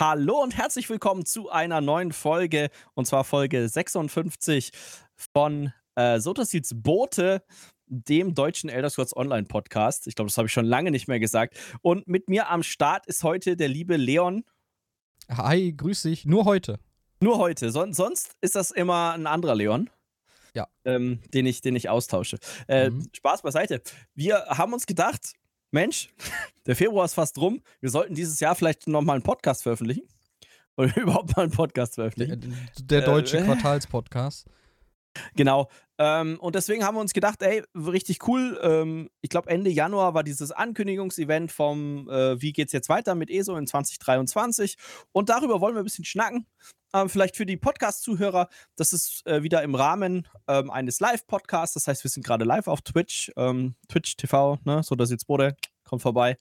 Hallo und herzlich willkommen zu einer neuen Folge, und zwar Folge 56 von äh, Sotasils Boote, dem deutschen Elder Scrolls Online Podcast. Ich glaube, das habe ich schon lange nicht mehr gesagt. Und mit mir am Start ist heute der liebe Leon. Hi, grüß dich. Nur heute. Nur heute. Son sonst ist das immer ein anderer Leon. Ja. Ähm, den, ich, den ich austausche. Äh, mhm. Spaß beiseite. Wir haben uns gedacht, Mensch, der Februar ist fast rum. Wir sollten dieses Jahr vielleicht nochmal einen Podcast veröffentlichen. Oder überhaupt mal einen Podcast veröffentlichen. Der, der deutsche äh, Quartalspodcast. Genau. Ähm, und deswegen haben wir uns gedacht, ey, richtig cool. Ähm, ich glaube, Ende Januar war dieses Ankündigungsevent vom äh, Wie geht's jetzt weiter mit ESO in 2023. Und darüber wollen wir ein bisschen schnacken. Ähm, vielleicht für die Podcast-Zuhörer, das ist äh, wieder im Rahmen ähm, eines Live-Podcasts. Das heißt, wir sind gerade live auf Twitch, ähm, Twitch TV, ne? so dass jetzt Bode kommt vorbei.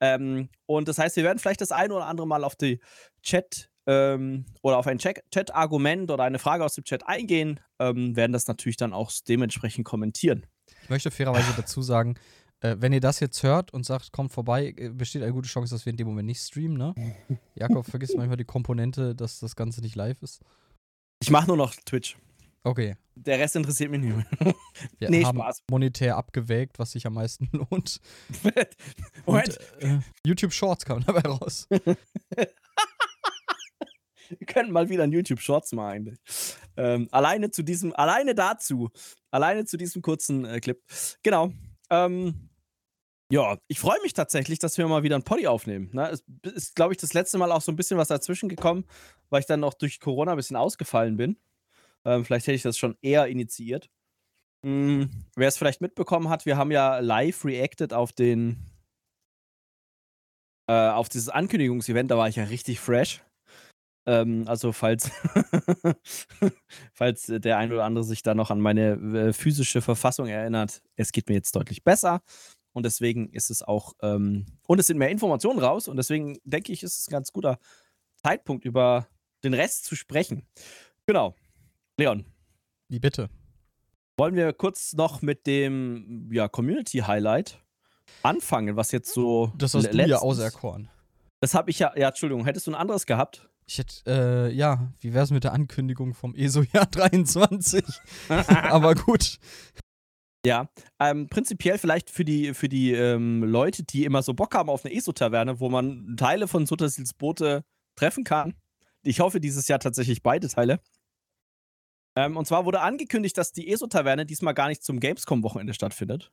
Ähm, und das heißt, wir werden vielleicht das eine oder andere Mal auf die Chat ähm, oder auf ein Chat-Argument oder eine Frage aus dem Chat eingehen, ähm, werden das natürlich dann auch dementsprechend kommentieren. Ich möchte fairerweise dazu sagen, äh, wenn ihr das jetzt hört und sagt, kommt vorbei, äh, besteht eine gute Chance, dass wir in dem Moment nicht streamen, ne? Jakob vergisst manchmal die Komponente, dass das Ganze nicht live ist. Ich mache nur noch Twitch. Okay. Der Rest interessiert mich nicht mehr. Wir nee, haben Spaß. monetär abgewägt, was sich am meisten lohnt. Moment. Und, äh, YouTube Shorts kamen dabei raus. Wir können mal wieder ein YouTube Shorts machen. Ähm, alleine zu diesem, alleine dazu, alleine zu diesem kurzen äh, Clip. Genau. Ähm, ja, ich freue mich tatsächlich, dass wir mal wieder ein Poddy aufnehmen. Ne? Es ist, glaube ich, das letzte Mal auch so ein bisschen was dazwischen gekommen, weil ich dann noch durch Corona ein bisschen ausgefallen bin. Ähm, vielleicht hätte ich das schon eher initiiert. Hm, wer es vielleicht mitbekommen hat, wir haben ja live reacted auf den äh, auf dieses Ankündigungsevent, da war ich ja richtig fresh. Ähm, also falls, falls der ein oder andere sich da noch an meine äh, physische Verfassung erinnert, es geht mir jetzt deutlich besser. Und deswegen ist es auch, ähm, und es sind mehr Informationen raus. Und deswegen denke ich, ist es ein ganz guter Zeitpunkt, über den Rest zu sprechen. Genau. Leon. Wie bitte? Wollen wir kurz noch mit dem ja, Community Highlight anfangen, was jetzt so. Das hast du ja auserkoren. Das habe ich ja, ja, Entschuldigung, hättest du ein anderes gehabt? Ich hätte, äh, ja, wie wäre es mit der Ankündigung vom ESO-Jahr 23? Aber gut. Ja, ähm, prinzipiell vielleicht für die, für die ähm, Leute, die immer so Bock haben auf eine ESO-Taverne, wo man Teile von Suttersils Boote treffen kann. Ich hoffe dieses Jahr tatsächlich beide Teile. Ähm, und zwar wurde angekündigt, dass die ESO-Taverne diesmal gar nicht zum Gamescom-Wochenende stattfindet,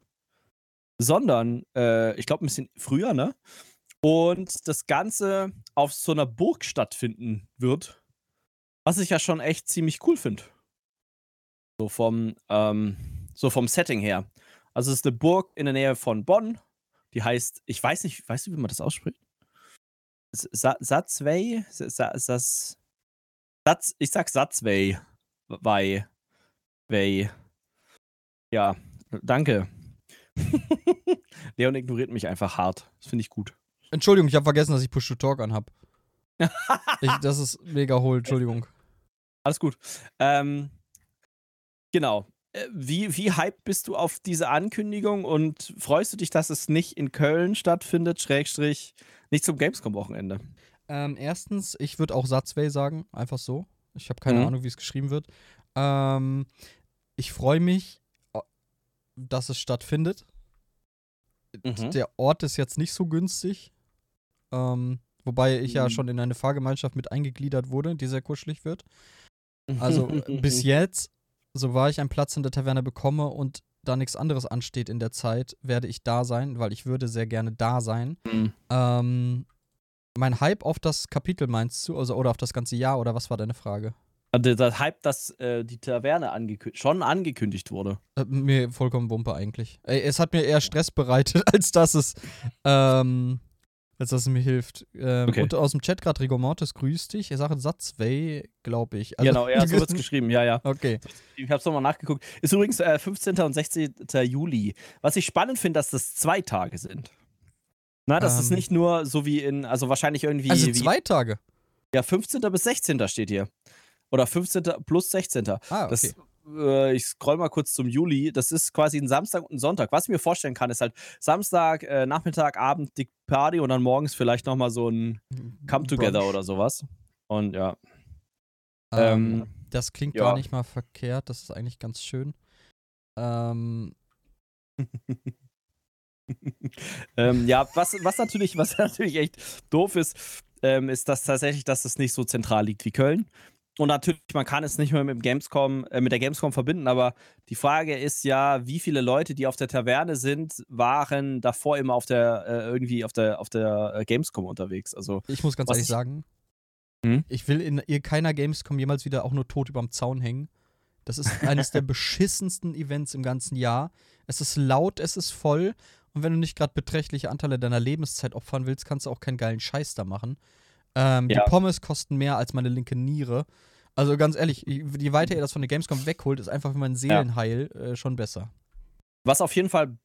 sondern, äh, ich glaube, ein bisschen früher, ne? Und das Ganze auf so einer Burg stattfinden wird. Was ich ja schon echt ziemlich cool finde. So vom, ähm, so vom Setting her. Also es ist eine Burg in der Nähe von Bonn. Die heißt, ich weiß nicht, weißt du, wie man das ausspricht? Sa Satzwey? Sa Satz, Satz, ich sag Satzwey. Wei. Wei. Ja, danke. Leon ignoriert mich einfach hart. Das finde ich gut. Entschuldigung, ich habe vergessen, dass ich Push to Talk anhab. ich, das ist mega hohl, Entschuldigung. Alles gut. Ähm, genau. Äh, wie, wie hyped bist du auf diese Ankündigung und freust du dich, dass es nicht in Köln stattfindet, Schrägstrich, nicht zum Gamescom-Wochenende? Ähm, erstens, ich würde auch Satzway sagen, einfach so. Ich habe keine mhm. Ahnung, wie es geschrieben wird. Ähm, ich freue mich, dass es stattfindet. Mhm. Der Ort ist jetzt nicht so günstig. Ähm, wobei ich ja mhm. schon in eine Fahrgemeinschaft mit eingegliedert wurde, die sehr kuschelig wird. Also bis jetzt, so war ich einen Platz in der Taverne bekomme und da nichts anderes ansteht in der Zeit, werde ich da sein, weil ich würde sehr gerne da sein. Mhm. Ähm, mein Hype auf das Kapitel meinst du, also, oder auf das ganze Jahr, oder was war deine Frage? Also der Hype, dass äh, die Taverne angekü schon angekündigt wurde. Äh, mir vollkommen Wumpe eigentlich. Ey, es hat mir eher Stress bereitet, als dass es ähm, als dass es mir hilft. Ähm, okay. Und aus dem Chat gerade Rigor Mortis grüßt dich. Er sagt Satzway, glaube ich. Also, genau, ja, so wird es geschrieben, ja, ja. Okay. Ich habe es nochmal nachgeguckt. Ist übrigens äh, 15. und 16. Juli. Was ich spannend finde, dass das zwei Tage sind. Na, das ähm, ist nicht nur so wie in, also wahrscheinlich irgendwie. Also zwei wie, Tage? Ja, 15. bis 16. steht hier. Oder 15. plus 16. Ah, okay. Das äh, ich scroll mal kurz zum Juli. Das ist quasi ein Samstag und ein Sonntag. Was ich mir vorstellen kann, ist halt Samstag, äh, Nachmittag, Abend die Party und dann morgens vielleicht nochmal so ein Come-Together oder sowas. Und ja. Ähm, ähm, das klingt ja. gar nicht mal verkehrt. Das ist eigentlich ganz schön. Ähm. ähm, ja, was, was, natürlich, was natürlich echt doof ist, ähm, ist das tatsächlich, dass es nicht so zentral liegt wie Köln. Und natürlich, man kann es nicht mehr mit, Gamescom, äh, mit der Gamescom verbinden, aber die Frage ist ja, wie viele Leute, die auf der Taverne sind, waren davor immer auf der, äh, irgendwie auf der, auf der äh, Gamescom unterwegs. Also, ich muss ganz ehrlich ich, sagen, hm? ich will in keiner Gamescom jemals wieder auch nur tot überm Zaun hängen. Das ist eines der beschissensten Events im ganzen Jahr. Es ist laut, es ist voll. Und wenn du nicht gerade beträchtliche Anteile deiner Lebenszeit opfern willst, kannst du auch keinen geilen Scheiß da machen. Ähm, ja. Die Pommes kosten mehr als meine linke Niere. Also ganz ehrlich, je weiter ihr das von der Gamescom wegholt, ist einfach für mein Seelenheil ja. äh, schon besser. Was auf jeden Fall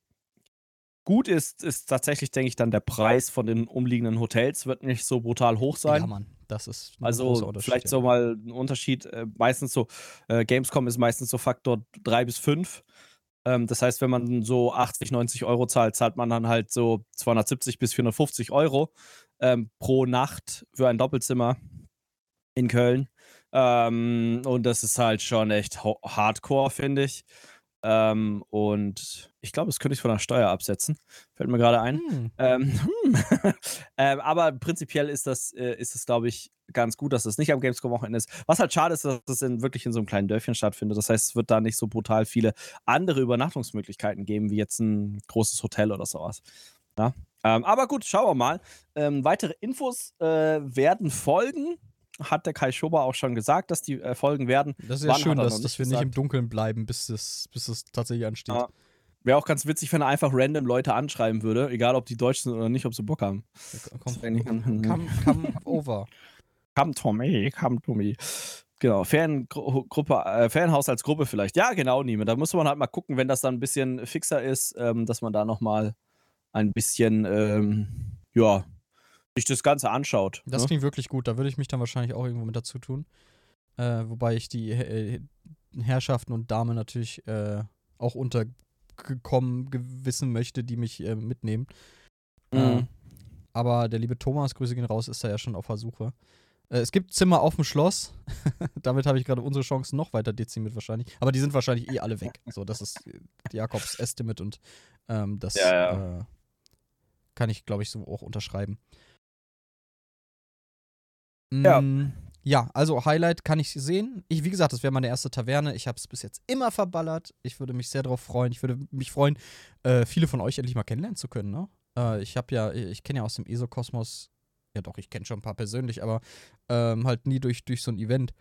gut ist, ist tatsächlich, denke ich, dann der Preis von den umliegenden Hotels wird nicht so brutal hoch sein. Ja, Mann, das ist also vielleicht ja. so mal ein Unterschied. Äh, meistens so äh, Gamescom ist meistens so Faktor 3 bis 5. Ähm, das heißt, wenn man so 80, 90 Euro zahlt, zahlt man dann halt so 270 bis 450 Euro ähm, pro Nacht für ein Doppelzimmer in Köln. Ähm, und das ist halt schon echt hardcore, finde ich. Ähm, und ich glaube, das könnte ich von der Steuer absetzen. Fällt mir gerade ein. Hm. Ähm, hm. ähm, aber prinzipiell ist das, äh, ist das, glaube ich, ganz gut, dass das nicht am Gamescom-Wochenende ist. Was halt schade ist, dass das in, wirklich in so einem kleinen Dörfchen stattfindet. Das heißt, es wird da nicht so brutal viele andere Übernachtungsmöglichkeiten geben, wie jetzt ein großes Hotel oder sowas. Ja? Ähm, aber gut, schauen wir mal. Ähm, weitere Infos äh, werden folgen. Hat der Kai Schober auch schon gesagt, dass die äh, folgen werden. Das ist ja Wann schön, dass, dass wir gesagt. nicht im Dunkeln bleiben, bis es, bis es tatsächlich ansteht. Ja. Wäre auch ganz witzig, wenn er einfach random Leute anschreiben würde, egal ob die Deutsch sind oder nicht, ob sie Bock haben. Come, come, come over. Come to me, come to me. Genau, Fangruppe, äh, Fanhaushaltsgruppe vielleicht. Ja, genau, Nime. Da muss man halt mal gucken, wenn das dann ein bisschen fixer ist, ähm, dass man da nochmal ein bisschen, ähm, ja, sich das Ganze anschaut. Das ne? klingt wirklich gut. Da würde ich mich dann wahrscheinlich auch irgendwo mit dazu tun. Äh, wobei ich die äh, Herrschaften und Damen natürlich äh, auch untergekommen wissen möchte, die mich äh, mitnehmen. Mhm. Äh, aber der liebe Thomas, Grüße gehen raus, ist da ja schon auf der Suche. Äh, es gibt Zimmer auf dem Schloss. Damit habe ich gerade unsere Chancen noch weiter dezimiert wahrscheinlich. Aber die sind wahrscheinlich eh alle weg. So, das ist Jakobs Estimate und ähm, das ja, ja. Kann ich, glaube ich, so auch unterschreiben. Ja. Mm, ja, also Highlight kann ich sehen. Ich, wie gesagt, das wäre meine erste Taverne. Ich habe es bis jetzt immer verballert. Ich würde mich sehr darauf freuen. Ich würde mich freuen, äh, viele von euch endlich mal kennenlernen zu können. Ne? Äh, ich habe ja, ich kenne ja aus dem ESO-Kosmos, ja doch, ich kenne schon ein paar persönlich, aber ähm, halt nie durch, durch so ein Event.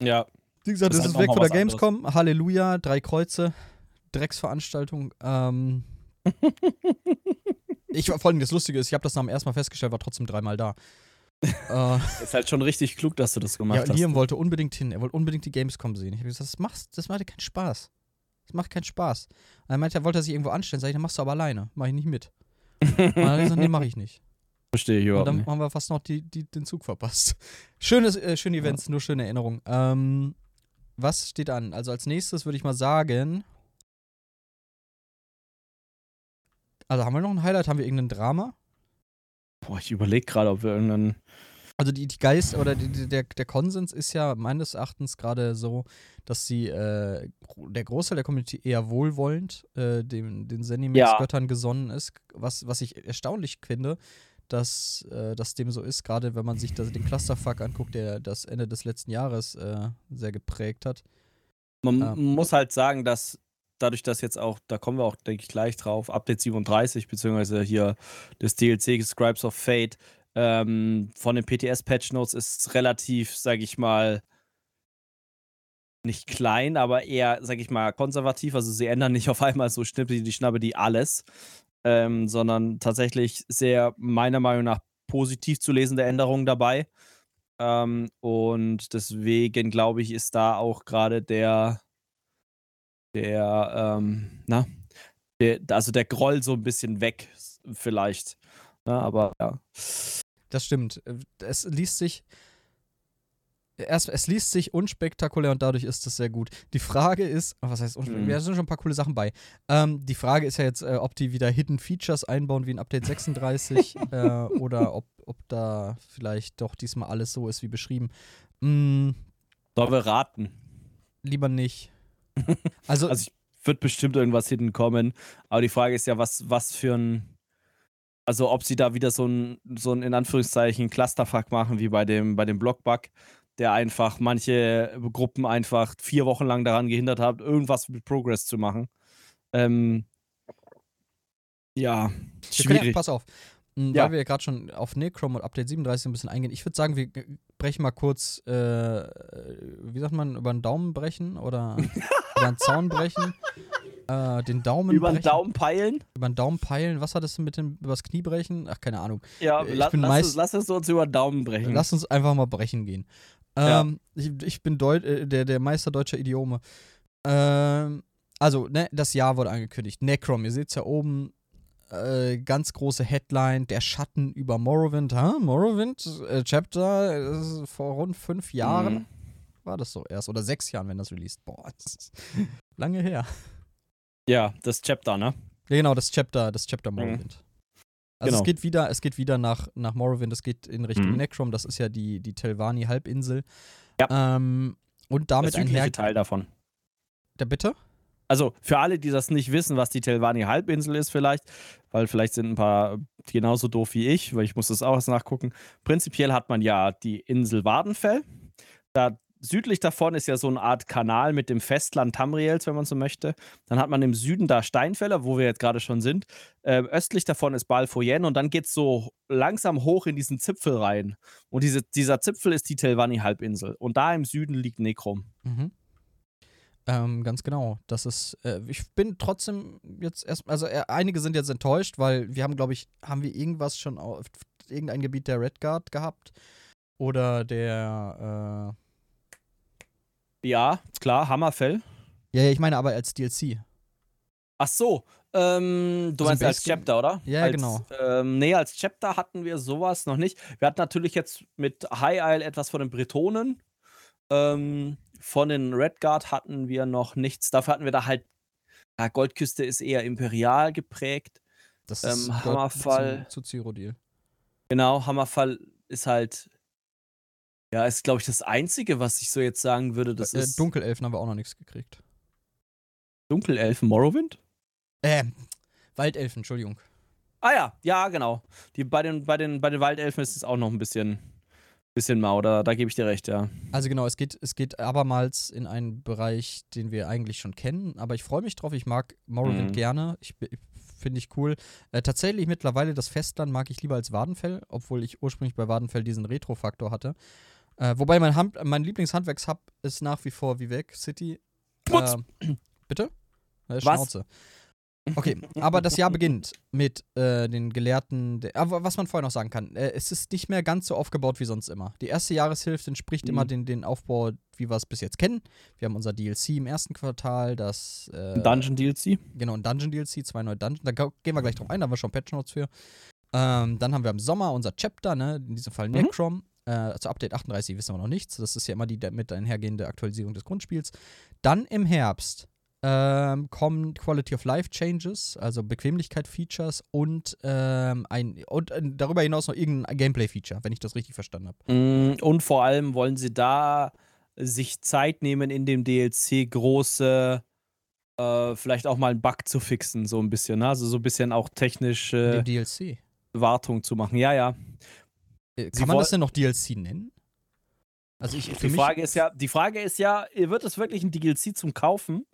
Ja. Wie gesagt, das, das ist weg von der Gamescom. Anderes. Halleluja, drei Kreuze, Drecksveranstaltung. Ähm, Ich, vor allem das Lustige ist, ich habe das nach dem ersten Mal festgestellt, war trotzdem dreimal da. äh, ist halt schon richtig klug, dass du das gemacht ja, hast. Liam wollte unbedingt hin, er wollte unbedingt die Gamescom sehen. Ich habe gesagt, das, machst, das macht dir keinen Spaß. Das macht keinen Spaß. er meinte, er wollte sich irgendwo anstellen. Sag ich, dann machst du aber alleine. Mach ich nicht mit. Und dann habe ich gesagt, nee, mach ich nicht. Verstehe ich überhaupt Und dann nicht. haben wir fast noch die, die, den Zug verpasst. Schönes, äh, schöne Events, ja. nur schöne Erinnerungen. Ähm, was steht an? Also als nächstes würde ich mal sagen, Also haben wir noch ein Highlight? Haben wir irgendein Drama? Boah, ich überlege gerade, ob wir irgendeinen. Also die, die Geist oder die, der, der Konsens ist ja meines Erachtens gerade so, dass sie äh, der Großteil der Community eher wohlwollend äh, dem, den Zenimax-Göttern ja. gesonnen ist, was, was ich erstaunlich finde, dass äh, das dem so ist, gerade wenn man sich das, den Clusterfuck anguckt, der das Ende des letzten Jahres äh, sehr geprägt hat. Man ähm, muss halt sagen, dass dadurch, dass jetzt auch, da kommen wir auch, denke ich, gleich drauf, Update 37, beziehungsweise hier das DLC Scribes of Fate, ähm, von den PTS-Patch Notes ist relativ, sage ich mal, nicht klein, aber eher, sag ich mal, konservativ. Also sie ändern nicht auf einmal so schnippe die Schnappe die alles, ähm, sondern tatsächlich sehr, meiner Meinung nach, positiv zu lesende Änderungen dabei. Ähm, und deswegen glaube ich, ist da auch gerade der, der, ähm, na, der, also der Groll so ein bisschen weg, vielleicht. Na, aber ja. Das stimmt. Es liest sich. erst, es liest sich unspektakulär und dadurch ist es sehr gut. Die Frage ist, oh, was heißt unspektakulär? Mhm. Da sind schon ein paar coole Sachen bei. Ähm, die Frage ist ja jetzt, äh, ob die wieder Hidden Features einbauen wie in Update 36 äh, oder ob, ob da vielleicht doch diesmal alles so ist wie beschrieben. Mm, Sollen wir raten? lieber nicht. Also, Also wird bestimmt irgendwas hinten kommen. Aber die Frage ist ja, was, was für ein. Also ob sie da wieder so ein, so ein in Anführungszeichen Clusterfuck machen wie bei dem, bei dem Blockbug, der einfach manche Gruppen einfach vier Wochen lang daran gehindert hat, irgendwas mit Progress zu machen. Ähm, ja, können ja, schwierig. pass auf. Mm, Ja. Weil wir ja gerade schon auf Necrom und Update 37 ein bisschen eingehen. Ich würde sagen, wir brechen mal kurz, äh, wie sagt man, über den Daumen brechen oder über den Zaun brechen. Äh, den Daumen Über den brechen. Daumen peilen. Über den Daumen peilen. Was hat das denn mit dem übers Knie brechen? Ach, keine Ahnung. Ja, Ich la bin lass, meist- es, lass es uns über den Daumen brechen. Lass uns einfach mal brechen gehen. Ja. Ähm, ich, ich bin Deut äh, der, der Meister deutscher Idiome. Ähm, also, ne, das Jahr wurde angekündigt. Necrom, ihr seht es ja oben. Äh, ganz große Headline, der Schatten über Morrowind. Ha? Morrowind äh, Chapter äh, vor rund fünf Jahren Mhm. war das so erst. Oder sechs Jahren, wenn das released. Boah, das ist lange her. Ja, das Chapter, ne? Ja, genau, das Chapter, das Chapter Mhm. Morrowind. Also Genau. es geht wieder, es geht wieder nach, nach Morrowind, es geht in Richtung Mhm. Necrom, das ist ja die, die Telvanni-Halbinsel. Ja. Ähm, und damit südliche einher. Teil davon. Der bitte? Also für alle, die das nicht wissen, was die Telvanni-Halbinsel ist vielleicht, weil vielleicht sind ein paar genauso doof wie ich, weil ich muss das auch erst nachgucken. Prinzipiell hat man ja die Insel Wadenfell. Da südlich davon ist ja so eine Art Kanal mit dem Festland Tamriels, wenn man so möchte. Dann hat man im Süden da Steinfeller, wo wir jetzt gerade schon sind. Ähm, östlich davon ist Balfoyen und dann geht es so langsam hoch in diesen Zipfel rein. Und diese, dieser Zipfel ist die Telvanni-Halbinsel. Und da im Süden liegt Nekrom. Mhm. Ähm, ganz genau. Das ist, äh, ich bin trotzdem jetzt erst, also äh, einige sind jetzt enttäuscht, weil wir haben, glaube ich, haben wir irgendwas schon auf irgendein Gebiet der Redguard gehabt oder der, Ja, klar, Hammerfell. äh, ja, ja, ich meine aber als DLC. Ach so, ähm, du Also meinst als? Chapter, oder? Ja, als, genau. Ähm, nee, als Chapter hatten wir sowas noch nicht. Wir hatten natürlich jetzt mit High Isle etwas von den Bretonen. Ähm, von den Redguard hatten wir noch nichts. Dafür hatten wir da halt, ja, Goldküste ist eher imperial geprägt. Das Ähm, ist gehört Hammerfall. Zu, zu Cyrodiil. Genau, Hammerfall ist halt, ja, ist glaube ich das Einzige, was ich so jetzt sagen würde. Das äh, ist Dunkelelfen haben wir auch noch nichts gekriegt. Dunkelelfen Morrowind? Äh, Waldelfen, Entschuldigung. Ah ja, ja, genau. Die, bei, den, bei, den, bei den Waldelfen ist es auch noch ein bisschen, bisschen mau, da, da gebe ich dir recht, ja. Also genau, es geht, es geht abermals in einen Bereich, den wir eigentlich schon kennen, aber ich freue mich drauf. Ich mag Morrowind Mhm. gerne. Ich, ich finde ich cool. Äh, tatsächlich mittlerweile das Festland mag ich lieber als Wadenfell, obwohl ich ursprünglich bei Wadenfell diesen Retro-Faktor hatte. Äh, wobei mein, Hand, mein Lieblingshandwerkshub ist nach wie vor Vivek City. Putz! Ähm, bitte? Äh, Was? Schnauze. Okay, aber das Jahr beginnt mit äh, den Gelehrten. Der, aber was man vorher noch sagen kann, äh, es ist nicht mehr ganz so aufgebaut wie sonst immer. Die erste Jahreshälfte entspricht Mhm. immer den, den Aufbau, wie wir es bis jetzt kennen. Wir haben unser DLC im ersten Quartal, das äh, Dungeon DLC. Genau, ein Dungeon DLC, zwei neue Dungeons. Da gehen wir gleich drauf ein, da haben wir schon Patch Notes für. Ähm, dann haben wir im Sommer unser Chapter, ne? in diesem Fall Mhm. Necrom. Äh, zu Update 38 wissen wir noch nichts. Das ist ja immer die damit einhergehende Aktualisierung des Grundspiels. Dann im Herbst ähm, kommen Quality of Life Changes, also Bequemlichkeit-Features und, ähm, ein, und äh, darüber hinaus noch irgendein Gameplay-Feature, wenn ich das richtig verstanden habe. Mm, Und vor allem wollen sie da sich Zeit nehmen, in dem DLC große, äh, vielleicht auch mal einen Bug zu fixen, so ein bisschen. Ne? Also so ein bisschen auch technische Dem DLC. Wartung zu machen. Ja, ja. Äh, Sie kann man woll- das denn noch DLC nennen? Also ich, Die Frage ist ja, die Frage ist ja, wird es wirklich ein DLC zum Kaufen?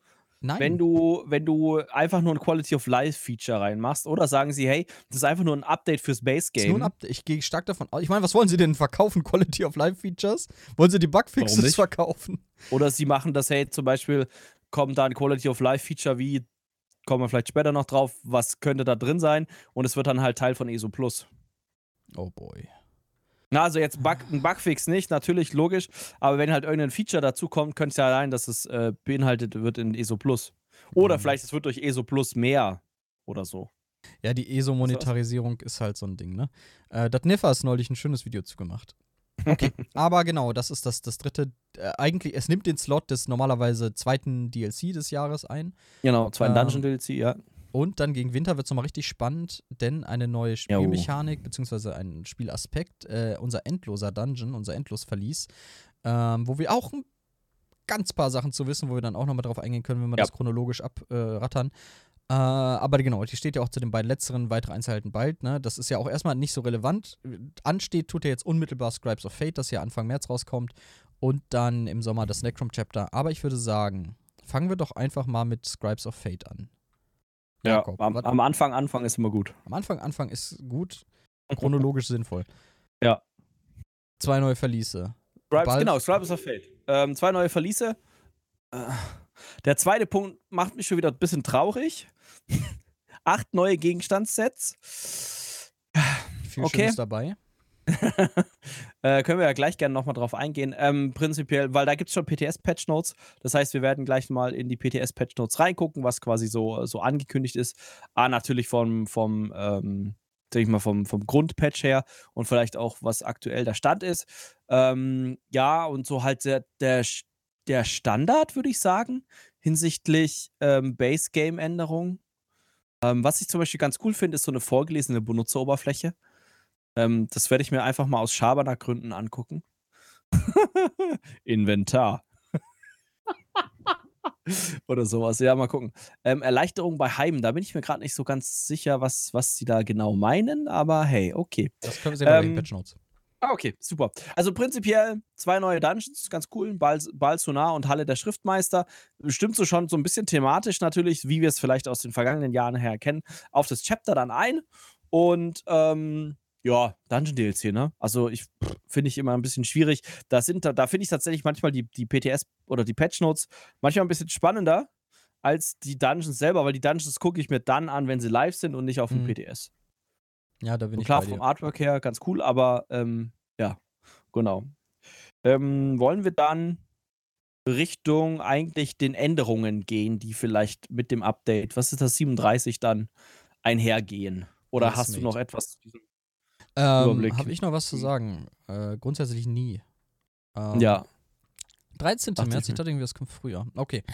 Nein. wenn du, wenn du einfach nur ein Quality of Life Feature reinmachst oder sagen sie, hey, das ist einfach nur ein Update fürs Base Ist nur ein Game. Update. Ich gehe stark davon aus. Ich meine, was wollen sie denn verkaufen? Quality of Life Features? Wollen sie die Bugfixes nicht? verkaufen? Oder sie machen das, hey, zum Beispiel kommt da ein Quality of Life Feature wie, kommen wir vielleicht später noch drauf, was könnte da drin sein und es wird dann halt Teil von ESO Plus. Oh boy. Na, also jetzt Bug, ein Bugfix nicht, natürlich, logisch, aber wenn halt irgendein Feature dazu kommt, könnte es ja sein, dass es äh, beinhaltet wird in ESO Plus. Oder Mhm. vielleicht es wird durch ESO Plus mehr oder so. Ja, die ESO-Monetarisierung ist halt so ein Ding, ne? Äh, das Niffa ist neulich ein schönes Video zugemacht. Okay, aber genau, das ist das, das dritte. Äh, eigentlich, es nimmt den Slot des normalerweise zweiten DLC des Jahres ein. Genau, zweiten Ähm, Dungeon DLC, ja. Und dann gegen Winter wird es nochmal richtig spannend, denn eine neue Spielmechanik beziehungsweise ein Spielaspekt, äh, unser endloser Dungeon, unser Endlosverlies, ähm, wo wir auch ein ganz paar Sachen zu wissen, wo wir dann auch nochmal drauf eingehen können, wenn wir Ja. das chronologisch abrattern. Äh, aber genau, die steht ja auch zu den beiden letzteren, weitere Einzelheiten bald. Ne? Das ist ja auch erstmal nicht so relevant. Ansteht tut ja jetzt unmittelbar Scribes of Fate, das ja Anfang März rauskommt. Und dann im Sommer das Necrom Chapter. Aber ich würde sagen, fangen wir doch einfach mal mit Scribes of Fate an. Ja, Jakob, am, am Anfang, Anfang ist immer gut. am Anfang, Anfang ist gut, chronologisch sinnvoll. Ja. Zwei neue Verliese. Bald- genau, Scribes of Fate. Ähm, zwei neue Verliese. Äh, der zweite Punkt macht mich schon wieder ein bisschen traurig. Acht neue Gegenstandssets. Viel Okay. Schönes dabei. äh, können wir ja gleich gerne nochmal drauf eingehen. Ähm, prinzipiell, weil da gibt es schon PTS-Patch-Notes. Das heißt, wir werden gleich mal in die PTS-Patch-Notes reingucken, was quasi so, so angekündigt ist. Ah, natürlich vom, vom, ähm, sag ich mal, vom, vom Grundpatch her und vielleicht auch, was aktuell der Stand ist. Ähm, ja, und so halt der, der, der Standard, würde ich sagen, hinsichtlich ähm, Base-Game-Änderungen. Ähm, was ich zum Beispiel ganz cool finde, ist so eine vorgelesene Benutzeroberfläche. Ähm, das werde ich mir einfach mal aus Schabernack-Gründen angucken. Inventar. Oder sowas. Ja, mal gucken. Ähm, Erleichterung bei Heimen. Da bin ich mir gerade nicht so ganz sicher, was, was sie da genau meinen, aber hey, okay. Das können wir sehen bei den Ähm, Patch Notes. Ah, okay, super. Also prinzipiell zwei neue Dungeons, ganz cool. Bal, Bal Sonar und Halle der Schriftmeister. Stimmt so schon so ein bisschen thematisch natürlich, wie wir es vielleicht aus den vergangenen Jahren her kennen, auf das Chapter dann ein. Und ähm, ja, Dungeon DLC, ne? Also ich finde ich immer ein bisschen schwierig. Da, sind, da, da finde ich tatsächlich manchmal die, die PTS oder die Patch Notes manchmal ein bisschen spannender als die Dungeons selber, weil die Dungeons gucke ich mir dann an, wenn sie live sind und nicht auf dem Mhm. PTS. Ja, da bin Und ich klar, vom Artwork her ganz cool, aber ähm, ja, genau. Ähm, wollen wir dann Richtung eigentlich den Änderungen gehen, die vielleicht mit dem Update, was ist das, 37 dann einhergehen? Oder Yes, hast du noch etwas zu diesem? Ähm. Habe ich noch was zu sagen? Äh, grundsätzlich nie. Ähm, Ja, 13. Dachte März, ich dachte irgendwie, das kommt früher. Okay.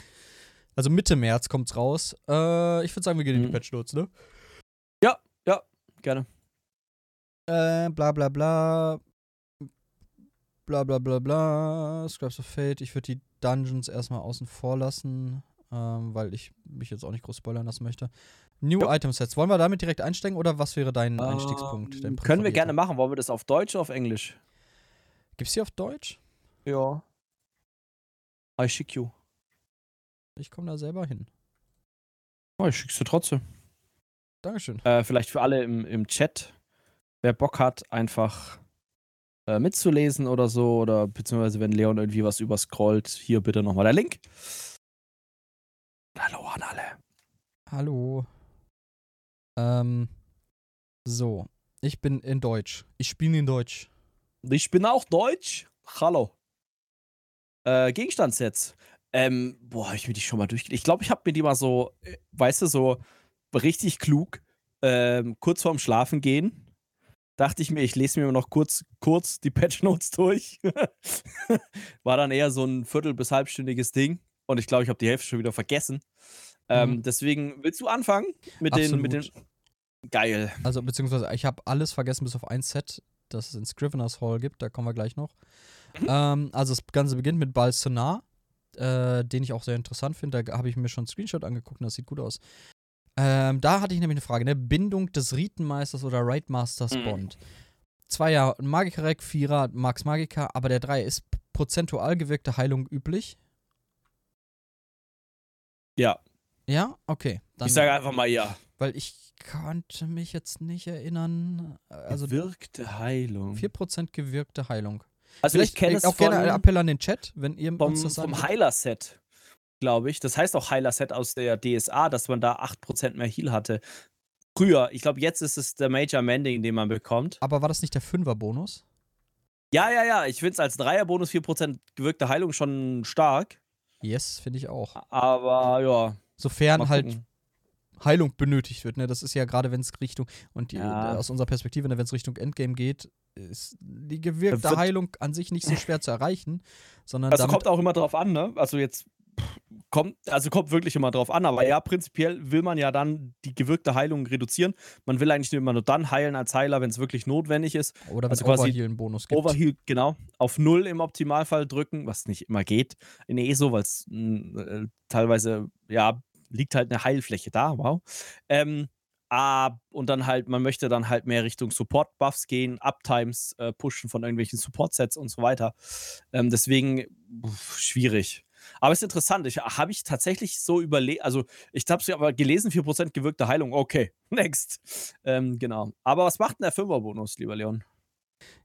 Also Mitte März kommt's raus. Äh, ich würde sagen, wir gehen in die Mhm. Patch Notes, ne? gerne. Äh, bla bla bla. Bla bla bla bla. Scraps of Fate. Ich würde die Dungeons erstmal außen vor lassen, ähm, weil ich mich jetzt auch nicht groß spoilern lassen möchte. New Jo. Item Sets. Wollen wir damit direkt einsteigen oder was wäre dein Einstiegspunkt? Ähm, Dein können wir gerne machen. Wollen wir das auf Deutsch oder auf Englisch? Gibt's die auf Deutsch? Ja. I schick you. Ich komme da selber hin. Oh, ich schick's dir trotzdem. Dankeschön. Äh, vielleicht für alle im, im Chat, wer Bock hat, einfach äh, mitzulesen oder so, oder beziehungsweise wenn Leon irgendwie was überscrollt, hier bitte nochmal der Link. Hallo an alle. Hallo. Ähm, so. Ich bin in Deutsch. Ich spiele in Deutsch. Ich bin auch Deutsch. Hallo. Äh, Gegenstandssets. Ähm, boah, hab ich mir die schon mal durchgelesen. Ich glaube, ich habe mir die mal so, äh, weißt du, so richtig klug, ähm, kurz vorm Schlafen gehen, dachte ich mir, ich lese mir noch kurz, kurz die Patch Notes durch. War dann eher so ein viertel- bis halbstündiges Ding. Und ich glaube, ich habe die Hälfte schon wieder vergessen. Ähm, Mhm. Deswegen, willst du anfangen mit den, mit den. Absolut. Geil. Also, beziehungsweise, ich habe alles vergessen, bis auf ein Set, das es in Scrivener's Hall gibt. Da kommen wir gleich noch. Mhm. Ähm, also, das Ganze beginnt mit Balsonar, äh, den ich auch sehr interessant finde. Da habe ich mir schon einen Screenshot angeguckt und das sieht gut aus. Ähm, da hatte ich nämlich eine Frage, ne? Bindung des Ritenmeisters oder Raid Masters Mhm. Bond. Zweier Magikarek, Vierer Max Magica, aber der Drei ist prozentual gewirkte Heilung üblich. Ja. Ja, okay. Dann, ich sage einfach mal ja. Weil ich konnte mich jetzt nicht erinnern. Also Wirkte Heilung. 4% gewirkte Heilung. Also ich kenne äh, es auch von, gerne einen Appell an den Chat, wenn ihr vom, uns das sagen vom. Heiler-Set, glaube ich. Das heißt auch Heiler-Set aus der DSA, dass man da 8% mehr Heal hatte. Früher. Ich glaube, jetzt ist es der Major Mending, den man bekommt. Aber war das nicht der Fünfer-Bonus? Ja, ja, ja. Ich finde es als Dreier-Bonus 4% gewirkte Heilung schon stark. Yes, finde ich auch. Aber ja. Sofern halt gucken. Heilung benötigt wird. Ne? Das ist ja gerade, wenn es Richtung, und die, Ja. aus unserer Perspektive, ne, wenn es Richtung Endgame geht, ist die gewirkte Wird- Heilung an sich nicht so schwer zu erreichen, sondern Also damit, kommt auch immer drauf an, ne? Also jetzt kommt, also kommt wirklich immer drauf an, aber ja, prinzipiell will man ja dann die gewirkte Heilung reduzieren. Man will eigentlich immer nur dann heilen als Heiler, wenn es wirklich notwendig ist. oder wenn es also quasi Overheal einen Bonus gibt. Overheal, genau, auf Null im Optimalfall drücken, was nicht immer geht in ESO, weil es äh, teilweise, ja, liegt halt eine Heilfläche da, wow. Ähm, ah, und dann halt, man möchte dann halt mehr Richtung Support-Buffs gehen, Uptimes äh, pushen von irgendwelchen Support-Sets und so weiter. Ähm, deswegen pff, schwierig. Aber es ist interessant, ich habe ich tatsächlich so überlegt, also ich habe es aber gelesen, 4% gewirkte Heilung, okay, next. Ähm, genau. Aber was macht denn der 5er-Bonus, lieber Leon?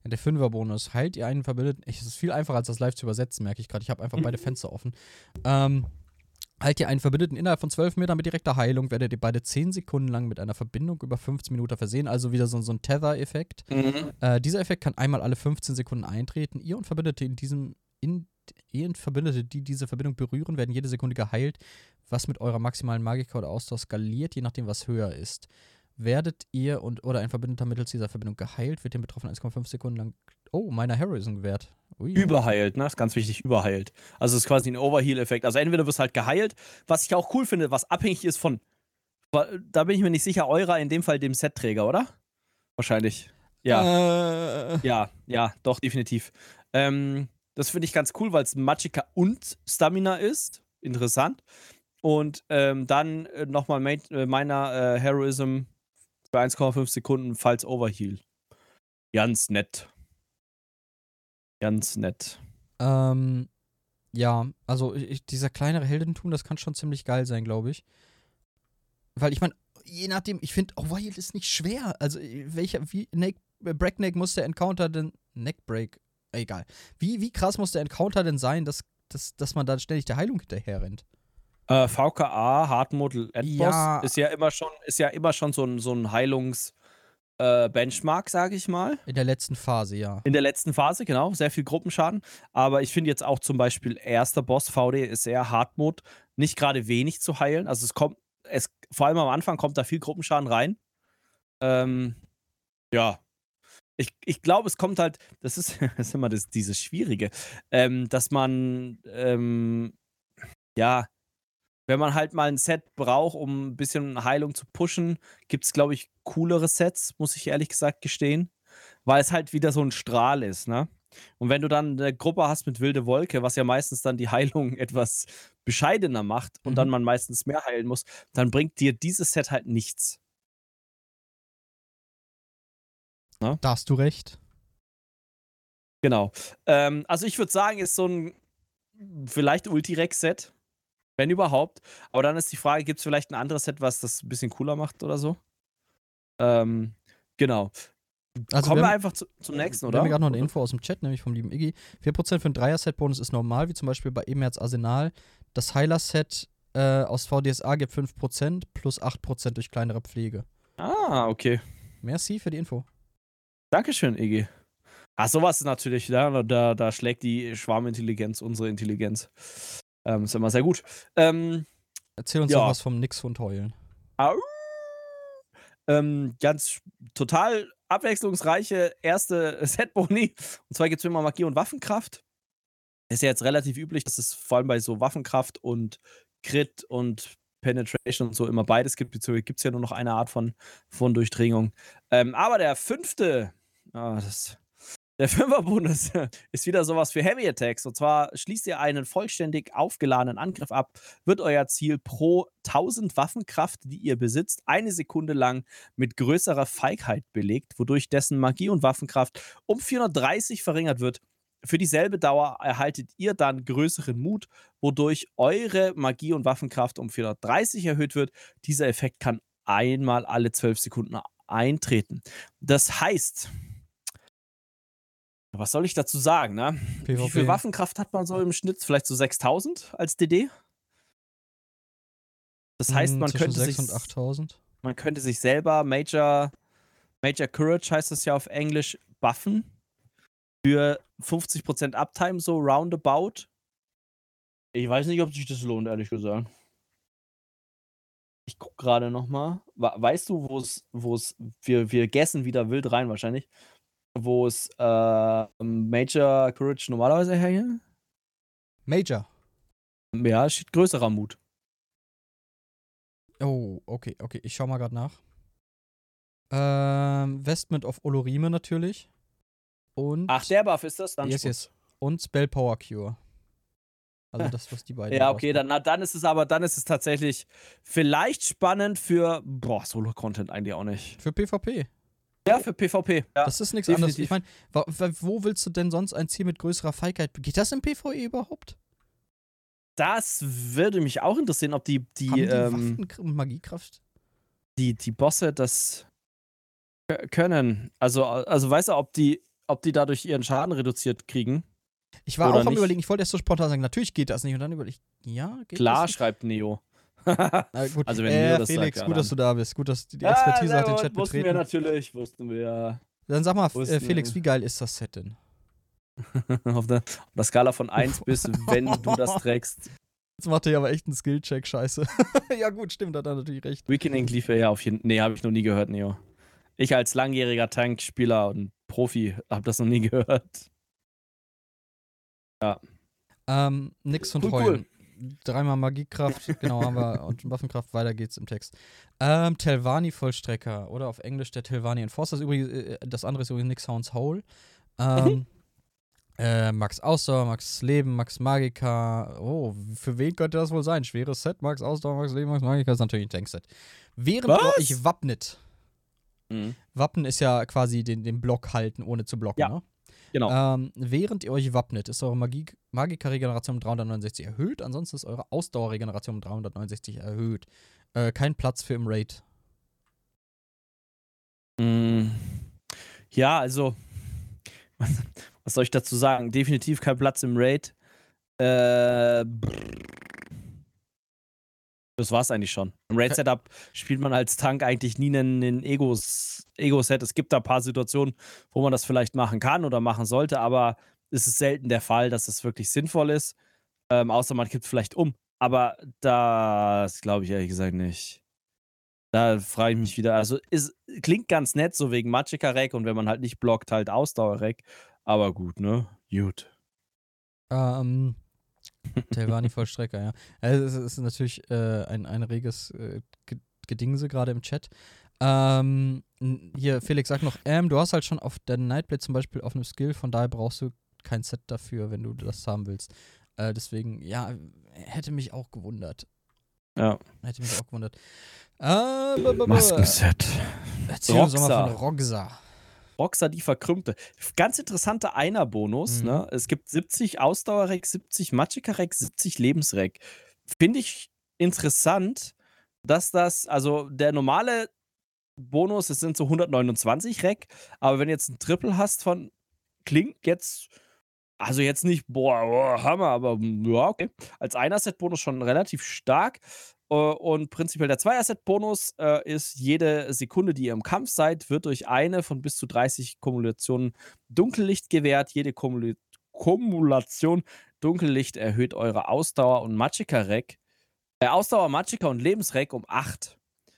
Ja, der Fünfer-Bonus. Heilt ihr einen Verbündeten. Es ist viel einfacher, als das live zu übersetzen, merke ich gerade. Ich habe einfach beide Fenster offen. Ähm, heilt ihr einen Verbündeten innerhalb von 12 Metern mit direkter Heilung, werdet ihr beide 10 Sekunden lang mit einer Verbindung über 15 Minuten versehen. Also wieder so, so ein Tether-Effekt. Äh, dieser Effekt kann einmal alle 15 Sekunden eintreten. Ihr und Verbündete in diesem. In, ihr und Verbündete, die diese Verbindung berühren, werden jede Sekunde geheilt, was mit eurer maximalen Magika oder Ausdauer skaliert, je nachdem, was höher ist. Werdet ihr und oder ein Verbündeter mittels dieser Verbindung geheilt, wird dem Betroffenen 1,5 Sekunden lang. Oh, meiner Heroism wert. Ui. Überheilt, ne? Ist ganz wichtig, überheilt. Also es ist quasi ein Overheal-Effekt. Also entweder wirst du halt geheilt, was ich auch cool finde, was abhängig ist von. Da bin ich mir nicht sicher, eurer in dem Fall dem Setträger, oder? Wahrscheinlich. Ja. Äh, Ja, ja, doch, definitiv. Ähm, das finde ich ganz cool, weil es Magicka und Stamina ist. Interessant. Und ähm, dann äh, nochmal äh, meiner äh, Heroism für 1,5 Sekunden, falls Overheal. Ganz nett. Ganz nett. ähm, ja, also ich, dieser kleinere Heldentum, das kann schon ziemlich geil sein, glaube ich. Weil ich meine, je nachdem, ich finde, Overheal ist nicht schwer. Also welcher, wie, Neck, äh, Breakneck muss der Encounter denn, Neckbreak, egal. Wie, wie krass muss der Encounter denn sein, dass, dass, dass man da ständig der Heilung hinterher rennt? Äh, VKA, Hardmodel Endboss, Ja. ist ja immer schon, ist ja immer schon so ein, so ein Heilungs- äh, Benchmark, sage ich mal. In der letzten Phase, ja. In der letzten Phase, genau, sehr viel Gruppenschaden. Aber ich finde jetzt auch zum Beispiel erster Boss VD ist eher Hardmode, nicht gerade wenig zu heilen. Also es kommt, es, vor allem am Anfang kommt da viel Gruppenschaden rein. Ähm, ja. Ich, ich glaube, es kommt halt, das ist, das ist immer das, dieses Schwierige, ähm, dass man, ähm, ja, wenn man halt mal ein Set braucht, um ein bisschen Heilung zu pushen, gibt es, glaube ich, coolere Sets, muss ich ehrlich gesagt gestehen weil es halt wieder so ein Strahl ist, ne? Und wenn du dann eine Gruppe hast mit wilde Wolke, was ja meistens dann die Heilung etwas bescheidener macht und Mhm. dann man meistens mehr heilen muss, dann bringt dir dieses Set halt nichts. Da hast du recht. Genau. Ähm, also ich würde sagen, ist so ein vielleicht Ultirex-Set, wenn überhaupt. Aber dann ist die Frage, gibt es vielleicht ein anderes Set, was das ein bisschen cooler macht oder so? Ähm, genau. Also Kommen wir wir haben- einfach zu, zum nächsten, Wir oder? haben gerade noch eine Info aus dem Chat, nämlich vom lieben Iggy. 4% für einen Dreier-Set-Bonus ist normal, wie zum Beispiel bei Emerz Arsenal. Das Heiler-Set äh, aus VDSA gibt 5% plus 8% durch kleinere Pflege. Ah, okay. Merci für die Info. Dankeschön, Iggy. Ah, sowas ist natürlich, da, da, da schlägt die Schwarmintelligenz unsere Intelligenz. Ähm, ist immer sehr gut. Ähm, Erzähl uns Ja. doch was vom Nixhund heulen. au. ähm, ganz total abwechslungsreiche erste Set-Boni. Und zwar gibt es immer Magie und Waffenkraft. Ist ja jetzt relativ üblich, dass es vor allem bei so Waffenkraft und Crit und Penetration und so immer beides gibt. Beziehungsweise gibt es ja nur noch eine Art von, von Durchdringung. Ähm, aber der fünfte, ah, das, der Fünferbonus ist wieder sowas für Heavy Attacks. Und zwar schließt ihr einen vollständig aufgeladenen Angriff ab, wird euer Ziel pro 1000 Waffenkraft, die ihr besitzt, eine Sekunde lang mit größerer Feigheit belegt, wodurch dessen Magie und Waffenkraft um 430 verringert wird. Für dieselbe Dauer erhaltet ihr dann größeren Mut, wodurch eure Magie und Waffenkraft um 430 erhöht wird. Dieser Effekt kann einmal alle 12 Sekunden eintreten. Das heißt, was soll ich dazu sagen, ne? Wie PvP. viel Waffenkraft hat man so im Schnitt? Vielleicht so 6000 als DD? Das heißt, Hm, man zwischen könnte, 6 sich, und 8000. man könnte sich selber Major, Major Courage heißt es ja auf Englisch, buffen. Für 50% Uptime, so roundabout. Ich weiß nicht, ob sich das lohnt, ehrlich gesagt. Ich guck gerade noch mal. Weißt du, wo es, wo es, wir, wir gessen wieder wild rein wahrscheinlich, wo es äh, Major Courage normalerweise hänge? Major. Ja, steht größerer Mut. Oh, okay, okay. Ich schau mal gerade nach. Ähm, Vestment of Olorime natürlich. Und. Ach, der Buff ist das? Dann yes, yes. Und Spell Power Cure. Also das, was die beiden. ja, okay, dann, na, dann ist es aber, dann ist es tatsächlich vielleicht spannend für, boah, Solo-Content eigentlich auch nicht. Für PvP. Ja, für PvP. Ja. Das ist nichts anderes. Ich meine, wo willst du denn sonst ein Ziel mit größerer Feigheit? Geht das im PvE überhaupt? Das würde mich auch interessieren, ob die, die, Haben die ähm, Waffen und Magiekraft? Die, die Bosse das können. Also, also weißt du, ob die, ob die dadurch ihren Schaden reduziert kriegen? Ich war auch am nicht? überlegen, ich wollte erst so spontan sagen, natürlich geht das nicht. Und dann überlege ich, ja, geht Klar, das schreibt Neo. Na, gut. Also wenn äh, Neo das Felix, sagt, gut, dass du da bist. Gut, dass die Expertise ja, hat den Chat wussten betreten. Wussten wir natürlich, wussten wir. Dann sag mal, äh, Felix, wie geil ist das Set denn? auf, der, auf der Skala von 1 bis, wenn du das trägst. Jetzt macht er aber echt einen Skillcheck, scheiße. ja, gut, stimmt, hat er natürlich recht. Weakening lief ja auf jeden Fall. Nee, habe ich noch nie gehört, Neo. Ich als langjähriger Tankspieler und Profi habe das noch nie gehört. Ja. Ähm, nix und cool, heulen. Cool. Dreimal Magiekraft, genau, haben wir, und Waffenkraft, weiter geht's im Text. Ähm, Telvani-Vollstrecker oder auf Englisch der Telvani Enforcer. Das, übrigens, äh, das andere ist übrigens Nick Sounds Hole. Ähm, mhm. äh, Max Ausdauer, Max Leben, Max Magika. Oh, für wen könnte das wohl sein? Schweres Set, Max Ausdauer, Max Leben, Max Magika ist natürlich ein Tankset. Während ihr euch wappnet. Mhm. Wappen ist ja quasi den, den Block halten, ohne zu blocken, ja. ne? Genau. Ähm, während ihr euch wappnet, ist eure Magika-Regeneration um 369 erhöht. Ansonsten ist eure Ausdauerregeneration um 369 erhöht. Äh, kein Platz für im Raid. Mm, ja, also, was soll ich dazu sagen? Definitiv kein Platz im Raid. Äh, das war's eigentlich schon. Im Raid-Setup spielt man als Tank eigentlich nie einen, einen Egos, Ego-Set. Es gibt da ein paar Situationen, wo man das vielleicht machen kann oder machen sollte, aber es ist selten der Fall, dass es wirklich sinnvoll ist. Ähm, außer man kippt vielleicht um. Aber das glaube ich ehrlich gesagt nicht. Da frage ich mich wieder. Also, es klingt ganz nett, so wegen Magicka-Rack und wenn man halt nicht blockt, halt Ausdauer-Rack. Aber gut, ne? Gut. Ähm, Telvani-Vollstrecker, ja. Also es ist natürlich äh, ein, ein reges äh, Gedingse gerade im Chat. Ähm, hier, Felix sagt noch, ähm, du hast halt schon auf der Nightblade zum Beispiel auf einem Skill, von daher brauchst du kein Set dafür, wenn du das haben willst. Äh, deswegen, ja, hätte mich auch gewundert. Ja. Hätte mich auch gewundert. Äh, Maskenset. Erzähl uns mal von Roxa. Roxa die Verkrümmte. Ganz interessanter Einer-Bonus. Mhm. Ne? Es gibt 70 Ausdauer-Rack, 70 Magicka-Rack, 70 Lebens-Rack. Finde ich interessant, dass das, also der normale Bonus, es sind so 129 Rack, aber wenn du jetzt ein Triple hast von klingt jetzt, also jetzt nicht, boah, boah Hammer, aber ja, okay. Als Einer-Set-Bonus schon relativ stark. Äh, und prinzipiell der Zweier-Set-Bonus äh, ist, jede Sekunde, die ihr im Kampf seid, wird durch eine von bis zu 30 Kumulationen Dunkellicht gewährt. Jede Kumul Kumulation Dunkellicht erhöht eure Ausdauer und Magicka-Rack. Äh, Ausdauer, Magicka und Lebensrack um 8.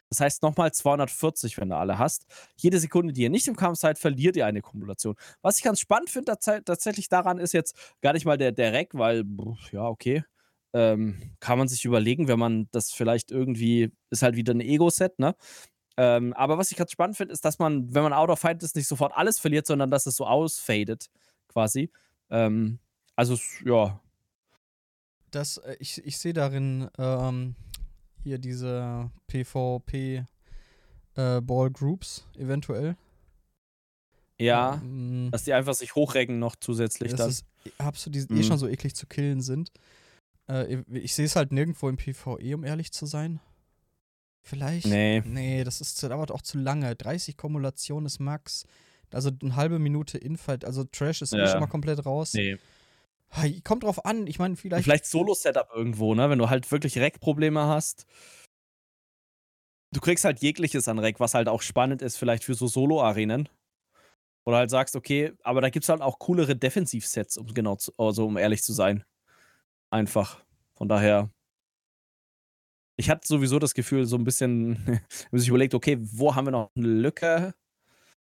Das heißt nochmal 240, wenn du alle hast. Jede Sekunde, die ihr nicht im Kampf seid, verliert ihr eine Kumulation. Was ich ganz spannend finde tatsächlich daran ist jetzt gar nicht mal der, der Rack, weil, ja, okay ähm, kann man sich überlegen, wenn man das vielleicht irgendwie, ist halt wieder ein Ego-Set, ne? Ähm, aber was ich ganz spannend finde, ist, dass man, wenn man out of fight ist, nicht sofort alles verliert, sondern dass es so ausfadet, quasi. Ähm, also, ja. Das, äh, ich, ich sehe darin ähm, hier diese PvP äh, Ball Groups eventuell. Ja, ähm, dass die einfach sich hochrecken noch zusätzlich dann. Ist, habst du die mhm. eh schon so eklig zu killen sind. Äh, ich sehe es halt nirgendwo im PvE, um ehrlich zu sein. Vielleicht? Nee. Nee, das ist, dauert auch zu lange. 30 Kumulation ist Max. Also eine halbe Minute Infight. Also Trash ist ja. schon mal komplett raus. Nee. Kommt drauf an. Ich meine, vielleicht. Vielleicht Solo-Setup irgendwo, ne? Wenn du halt wirklich Rack-Probleme hast. Du kriegst halt jegliches an Rack, was halt auch spannend ist, vielleicht für so Solo-Arenen. Oder halt sagst, okay, aber da gibt es halt auch coolere Defensiv-Sets, um genau zu, also um ehrlich zu sein einfach. Von daher, ich hatte sowieso das Gefühl, so ein bisschen, wenn man sich überlegt, okay, wo haben wir noch eine Lücke,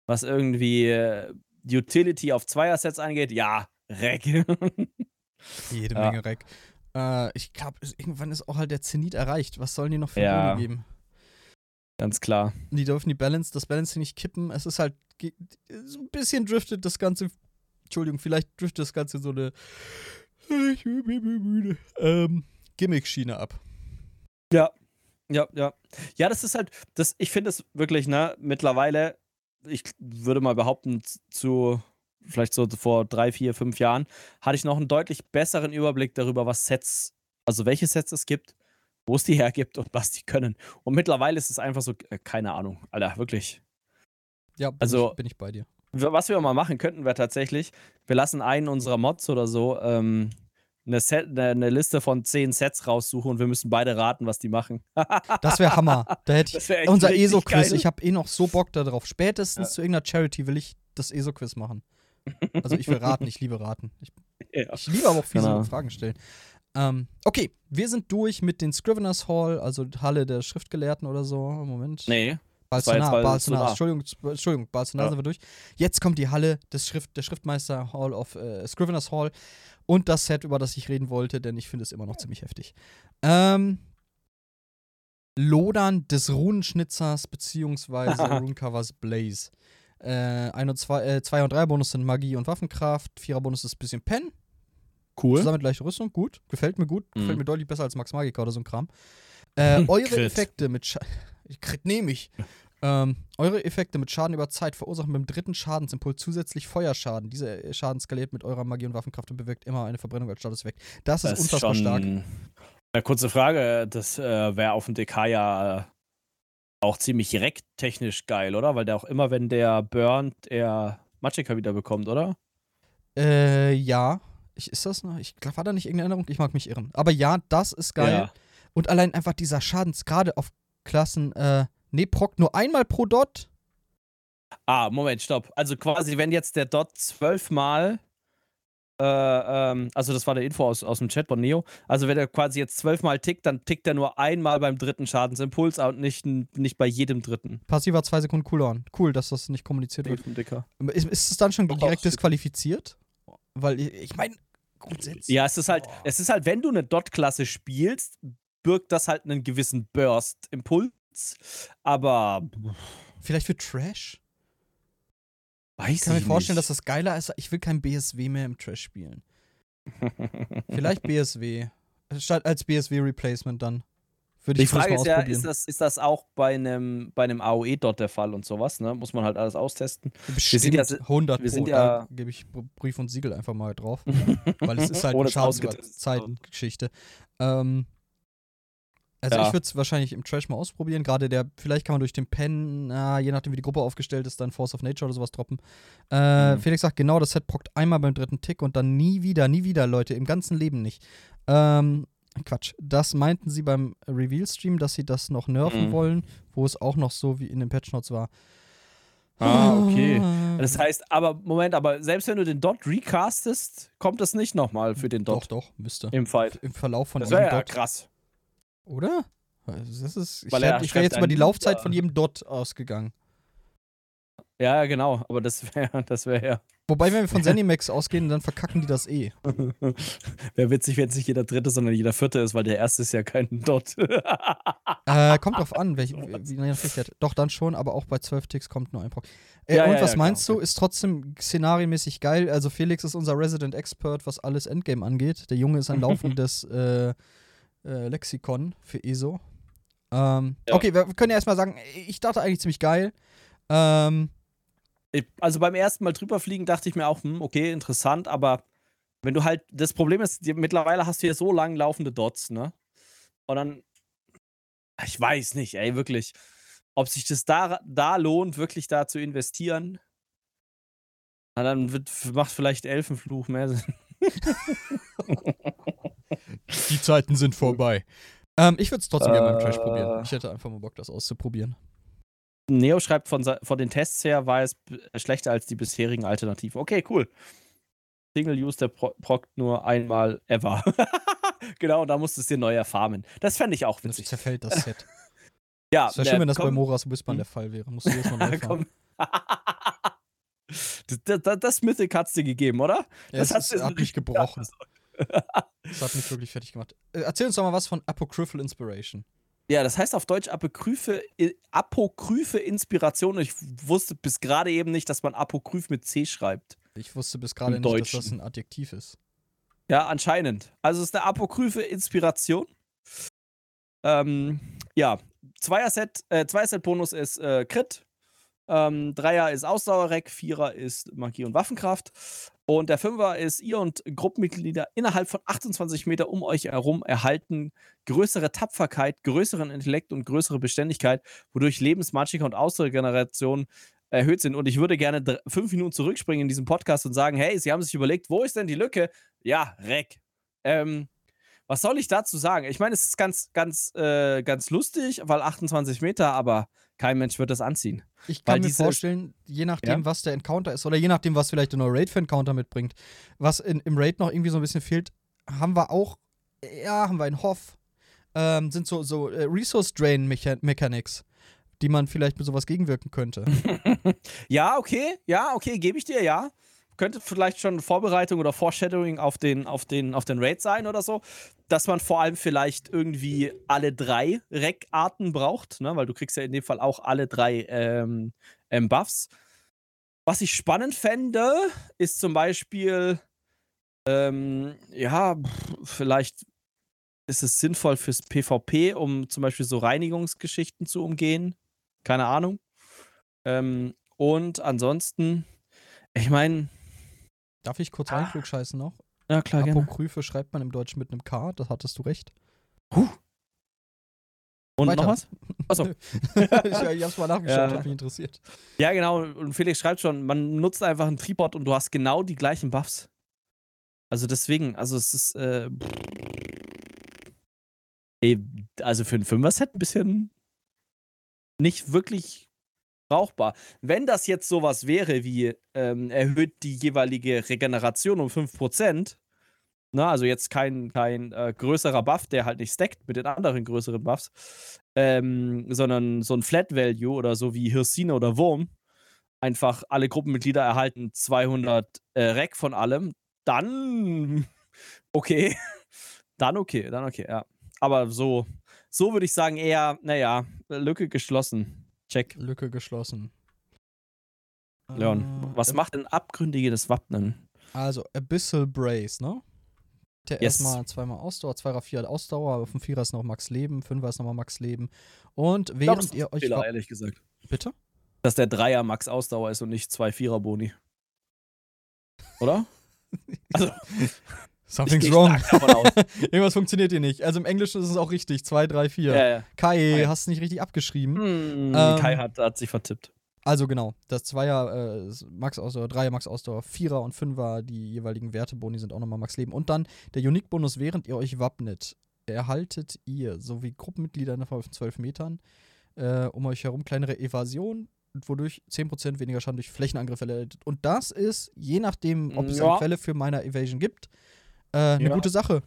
was irgendwie äh, Utility auf Zweier-Sets angeht? Ja, Rec. Jede Ja. Menge Reck. Äh, ich glaube, irgendwann ist auch halt der Zenit erreicht. Was sollen die noch für Ja. Boni geben? Ganz klar. Die dürfen die Balance, das Balancing nicht kippen. Es ist halt so ein bisschen driftet das Ganze. Entschuldigung, vielleicht driftet das Ganze so eine ich bin müde. Ähm, Gimmick-Schiene ab. Ja, ja, ja. Ja, das ist halt, das, ich finde es wirklich, ne, mittlerweile, ich würde mal behaupten, zu vielleicht so vor drei, vier, fünf Jahren, hatte ich noch einen deutlich besseren Überblick darüber, was Sets, also welche Sets es gibt, wo es die hergibt und was die können. Und mittlerweile ist es einfach so, äh, keine Ahnung, Alter, wirklich. Ja, bin, Also- ich, bin ich bei dir. Was wir mal machen könnten, wäre tatsächlich, wir lassen einen unserer Mods oder so ähm, eine, Set, eine, eine Liste von zehn Sets raussuchen und wir müssen beide raten, was die machen. Das wäre Hammer. Da hätte ich Das wär echt unser ESO-Quiz. Ich habe eh noch so Bock darauf. Spätestens Ja. zu irgendeiner Charity will ich das ESO-Quiz machen. Also ich will raten, ich liebe raten. Ich, Ja. ich liebe aber auch fiese Genau. Fragen stellen. Ähm, okay, wir sind durch mit den Scriveners Hall, also Halle der Schriftgelehrten oder so. Moment. Nee. So nah. Entschuldigung, Entschuldigung, Balzanar Ja. sind wir durch. Jetzt kommt die Halle des Schrift, der Schriftmeister Hall of äh, Scriveners Hall und das Set, über das ich reden wollte, denn ich finde es immer noch ziemlich heftig. Ähm, Lodern des Runenschnitzers beziehungsweise Runecovers Blaze. Äh, 1 und 2, äh, 2 und 3 Bonus sind Magie und Waffenkraft. 4er Bonus ist ein bisschen Pen. Cool. Zusammen mit leichter Rüstung, gut. Gefällt mir gut. Gefällt Mhm. mir deutlich besser als Max Magica oder so ein Kram. Äh, eure. Effekte mit Scha Crit nehme ich. Ähm, eure Effekte mit Schaden über Zeit verursachen beim dritten Schadensimpuls zusätzlich Feuerschaden. Dieser äh, Schaden skaliert mit eurer Magie und Waffenkraft und bewirkt immer eine Verbrennung als Statuseffekt. Das ist Das unfassbar stark. Eine kurze Frage, das äh, wäre auf dem DK ja äh, auch ziemlich recktechnisch geil, oder? Weil der auch immer, wenn der burnt, er Magicka wieder bekommt, oder? Äh, ja. Ich, ist das noch? Ich war da nicht irgendeine Erinnerung? Ich mag mich irren. Aber ja, das ist geil. Ja. Und allein einfach dieser Schadens, gerade auf Klassen, äh, nee, Proc nur einmal pro Dot. Ah, Moment, stopp. Also quasi, wenn jetzt der Dot zwölfmal, äh, ähm, also das war der Info aus, aus dem Chat von Neo, also wenn er quasi jetzt zwölfmal tickt, dann tickt er nur einmal beim dritten Schadensimpuls und nicht, nicht bei jedem dritten. Passiver 2 Sekunden Cooldown. Cool, dass das nicht kommuniziert wird. Dicker. Ist, ist es dann schon Doch, direkt disqualifiziert? Weil ich, ich meine, grundsätzlich. Ja, es ist halt, Boah. es ist halt, wenn du eine Dot-Klasse spielst, birgt das halt einen gewissen Burst-Impuls. Aber Vielleicht für Trash? weiß Ich kann mir ich vorstellen, dass nicht. das geiler ist. Ich will kein BSW mehr im Trash spielen. Vielleicht BSW. Statt als BSW-Replacement dann. Würde Die ich Frage mal ist ja, ist das, ist das auch bei einem, bei einem AOE-Dot der Fall und sowas, ne? Muss man halt alles austesten. Bestimmt sind ja- 100 wir sind ja- da gebe ich Brief und Siegel einfach mal drauf. weil es ist halt eine Zeitgeschichte. Ähm, also Ja. ich würde es wahrscheinlich im Trash mal ausprobieren. Gerade der, vielleicht kann man durch den Pen, na, je nachdem wie die Gruppe aufgestellt ist, dann Force of Nature oder sowas droppen. Äh, Mhm. Felix sagt, genau, das Set prockt einmal beim dritten Tick und dann nie wieder, nie wieder, Leute, im ganzen Leben nicht. Ähm, Quatsch. Das meinten sie beim Reveal-Stream, dass sie das noch nerven Mhm. wollen, wo es auch noch so wie in den Patch Notes war. Ah, okay. Das heißt, aber Moment, aber selbst wenn du den Dot recastest, kommt das nicht nochmal für den Doch, Dot doch, müsste. im Fight. Im Verlauf von Das wäre ja Dot. krass. Oder? Also Das ist, ich Weil wäre er wär schreibt jetzt über die Laufzeit von jedem Dot ausgegangen. Ja, ja, genau. Aber das wäre, das wäre ja. Wobei, wenn wir von Zenimax ausgehen, dann verkacken die das eh. Wäre witzig, wenn es nicht jeder dritte, sondern jeder vierte ist, weil der erste ist ja kein Dot. Äh, kommt drauf an, welch, wie das hat. Doch, dann schon, aber auch bei 12 Ticks kommt nur ein Proc. Äh, Ja, und ja, was meinst klar, du? Ist trotzdem szenariemäßig geil. Also, Felix ist unser Resident Expert, was alles Endgame angeht. Der Junge ist ein laufendes äh, äh, Lexikon für ESO. Ähm, Ja. Okay, wir können ja erstmal sagen, ich dachte eigentlich ziemlich geil. Ähm, also beim ersten Mal drüber fliegen dachte ich mir auch, hm, okay, interessant, aber wenn du halt, das Problem ist, die, mittlerweile hast du ja so lang laufende Dots, ne? Und dann, ich weiß nicht, ey, wirklich, ob sich das da, da lohnt, wirklich da zu investieren. Na, dann wird, macht vielleicht Elfenfluch mehr Sinn. Die Zeiten sind vorbei. Ähm, ich würde es trotzdem gerne beim Trash Äh. probieren. Ich hätte einfach mal Bock, das auszuprobieren. Neo schreibt, von, von den Tests her war es schlechter als die bisherigen Alternativen. Okay, cool. Single Use, der pro prockt nur einmal ever. genau, da musst du es dir neu erfarmen. Das fände ich auch Das witzig. zerfällt das Set. Ja, Es wäre schön, äh, wenn das bei komm- Moras Wispern Hm? der Fall wäre. Musst du jedes Mal neu komm. das, das, das Mythic hat's dir gegeben, oder? Ja, das es, hat es hat mich richtig gebrochen. Das hat mich wirklich fertig gemacht. Äh, Erzähl uns doch mal was von Apocryphal Inspiration. Ja, das heißt auf Deutsch Apokryphe, äh, Apokryphe Inspiration. Ich wusste bis gerade eben nicht, dass man Apokryph mit C schreibt. Ich wusste bis gerade nicht, dass Deutschen. das ein Adjektiv ist. Ja, anscheinend. Also es ist eine Apokryphe Inspiration. Ähm, ja, Zweier-Set, äh, Zweier-Set-Bonus ist äh, Crit. Ähm, Dreier ist Ausdauerreck, Vierer ist Magie und Waffenkraft. Und der Fünfer ist ihr und Gruppenmitglieder innerhalb von 28 Meter um euch herum erhalten größere Tapferkeit, größeren Intellekt und größere Beständigkeit, wodurch Lebensmagika und Ausdauergeneration erhöht sind. Und ich würde gerne fünf Minuten zurückspringen in diesem Podcast und sagen: Hey, Sie haben sich überlegt, wo ist denn die Lücke? Ja, Reck. Ähm, was soll ich dazu sagen? Ich meine, es ist ganz, ganz, äh, ganz lustig, weil 28 Meter, aber kein Mensch wird das anziehen. Ich kann mir vorstellen, je nachdem, Ja? was der Encounter ist, oder je nachdem, was vielleicht der neue Raid für Encounter mitbringt, was in, im Raid noch irgendwie so ein bisschen fehlt, haben wir auch, ja, haben wir in Hoff, ähm, sind so, so äh, Resource Drain Mecha Mechanics, die man vielleicht mit sowas gegenwirken könnte. Ja, okay, ja, okay, gebe ich dir, ja. Könnte vielleicht schon Vorbereitung oder Foreshadowing auf den, auf den, auf den Raid sein oder so. Dass man vor allem vielleicht irgendwie alle drei Reck-Arten braucht, ne? weil du kriegst ja in dem Fall auch alle drei ähm, ähm, Buffs. Was ich spannend fände, ist zum Beispiel, ähm, ja, vielleicht ist es sinnvoll fürs PvP, um zum Beispiel so Reinigungsgeschichten zu umgehen. Keine Ahnung. Ähm, und ansonsten, ich meine, Darf ich kurz Ah. reinklugscheißen noch? ja klar, gerne. Apokryphe schreibt man im Deutschen mit einem K, das hattest du recht. Und Weiter. noch was? Achso. ich, ich hab's mal nachgeschaut, Ja. hat mich interessiert. Ja, genau. Und Felix schreibt schon, man nutzt einfach einen Tripod und du hast genau die gleichen Buffs. Also deswegen, also es ist, äh, ey, also für ein Fünfer-Set ein bisschen nicht wirklich brauchbar. Wenn das jetzt sowas wäre wie ähm, erhöht die jeweilige Regeneration um 5%, na, also jetzt kein, kein äh, größerer Buff, der halt nicht stackt mit den anderen größeren Buffs, ähm, sondern so ein Flat Value oder so wie Hirsine oder Wurm, einfach alle Gruppenmitglieder erhalten 200 äh, Rec von allem, dann okay. Dann okay, dann okay, ja. Aber so, so würde ich sagen, eher, naja, Lücke geschlossen. Check. Lücke geschlossen. Leon, Äh, was macht denn abgründiges Wappnen? Also, Abyssal Brace, ne? Der Yes. erstmal zweimal Ausdauer, Zweier, Vierer Ausdauer, auf dem Vierer ist noch Max Leben, Fünfer ist nochmal Max Leben. Und Ich glaub, während das ist ihr euch. Fehler, ehrlich gesagt. Bitte? Dass der Dreier Max Ausdauer ist und nicht zwei Vierer Boni. Oder? Also, Something's wrong. Irgendwas funktioniert hier nicht. Also im Englischen ist es auch richtig. 2, 3, 4. ja, ja. Kai, hast du nicht richtig abgeschrieben. Hm, Ähm, Kai hat, hat sich vertippt. Also genau, das Zweier äh, Max Ausdauer, Dreier Max Ausdauer, Vierer und Fünfer, die jeweiligen Werteboni sind auch nochmal Max Leben. Und dann der Unique-Bonus, während ihr euch wappnet, erhaltet ihr sowie Gruppenmitglieder in der von 12 Metern äh, um euch herum kleinere Evasion, wodurch 10% weniger Schaden durch Flächenangriffe erleidet. Und das ist, je nachdem, ob es Ja. eine Quelle für meiner Evasion gibt, äh, eine Ja. gute Sache.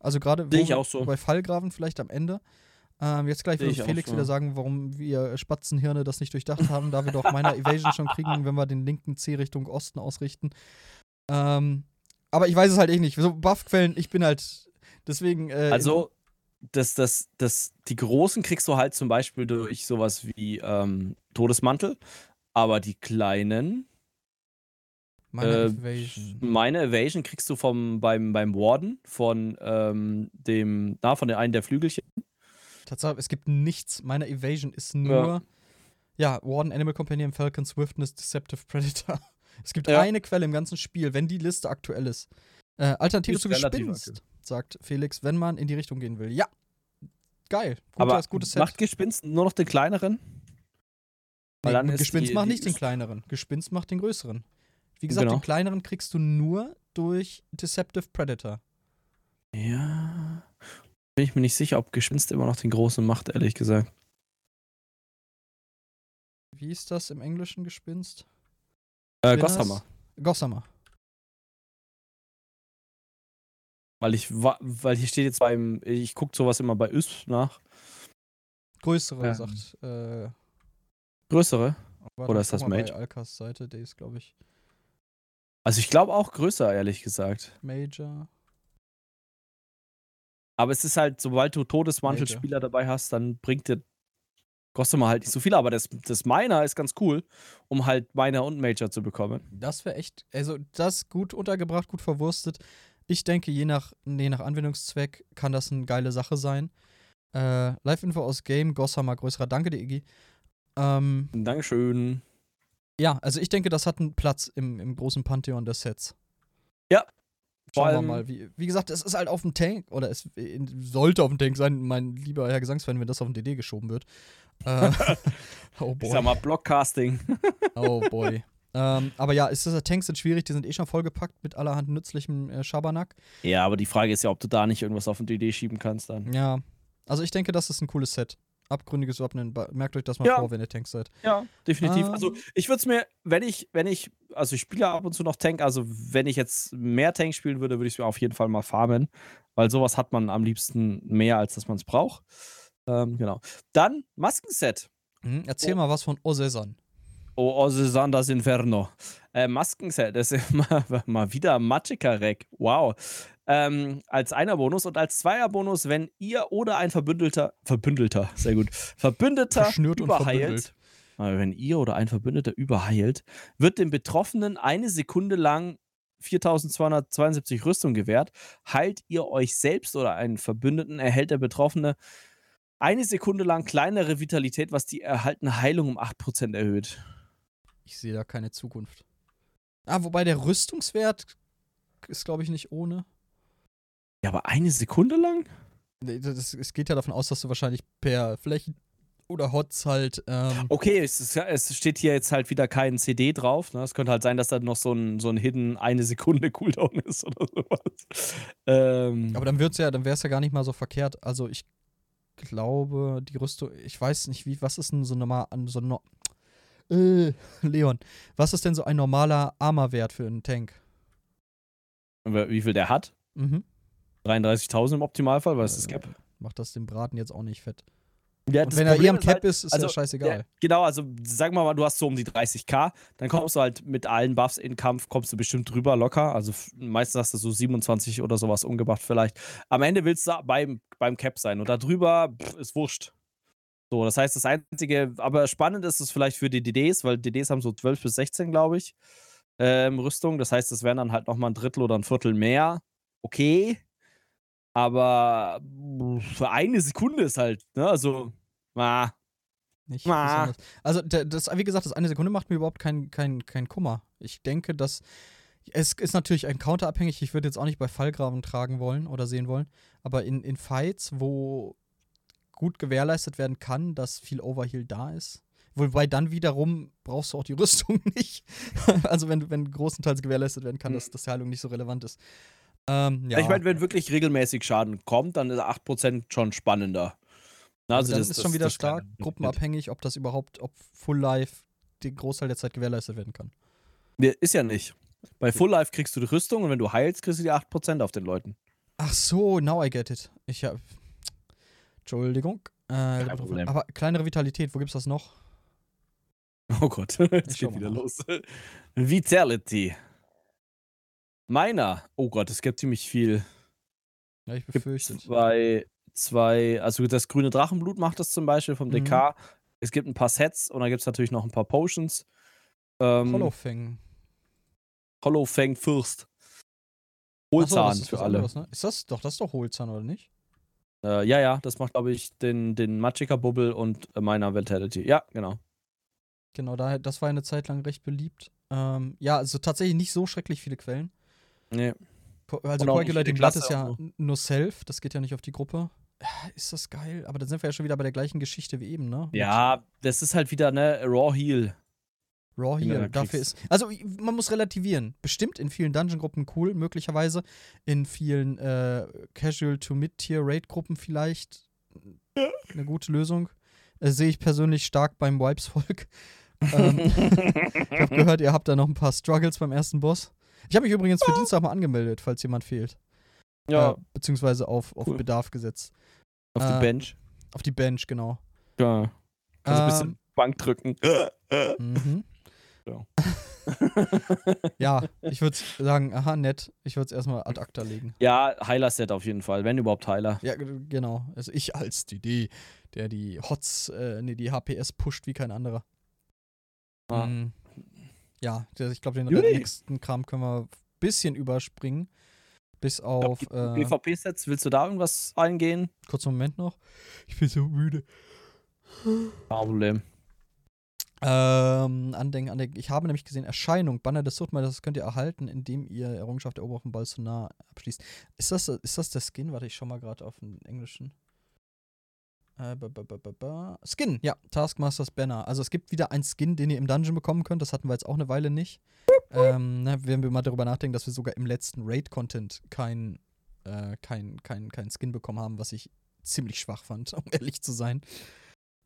Also gerade so. bei Fallgraven vielleicht am Ende. Ähm, jetzt gleich wird Felix so. wieder sagen, warum wir Spatzenhirne das nicht durchdacht haben, da wir doch meiner Evasion schon kriegen, wenn wir den linken C Richtung Osten ausrichten. Ähm, aber ich weiß es halt eh nicht. So Buffquellen, ich bin halt deswegen. Äh, Also, das, das, das, die großen kriegst du halt zum Beispiel durch sowas wie ähm, Todesmantel, aber die kleinen, meine äh, Evasion. meine Evasion kriegst du vom, beim, beim Warden von ähm, dem, na, von der einen der Flügelchen. Tatsache, es gibt nichts. Meine Evasion ist nur. Ja, Warden, Animal Companion, Falcon, Swiftness, Deceptive Predator. Es gibt Ja. eine Quelle im ganzen Spiel, wenn die Liste aktuell ist. Äh, Alternative Ist zu Gespinst, sagt Felix, wenn man in die Richtung gehen will. Ja. Geil. Gutes, aber gutes Set. macht Gespinst nur noch den kleineren? Nee, Gespinst die- macht die nicht den kleineren. Gespinst macht den größeren. Wie gesagt, Genau. den kleineren kriegst du nur durch Deceptive Predator. Ja. Bin ich mir nicht sicher, ob Gespinst immer noch den großen macht, ehrlich gesagt. Wie ist das im Englischen Gespinst? Äh, Spinners? Gossamer. Gossamer. Weil ich, weil hier steht jetzt beim, ich gucke sowas immer bei ÜSP nach. Größere, ja. sagt. Äh, Größere? Warte, Oder ist das Major? Bei Alkas Seite, der ist, glaube ich. Also ich glaube auch größer, ehrlich gesagt. Major. Aber es ist halt, sobald du Todesmantel-Spieler dabei hast, dann bringt dir kostet man halt nicht so viel, aber das, das Miner ist ganz cool, um halt Miner und Major zu bekommen. Das wäre echt, also das gut untergebracht, gut verwurstet. Ich denke, je nach, je nach Anwendungszweck kann das eine geile Sache sein. Äh, Live-Info aus Game, Gossamer, größerer Danke, dir, Iggy. Ähm, Dankeschön. Ja, also ich denke, das hat einen Platz im, im großen Pantheon des Sets. Ja. Schauen wir mal. Wie, wie gesagt, es ist halt auf dem Tank, oder es sollte auf dem Tank sein, mein lieber Herr Gesangsfan, wenn das auf den DD geschoben wird. Äh, oh boy. Ich sag mal, Blockcasting. oh boy. Ähm, aber ja, ist das, Tanks sind schwierig, die sind eh schon vollgepackt mit allerhand nützlichem äh, Schabernack. Ja, aber die Frage ist ja, ob du da nicht irgendwas auf den DD schieben kannst dann. Ja. Also ich denke, das ist ein cooles Set. Abgründiges Wappen, merkt euch das mal ja. vor, wenn ihr Tanks seid. Ja, definitiv. Ähm. Also ich würde es mir, wenn ich, wenn ich, also ich spiele ab und zu noch Tank, also wenn ich jetzt mehr Tank spielen würde, würde ich es mir auf jeden Fall mal farmen, weil sowas hat man am liebsten mehr, als dass man es braucht. Ähm, genau. Dann Maskenset. Mhm, erzähl oh. mal was von Osesan. Oh, Osesan das Inferno. Äh, Maskenset, das ist mal, mal wieder Magicka-Rack. Wow. Ähm, als einer Bonus und als zweier Bonus, wenn ihr oder ein Verbündelter, Verbündelter, sehr gut, Verbündeter Verschnürt überheilt, wenn ihr oder ein Verbündeter überheilt, wird dem Betroffenen eine Sekunde lang 4272 Rüstung gewährt. Heilt ihr euch selbst oder einen Verbündeten, erhält der Betroffene eine Sekunde lang kleinere Vitalität, was die erhaltene Heilung um 8% erhöht. Ich sehe da keine Zukunft. Ah, wobei der Rüstungswert ist, glaube ich, nicht ohne. Ja, aber eine Sekunde lang? es geht ja davon aus, dass du wahrscheinlich per Flächen oder Hots halt. Ähm okay, es, ist, es, steht hier jetzt halt wieder kein CD drauf. Ne? Es könnte halt sein, dass da noch so ein, so ein Hidden eine Sekunde Cooldown ist oder sowas. Ähm aber dann wird's ja, dann wäre es ja gar nicht mal so verkehrt. Also ich glaube, die Rüstung, ich weiß nicht, wie, was ist denn so normal, so no, äh, Leon, was ist denn so ein normaler Armor-Wert für einen Tank? Wie viel der hat? Mhm. 33.000 im Optimalfall, weil es ist Cap. Macht das den Braten jetzt auch nicht fett. Ja, und wenn er eh am Cap halt, ist, ist also, ja scheißegal. Ja, genau, also sag mal, du hast so um die 30k, dann kommst du halt mit allen Buffs in Kampf, kommst du bestimmt drüber locker. Also meistens hast du so 27 oder sowas umgebracht vielleicht. Am Ende willst du beim, beim Cap sein und da drüber pff, ist wurscht. So, das heißt, das Einzige, aber spannend ist es vielleicht für die DDs, weil DDs haben so 12 bis 16, glaube ich, ähm, Rüstung. Das heißt, es wären dann halt nochmal ein Drittel oder ein Viertel mehr. Okay. Aber für eine Sekunde ist halt, ne, also, ah. Nicht ah. Also, das, wie gesagt, das eine Sekunde macht mir überhaupt keinen kein, kein Kummer. Ich denke, dass es ist natürlich ein Counterabhängig. Ich würde jetzt auch nicht bei Fallgraben tragen wollen oder sehen wollen. Aber in, in Fights, wo gut gewährleistet werden kann, dass viel Overheal da ist. Wobei dann wiederum brauchst du auch die Rüstung nicht. also wenn, wenn großenteils gewährleistet werden kann, mhm. dass, dass die Heilung nicht so relevant ist. Ähm, ja. Ich meine, wenn wirklich regelmäßig Schaden kommt, dann ist 8% schon spannender. Also, das ist schon wieder stark gruppenabhängig, ob das überhaupt, ob Full Life den Großteil der Zeit gewährleistet werden kann. Nee, ist ja nicht. Bei Full Life kriegst du die Rüstung und wenn du heilst, kriegst du die 8% auf den Leuten. Ach so, now I get it. Ich hab. Entschuldigung. Äh, aber kleinere Vitalität, wo gibt's das noch? Oh Gott, jetzt geht wieder los. Vitality. Meiner. Oh Gott, es gibt ziemlich viel. Ja, ich befürchte. Zwei, zwei, also das grüne Drachenblut macht das zum Beispiel vom mhm. DK. Es gibt ein paar Sets und dann gibt es natürlich noch ein paar Potions. Ähm, Hollowfang. Hollowfang Fürst. Hohlzahn so, für alle. Anderes, ne? Ist das doch, das ist doch Hohlzahn, oder nicht? Äh, ja, ja, das macht, glaube ich, den, den Magicka-Bubble und äh, meiner Vitality. Ja, genau. Genau, da, das war eine Zeit lang recht beliebt. Ähm, ja, also tatsächlich nicht so schrecklich viele Quellen. Nee. Also Coagulating Blood ist ja nur Self, das geht ja nicht auf die Gruppe. Ist das geil? Aber dann sind wir ja schon wieder bei der gleichen Geschichte wie eben, ne? Ja, das ist halt wieder, ne, Raw Heal. Raw Heal, dafür ist. Also, man muss relativieren. Bestimmt in vielen Dungeon-Gruppen cool, möglicherweise. In vielen äh, Casual to Mid-Tier-Raid-Gruppen vielleicht ja. eine gute Lösung. Äh, Sehe ich persönlich stark beim Wipes-Volk. ähm, ich habe gehört, ihr habt da noch ein paar Struggles beim ersten Boss. Ich habe mich übrigens für Dienstag mal angemeldet, falls jemand fehlt. Ja, Äh, beziehungsweise auf, auf Cool. Bedarf gesetzt. auf äh, die Bench. Auf die Bench, genau. Ja. Kannst ein Ähm, bisschen Bank drücken. Mhm. Ja. ja, ich würde sagen, aha, nett. Ich würde es erstmal ad acta legen. ja, Heiler-Set auf jeden Fall, wenn überhaupt Heiler. Ja, genau. Also ich als DD, der die Hots, äh, nee, die HPS pusht wie kein anderer. Ah. Mm, ja, ich glaube, den Juni. nächsten Kram können wir ein bisschen überspringen. Bis auf, äh, PvP-Sets, willst du da irgendwas eingehen? kurzen Moment noch. Ich bin so müde. Kein Problem. Ähm, Andenken, Andenken. Ich habe nämlich gesehen, Erscheinung, Banner des Suchtmeisters, das könnt ihr erhalten, indem ihr Errungenschaft der Eroberung Balsonar abschließt. Ist das, ist das der Skin? Warte, ich schau mal gerade auf den englischen. Äh, ba, ba, ba, ba, ba. Skin, ja, Taskmasters Banner. Also es gibt wieder ein Skin, den ihr im Dungeon bekommen könnt. Das hatten wir jetzt auch eine Weile nicht. ähm, ne, wenn wir mal darüber nachdenken, dass wir sogar im letzten Raid-Content kein, äh, kein, kein, kein Skin bekommen haben, was ich ziemlich schwach fand, um ehrlich zu sein.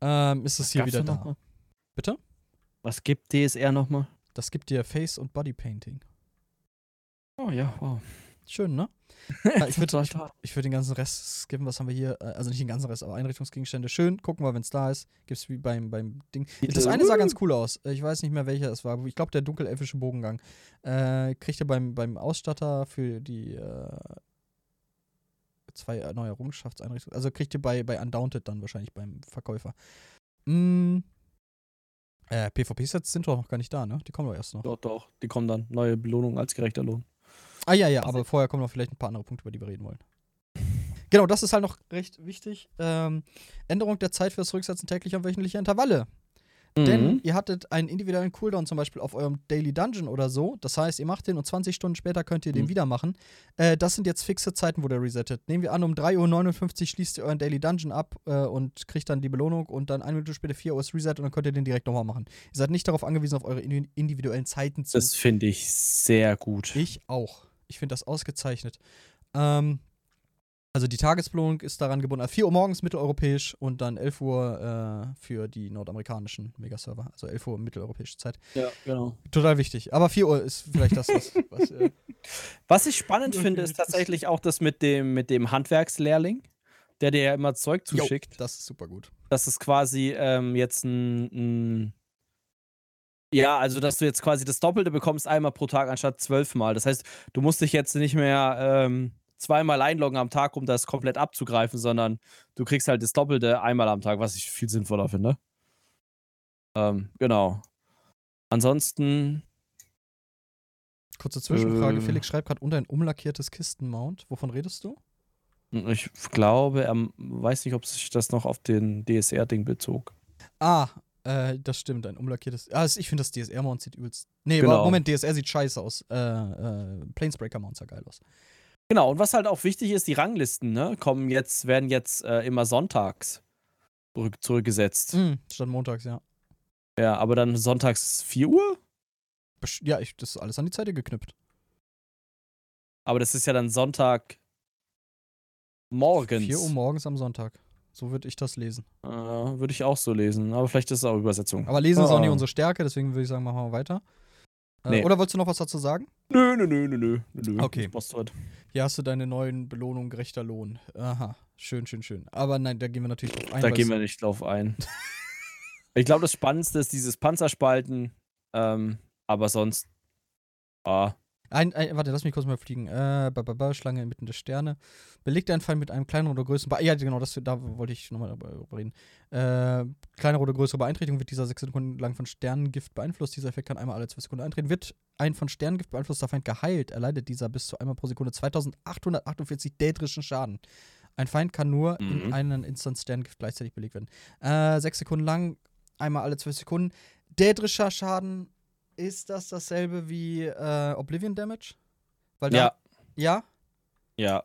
Ähm, ist es hier wieder da mal? Bitte? Was gibt DSR nochmal? Das gibt dir Face- und Bodypainting. Oh ja, wow. Schön, ne? Ja, ich würde würd den ganzen Rest skippen. Was haben wir hier? Äh, Also nicht den ganzen Rest, aber Einrichtungsgegenstände. Schön, gucken wir, wenn es da ist. Gibt es wie beim, beim Ding. Das eine sah ganz cool aus. Äh, Ich weiß nicht mehr, welcher es war. Ich glaube, der dunkelelfische Bogengang. Äh, kriegt ihr beim, beim Ausstatter für die äh, zwei äh, neue Errungenschaftseinrichtungen. Also kriegt ihr bei, bei Undaunted dann wahrscheinlich beim Verkäufer. Mm. Äh, PvP-Sets sind doch noch gar nicht da, ne? Die kommen doch erst noch. Doch, doch. Die kommen dann. Neue Belohnung als gerechter Lohn. Ah ja, ja, aber vorher kommen noch vielleicht ein paar andere Punkte, über die wir reden wollen. Genau, das ist halt noch recht wichtig. Ähm, Änderung der Zeit für das Rücksetzen täglicher und wöchentlicher Intervalle. Denn Mhm. ihr hattet einen individuellen Cooldown zum Beispiel auf eurem Daily Dungeon oder so. Das heißt, ihr macht den und 20 Stunden später könnt ihr den Mhm. wieder machen. Äh, das sind jetzt fixe Zeiten, wo der resettet. Nehmen wir an, um 3.59 Uhr schließt ihr euren Daily Dungeon ab äh, und kriegt dann die Belohnung und dann eine Minute später 4 Uhr ist Reset und dann könnt ihr den direkt nochmal machen. Ihr seid nicht darauf angewiesen, auf eure indi- individuellen Zeiten zu Das finde ich sehr gut. ich auch. Ich finde das ausgezeichnet. Ähm, also die Tagesbelohnung ist daran gebunden. Also 4 Uhr morgens mitteleuropäisch und dann 11 Uhr äh, für die nordamerikanischen Megaserver. Also 11 Uhr mitteleuropäische Zeit. Ja, genau. Total wichtig. Aber 4 Uhr ist vielleicht das, was. was äh, Was ich spannend finde, ist das- tatsächlich auch das mit dem, mit dem Handwerkslehrling, der dir ja immer Zeug jo, zuschickt. das ist super gut. dass es quasi ähm, jetzt ein, ein ja, also dass du jetzt quasi das Doppelte bekommst einmal pro Tag anstatt zwölfmal. Das heißt, du musst dich jetzt nicht mehr ähm, zweimal einloggen am Tag, um das komplett abzugreifen, sondern du kriegst halt das Doppelte einmal am Tag, was ich viel sinnvoller finde. Ähm, genau. Ansonsten, Kurze Zwischenfrage. Äh. Felix schreibt gerade unter ein umlackiertes Kistenmount. Wovon redest du? ich glaube, er weiß nicht, ob sich das noch auf den DSR-Ding bezog. Ah, äh, das stimmt. Ein umlackiertes. Ah, ich finde das DSR-Mount sieht übelst. Nee, Genau. aber Moment, DSR sieht scheiße aus. Äh, äh, Planesbreaker-Mount sah geil aus. Genau, und was halt auch wichtig ist, die Ranglisten, ne, kommen jetzt, werden jetzt äh, immer sonntags zurück, zurückgesetzt. Mhm, statt montags, ja. Ja, aber dann sonntags 4 Uhr? Ja, ich, das ist alles an die Zeit geknüpft. Aber das ist ja dann Sonntag morgens. 4 Uhr morgens am Sonntag. So würde ich das lesen. Äh, Würde ich auch so lesen, aber vielleicht ist es auch Übersetzung. Aber lesen ist auch nicht Ah. unsere Stärke, deswegen würde ich sagen, machen wir weiter. Äh, Nee. Oder wolltest du noch was dazu sagen? Nö, nö, nö, nö, nö, nö. Okay. Hier hast du deine neuen Belohnungen, gerechter Lohn. Aha, schön, schön, schön. Aber nein, da gehen wir natürlich drauf ein. Da gehen wir nicht drauf ein. ich glaube, das Spannendste ist dieses Panzerspalten, ähm, aber sonst. Ah, Ein, ein, warte, lass mich kurz mal fliegen. Äh, ba, ba, ba, Schlange inmitten der Sterne. Belegt ein Feind mit einem kleineren oder größeren. Be ja, genau, das, da wollte ich nochmal drüber reden. Äh, kleinere oder größere Beeinträchtigung wird dieser sechs Sekunden lang von Sternengift beeinflusst. Dieser Effekt kann einmal alle zwei Sekunden eintreten. Wird ein von Sternengift beeinflusster Feind geheilt, erleidet dieser bis zu einmal pro Sekunde 2848 dädrischen Schaden. Ein Feind kann nur in Mhm. einen Instant Sternengift gleichzeitig belegt werden. Äh, sechs Sekunden lang, einmal alle zwei Sekunden. Dädrischer Schaden, ist das dasselbe wie äh, Oblivion Damage? Weil ja, ja? ja.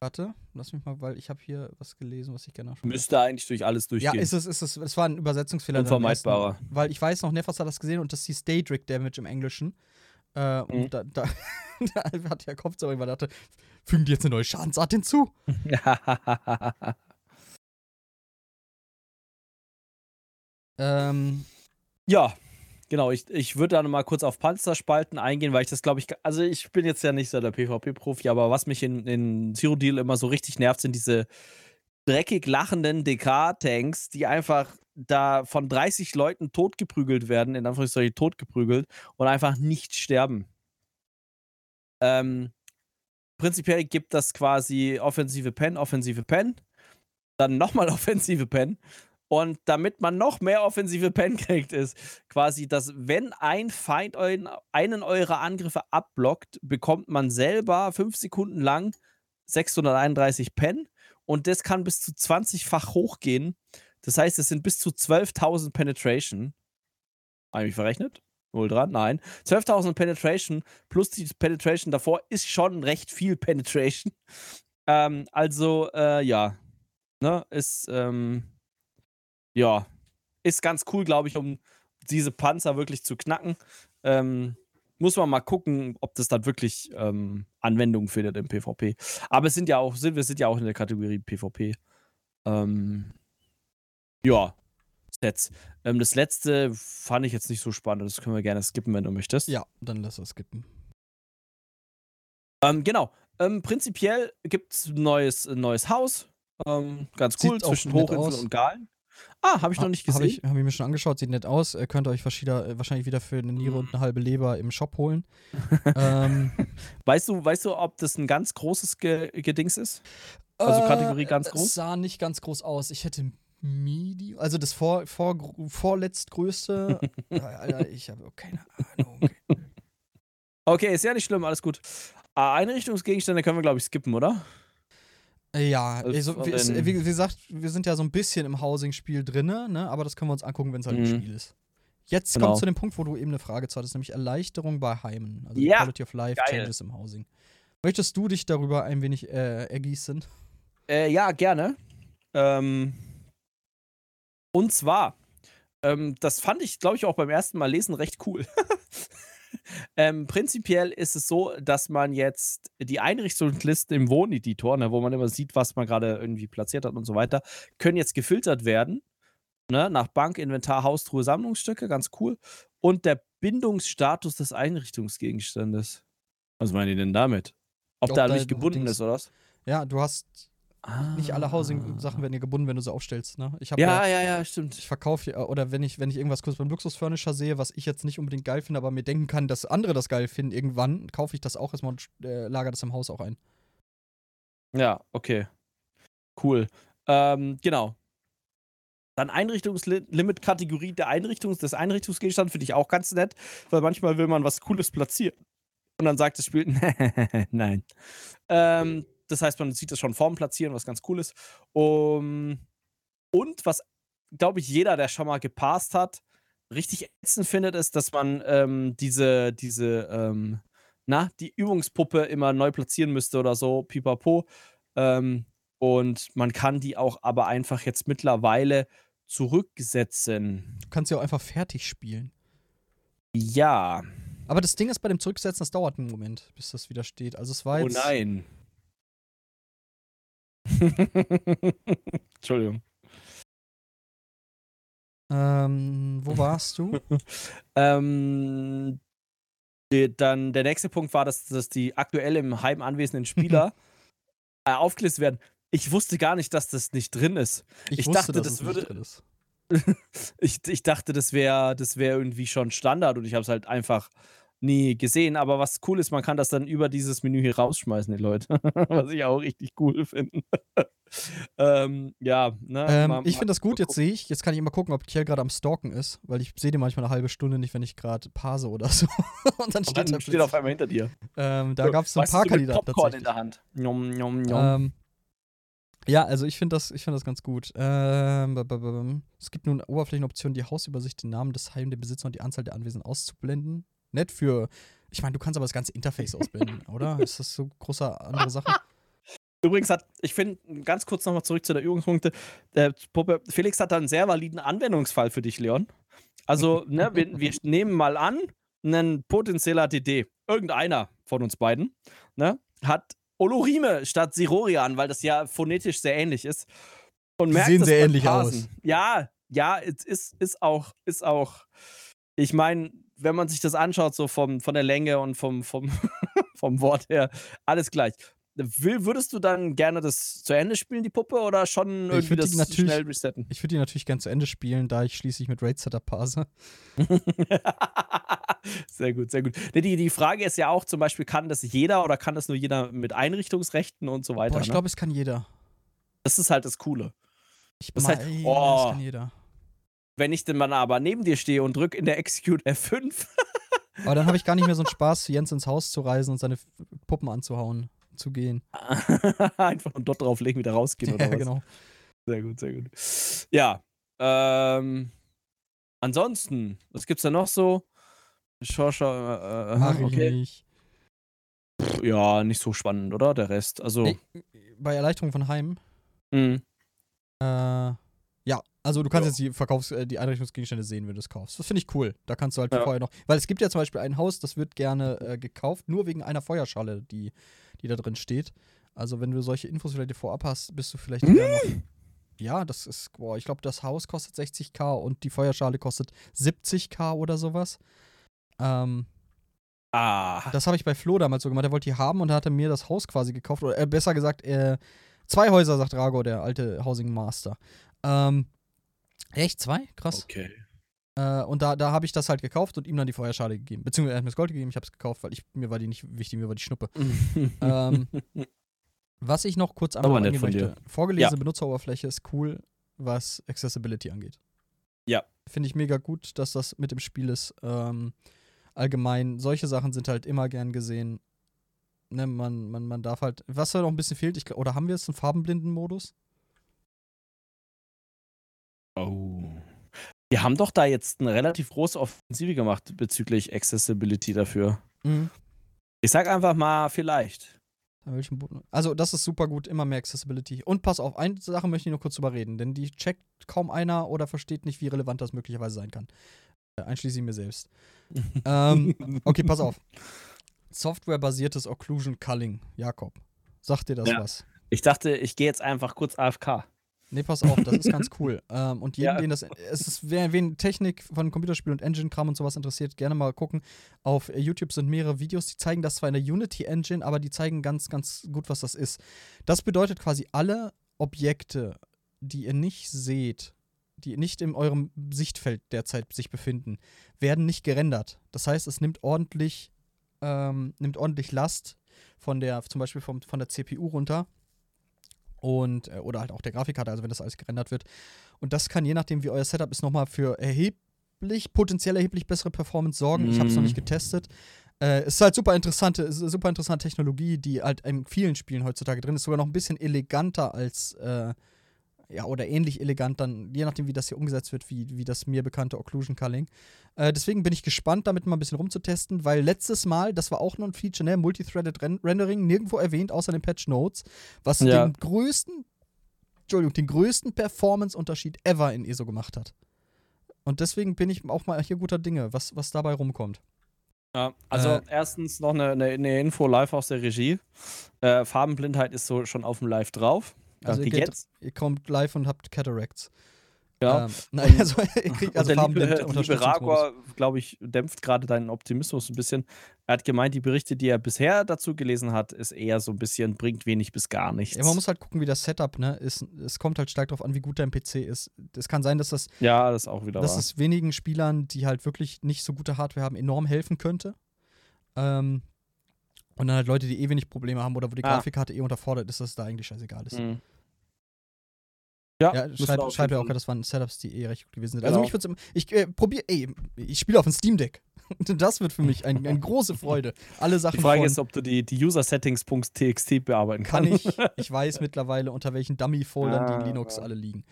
Warte, lass mich mal, weil ich habe hier was gelesen, was ich gerne nachschauen Müsste eigentlich durch alles Ja, durchgehen. ist es, ist es. Es war ein Übersetzungsfehler. im ersten- Unvermeidbarer. Weil ich weiß noch, Nefas hat das gesehen und das hieß Daedric Damage im Englischen. Äh, Mhm. Und da, da, da hat der Kopf so irgendwann dachte, fügen die jetzt eine neue Schadensart hinzu? Ähm, ja, genau, ich, ich würde da nochmal kurz auf Panzerspalten eingehen, weil ich das glaube ich, also ich bin jetzt ja nicht so der PvP-Profi, aber was mich in, in Zero Deal immer so richtig nervt, sind diese dreckig lachenden DK-Tanks, die einfach da von 30 Leuten totgeprügelt werden, in Anführungszeichen totgeprügelt und einfach nicht sterben. Ähm, prinzipiell gibt das quasi offensive Pen, offensive Pen, dann nochmal offensive Pen. Und damit man noch mehr offensive kriegt, ist quasi, dass wenn ein Feind einen eurer Angriffe abblockt, bekommt man selber fünf Sekunden lang 631 Pen und das kann bis zu 20-fach hochgehen. Das heißt, es sind bis zu 12.000 Penetration. Habe ich mich verrechnet? Wohl dran? Nein. 12.000 Penetration plus die Penetration davor ist schon recht viel Penetration. Ähm, also, äh, ja. Ne, ist, ähm, ja, ist ganz cool, glaube ich, um diese Panzer wirklich zu knacken. Ähm, muss man mal gucken, ob das dann wirklich ähm, Anwendung findet im PvP. Aber es sind ja auch, sind, wir sind ja auch in der Kategorie PvP. Ähm, ja, Sets. Ähm, das letzte fand ich jetzt nicht so spannend. Das können wir gerne skippen, wenn du möchtest. Ja, dann lass es skippen. Ähm, genau. Ähm, prinzipiell gibt es ein neues, neues Haus. Ähm, ganz cool, Sieht zwischen Hochinseln und Galen. Ah, habe ich noch nicht gesehen. Habe ich, hab ich, mir schon angeschaut, sieht nett aus. Ihr könnt euch äh, wahrscheinlich wieder für eine Niere und eine halbe Leber im Shop holen. ähm, weißt, du, weißt du, ob das ein ganz großes Ge Gedings ist? Also Kategorie ganz groß? Es sah nicht ganz groß aus. Ich hätte Medium, also das vor, vor, vorletztgrößte. Alter, ich habe keine Ahnung. Okay, ist ja nicht schlimm, alles gut. Ah, Einrichtungsgegenstände können wir, glaube ich, skippen, oder? Ja, also, wie, wie, wie, gesagt, wir sind ja so ein bisschen im Housing-Spiel drin, ne? aber das können wir uns angucken, wenn es halt mhm. ein Spiel ist. Jetzt genau. kommt zu dem Punkt, wo du eben eine Frage zu hattest, nämlich Erleichterung bei Heimen. Also ja, Quality of Life, geil. Changes im Housing. Möchtest du dich darüber ein wenig äh, ergießen? Äh, ja, gerne. Ähm, und zwar, ähm, das fand ich, glaube ich, auch beim ersten Mal lesen recht cool. ähm, prinzipiell ist es so, dass man jetzt die Einrichtungslisten im Wohneditor, ne, wo man immer sieht, was man gerade irgendwie platziert hat und so weiter, können jetzt gefiltert werden. Ne, nach Bank, Inventar, Haustruhe, Sammlungsstücke, ganz cool. Und der Bindungsstatus des Einrichtungsgegenstandes. Was meinen die denn damit? Ob, Ob da nicht gebunden ist oder was? Ja, du hast Ah. Nicht alle Housing-Sachen werden dir gebunden, wenn du sie aufstellst. Ne? Ich ja, ja, ja, ja, stimmt. Ich verkaufe, oder wenn ich, wenn ich irgendwas kurz beim Luxusfurniture sehe, was ich jetzt nicht unbedingt geil finde, aber mir denken kann, dass andere das geil finden, irgendwann kaufe ich das auch erstmal und äh, lagere das im Haus auch ein. Ja, okay. Cool. Ähm, genau. Dann Einrichtungslimit-Kategorie der Einrichtungs des Einrichtungsgegenstands finde ich auch ganz nett, weil manchmal will man was Cooles platzieren. Und dann sagt das Spiel, nein. Ähm, das heißt, man sieht das schon vorm Platzieren, was ganz cool ist. Um, und was, glaube ich, jeder, der schon mal gepasst hat, richtig ätzend findet, ist, dass man ähm, diese, diese, ähm, na, die Übungspuppe immer neu platzieren müsste oder so, pipapo. Ähm, und man kann die auch aber einfach jetzt mittlerweile zurücksetzen. Du kannst sie auch einfach fertig spielen. Ja. Aber das Ding ist bei dem Zurücksetzen, das dauert einen Moment, bis das wieder steht. Also es war oh jetzt. Oh nein. Entschuldigung. Ähm, wo warst du? ähm, die, dann der nächste Punkt war, dass, dass die aktuell im Heim anwesenden Spieler äh, aufgelistet werden. Ich wusste gar nicht, dass das nicht drin ist. Ich, ich wusste, dachte, das würde. ich, ich dachte, das wäre das wär irgendwie schon Standard und ich habe es halt einfach nie gesehen. Aber was cool ist, man kann das dann über dieses Menü hier rausschmeißen, die Leute. was ich auch richtig cool finde. ähm, ja, ne, ähm, mal, ich finde das gut, jetzt sehe ich, jetzt kann ich immer gucken, ob Kiel gerade am Stalken ist, weil ich sehe den manchmal eine halbe Stunde nicht, wenn ich gerade parse oder so. und dann steht, dann steht auf einmal hinter dir. Ähm, da gab es so ein paar Kandidaten. Popcorn in der Hand. Nom, nom, nom. Ähm, ja, also ich finde das, find das ganz gut. Ähm, es gibt nun Oberflächenoptionen, die Hausübersicht, den Namen des Heim, den Besitzer und die Anzahl der Anwesen auszublenden nett für. Ich meine, du kannst aber das ganze Interface ausbilden, oder? Ist das so große andere Sache? Übrigens hat, ich finde, ganz kurz nochmal zurück zu der Übungspunkte. Der Puppe, Felix hat da einen sehr validen Anwendungsfall für dich, Leon. Also, ne, wir, wir nehmen mal an, ein potenzieller DD, irgendeiner von uns beiden, ne, hat Olorime statt Sirorian, weil das ja phonetisch sehr ähnlich ist. Und merkt, Die sehen sehr ähnlich aus. Ja, ja, es ist, ist auch, ist auch ich meine, wenn man sich das anschaut, so vom, von der Länge und vom, vom, vom Wort her, alles gleich. Will, würdest du dann gerne das zu Ende spielen, die Puppe, oder schon irgendwie das schnell resetten? Ich würde die natürlich gerne zu Ende spielen, da ich schließlich mit Raid Setup parse. sehr gut, sehr gut. Die, die Frage ist ja auch zum Beispiel, kann das jeder oder kann das nur jeder mit Einrichtungsrechten und so weiter? Boah, ich ne? glaube, es kann jeder. Das ist halt das Coole. Ich das halt, oh, das kann jeder. Wenn ich denn mal aber neben dir stehe und drücke in der Execute F5. aber dann habe ich gar nicht mehr so einen Spaß, zu Jens ins Haus zu reisen und seine Puppen anzuhauen zu gehen. Einfach und dort drauflegen, wieder rausgehen oder ja, was? genau. Sehr gut, sehr gut. Ja, ähm, ansonsten, was gibt's da noch so? Schau, schau, äh, äh Mach okay. nicht. Ja, nicht so spannend, oder? Der Rest. Also. Hey, bei Erleichterung von Heim. Mhm. Äh, also du kannst ja. jetzt die Verkaufs-, äh, die Einrichtungsgegenstände sehen, wenn du es kaufst. Das finde ich cool. Da kannst du halt ja. vorher noch. Weil es gibt ja zum Beispiel ein Haus, das wird gerne äh, gekauft, nur wegen einer Feuerschale, die die da drin steht. Also, wenn du solche Infos vielleicht vorab hast, bist du vielleicht hm? Ja, das ist, boah, ich glaube, das Haus kostet 60k und die Feuerschale kostet 70k oder sowas. Ähm, ah. Das habe ich bei Flo damals so gemacht. Er wollte die haben und hatte mir das Haus quasi gekauft. Oder äh, besser gesagt, äh, zwei Häuser, sagt Rago, der alte Housing Master. Ähm, echt? Zwei? Krass. Okay. Äh, und da, da habe ich das halt gekauft und ihm dann die Feuerschale gegeben. Beziehungsweise er hat mir das Gold gegeben, ich habe es gekauft, weil ich, mir war die nicht wichtig, mir war die Schnuppe. ähm, was ich noch kurz einmal angehen möchte. Vorgelesene ja. Benutzeroberfläche ist cool, was Accessibility angeht. Ja. Finde ich mega gut, dass das mit dem Spiel ist. Ähm, allgemein, solche Sachen sind halt immer gern gesehen. Ne, man, man, man darf halt, was da noch ein bisschen fehlt, ich, oder haben wir jetzt einen farbenblinden Modus? Oh. Wir haben doch da jetzt eine relativ große Offensive gemacht bezüglich Accessibility dafür. Mhm. Ich sag einfach mal, vielleicht. Also, das ist super gut, immer mehr Accessibility. Und pass auf, eine Sache möchte ich noch kurz drüber reden, denn die checkt kaum einer oder versteht nicht, wie relevant das möglicherweise sein kann. Äh, einschließlich mir selbst. ähm, okay, pass auf. Softwarebasiertes Occlusion Culling. Jakob, sagt dir das ja. was? Ich dachte, ich gehe jetzt einfach kurz AFK. Nee, pass auf, das ist ganz cool. ähm, und jeden, ja. den das, es ist, wer wen Technik von Computerspielen und Engine-Kram und sowas interessiert, gerne mal gucken. Auf YouTube sind mehrere Videos, die zeigen das zwar in der Unity Engine, aber die zeigen ganz, ganz gut, was das ist. Das bedeutet quasi, alle Objekte, die ihr nicht seht, die nicht in eurem Sichtfeld derzeit sich befinden, werden nicht gerendert. Das heißt, es nimmt ordentlich, ähm, nimmt ordentlich Last von der, zum Beispiel vom, von der CPU runter und äh, oder halt auch der Grafikkarte, also wenn das alles gerendert wird. Und das kann je nachdem, wie euer Setup ist, nochmal für erheblich, potenziell erheblich bessere Performance sorgen. Mm. Ich habe es noch nicht mhm. getestet. Äh, es ist halt super interessante, super interessante Technologie, die halt in vielen Spielen heutzutage drin ist, sogar noch ein bisschen eleganter als äh, ja, oder ähnlich elegant dann, je nachdem, wie das hier umgesetzt wird, wie, wie das mir bekannte Occlusion Culling. Äh, deswegen bin ich gespannt, damit mal ein bisschen rumzutesten, weil letztes Mal, das war auch noch ein Feature, ne, Multithreaded Ren Rendering, nirgendwo erwähnt, außer den Patch Notes, was ja. den größten, Entschuldigung, den größten Performance-Unterschied ever in ESO gemacht hat. Und deswegen bin ich auch mal hier guter Dinge, was, was dabei rumkommt. Ja, also äh, erstens noch eine, eine, eine, Info live aus der Regie. Äh, Farbenblindheit ist so schon auf dem Live drauf. Also ihr, geht, ihr, kommt live und habt Cataracts. Ja. Ähm, nein, also, kriegt also der liebe, liebe Ragor, glaube ich, dämpft gerade deinen Optimismus ein bisschen. Er hat gemeint, die Berichte, die er bisher dazu gelesen hat, ist eher so ein bisschen, bringt wenig bis gar nichts. Ja, man muss halt gucken, wie das Setup ne, ist. Es kommt halt stark darauf an, wie gut dein PC ist. Es kann sein, dass das. Ja, das auch wieder. Dass wahr. es wenigen Spielern, die halt wirklich nicht so gute Hardware haben, enorm helfen könnte. Ähm, und dann halt Leute, die eh wenig Probleme haben oder wo die ah. Grafikkarte eh unterfordert ist, dass es da eigentlich scheißegal ist. Mhm. Ja, ja schreibt schreib ja auch, das waren Setups, die eh recht gut gewesen sind. Also genau. Also mich würde ich äh, probiere, ey, ich spiele auf dem Steam Deck. Das wird für mich ein, eine große Freude. Alle Sachen. Die Frage ist, ob du die, die User-Settings.txt bearbeiten kannst. Kann ich. Ich weiß mittlerweile, unter welchen Dummy-Foldern ah, die in Linux ja. alle liegen.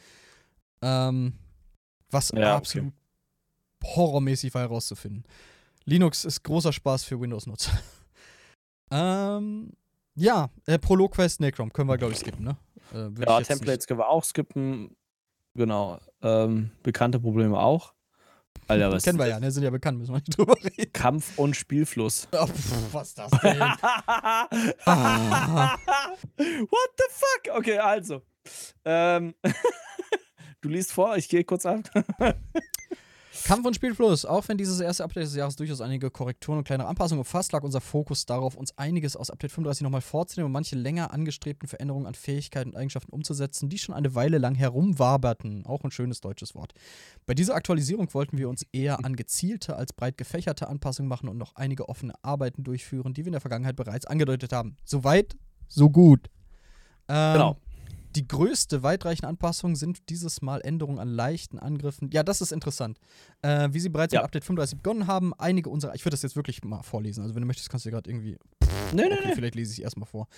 Ähm, was ja, absolut okay. horrormäßig war herauszufinden. Linux ist großer Spaß für Windows-Nutzer. Ähm, ja, äh, Prolog Quest Necrom können wir, glaube ich, skippen, ne? Äh, ja, Templates nicht... können wir auch skippen. Genau. Ähm, bekannte Probleme auch. Alter, was Kennen wir ja, ne? Sind ja bekannt, müssen wir nicht drüber reden. Kampf und Spielfluss. Oh, pff, was ist das denn? ah. What the fuck? Okay, also. Ähm, du liest vor, ich gehe kurz ab. Kampf und Spiel Plus. Auch wenn dieses erste Update des Jahres durchaus einige Korrekturen und kleine Anpassungen umfasst, lag unser Fokus darauf, uns einiges aus Update 35 nochmal vorzunehmen und manche länger angestrebten Veränderungen an Fähigkeiten und Eigenschaften umzusetzen, die schon eine Weile lang herumwaberten. Auch ein schönes deutsches Wort. Bei dieser Aktualisierung wollten wir uns eher an gezielte als breit gefächerte Anpassungen machen und noch einige offene Arbeiten durchführen, die wir in der Vergangenheit bereits angedeutet haben. Soweit, so gut. Ähm, Genau. Die größte weitreichende Anpassung sind dieses Mal Änderungen an leichten Angriffen. Ja, das ist interessant. Äh, wie sie bereits Ja. mit Update 35 begonnen haben, einige unserer. Ich würde das jetzt wirklich mal vorlesen. Also, wenn du möchtest, kannst du gerade irgendwie. Nee, nee, Okay, vielleicht lese ich erstmal vor.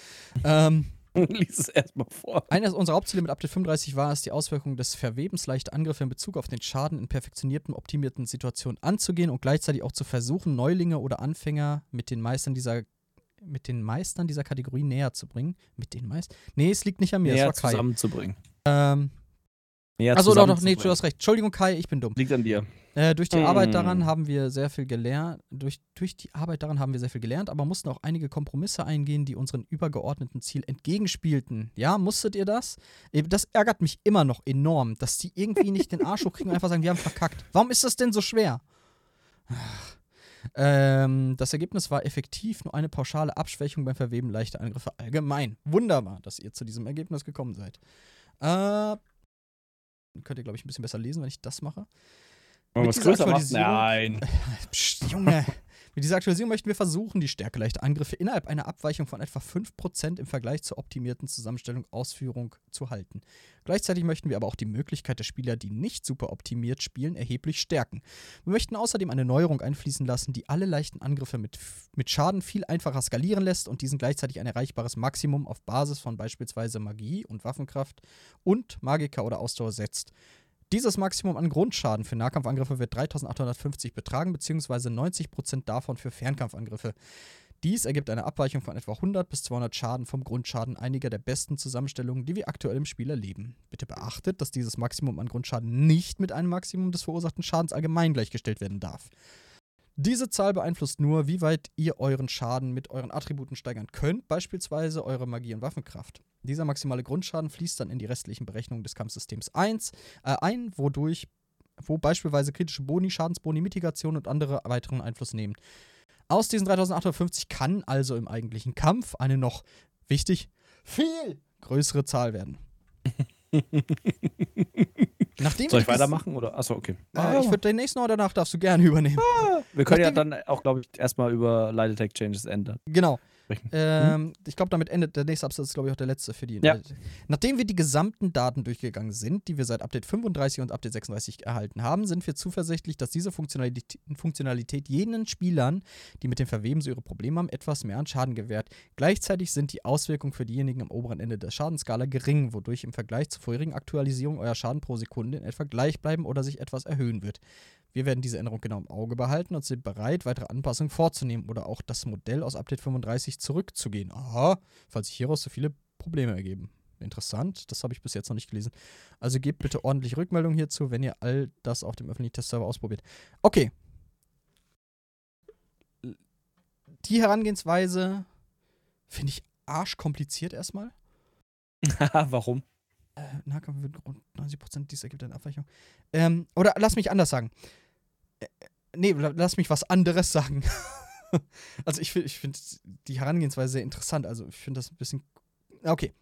Ähm, nee. Lies es erstmal vor. eines unserer Hauptziele mit Update 35 war es, die Auswirkungen des Verwebens leichter Angriffe in Bezug auf den Schaden in perfektionierten, optimierten Situationen anzugehen und gleichzeitig auch zu versuchen, Neulinge oder Anfänger mit den Meistern dieser mit den Meistern dieser Kategorie näher zu bringen. Mit den Meistern? Nee, es liegt nicht an mir, Näher es war Kai. zusammenzubringen. Ähm, Näher Achso, doch, doch, nee, du hast recht. Entschuldigung, Kai, ich bin dumm. Liegt an dir. Äh, durch die Mm. Arbeit daran haben wir sehr viel gelernt. Durch, durch die Arbeit daran haben wir sehr viel gelernt, aber mussten auch einige Kompromisse eingehen, die unseren übergeordneten Ziel entgegenspielten. Ja, musstet ihr das? Äh, Das ärgert mich immer noch enorm, dass die irgendwie nicht den Arsch hochkriegen und einfach sagen, wir haben verkackt. Warum ist das denn so schwer? Ach. Ähm, das Ergebnis war effektiv nur eine pauschale Abschwächung beim Verweben leichter Angriffe allgemein. Wunderbar, dass ihr zu diesem Ergebnis gekommen seid. Äh, könnt ihr, glaube ich, ein bisschen besser lesen, wenn ich das mache. Wollen wir es dieser größer machen? Nein. Psst, Junge. Mit dieser Aktualisierung möchten wir versuchen, die Stärke leichter Angriffe innerhalb einer Abweichung von etwa 5% im Vergleich zur optimierten Zusammenstellung Ausführung zu halten. Gleichzeitig möchten wir aber auch die Möglichkeit der Spieler, die nicht super optimiert spielen, erheblich stärken. Wir möchten außerdem eine Neuerung einfließen lassen, die alle leichten Angriffe mit, mit Schaden viel einfacher skalieren lässt und diesen gleichzeitig ein erreichbares Maximum auf Basis von beispielsweise Magie und Waffenkraft und Magiker oder Ausdauer setzt. Dieses Maximum an Grundschaden für Nahkampfangriffe wird 3850 betragen, beziehungsweise 90% davon für Fernkampfangriffe. Dies ergibt eine Abweichung von etwa 100 bis 200 Schaden vom Grundschaden einiger der besten Zusammenstellungen, die wir aktuell im Spiel erleben. Bitte beachtet, dass dieses Maximum an Grundschaden nicht mit einem Maximum des verursachten Schadens allgemein gleichgestellt werden darf. Diese Zahl beeinflusst nur, wie weit ihr euren Schaden mit euren Attributen steigern könnt, beispielsweise eure Magie und Waffenkraft. Dieser maximale Grundschaden fließt dann in die restlichen Berechnungen des Kampfsystems 1 äh, ein, wodurch wo beispielsweise kritische Boni, Schadensboni, Mitigation und andere weiteren Einfluss nehmen. Aus diesen 3850 kann also im eigentlichen Kampf eine noch, wichtig, viel größere Zahl werden. Nachdem Soll ich weitermachen? Oder? Achso, okay. Äh, ich würde den nächsten oder danach darfst du gerne übernehmen. Wir können ja nachdem- dann auch, glaube ich, erstmal über Light Attack Changes ändern. Genau. Sprechen. Ähm, Ich glaube, damit endet der nächste Absatz, glaube ich, auch der letzte für die. Ja. Nachdem wir die gesamten Daten durchgegangen sind, die wir seit Update 35 und Update 36 erhalten haben, sind wir zuversichtlich, dass diese Funktionalität, Funktionalität jenen Spielern, die mit dem Verweben so ihre Probleme haben, etwas mehr an Schaden gewährt. Gleichzeitig sind die Auswirkungen für diejenigen am oberen Ende der Schadenskala gering, wodurch im Vergleich zur vorherigen Aktualisierung euer Schaden pro Sekunde in etwa gleich bleiben oder sich etwas erhöhen wird. Wir werden diese Änderung genau im Auge behalten und sind bereit, weitere Anpassungen vorzunehmen oder auch das Modell aus Update 35 zurückzugehen. Aha, falls sich hieraus so viele Probleme ergeben. Interessant, das habe ich bis jetzt noch nicht gelesen. Also gebt bitte ordentlich Rückmeldung hierzu, wenn ihr all das auf dem öffentlichen Testserver ausprobiert. Okay. Die Herangehensweise finde ich arschkompliziert erstmal. Warum? Äh, Nahkampf wird rund 90%, dies ergibt eine Abweichung. Ähm, oder lass mich anders sagen. Äh, äh, nee, la- lass mich was anderes sagen. also ich, ich finde die Herangehensweise sehr interessant. Also ich finde das ein bisschen. Okay.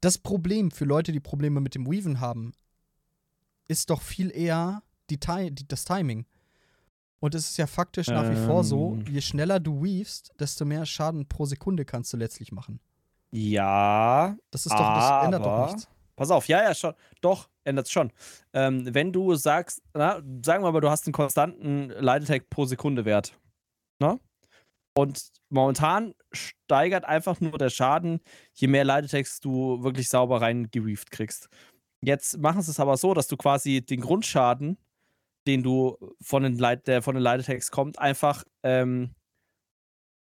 Das Problem für Leute, die Probleme mit dem Weaven haben, ist doch viel eher die die, das Timing. Und es ist ja faktisch nach wie vor so, Ähm. je schneller du weavest, desto mehr Schaden pro Sekunde kannst du letztlich machen. Ja, Das ist doch, das ändert doch nichts. Pass auf, ja, ja, schon. Doch, ändert es schon. Ähm, wenn du sagst, na, sagen wir mal, du hast einen konstanten Light Attack pro Sekunde Wert. Ne? Und momentan steigert einfach nur der Schaden, je mehr Light Attacks du wirklich sauber reingeweaved kriegst. Jetzt machen sie es aber so, dass du quasi den Grundschaden, den du von den Light, der von den Light Attacks kommt, einfach ähm,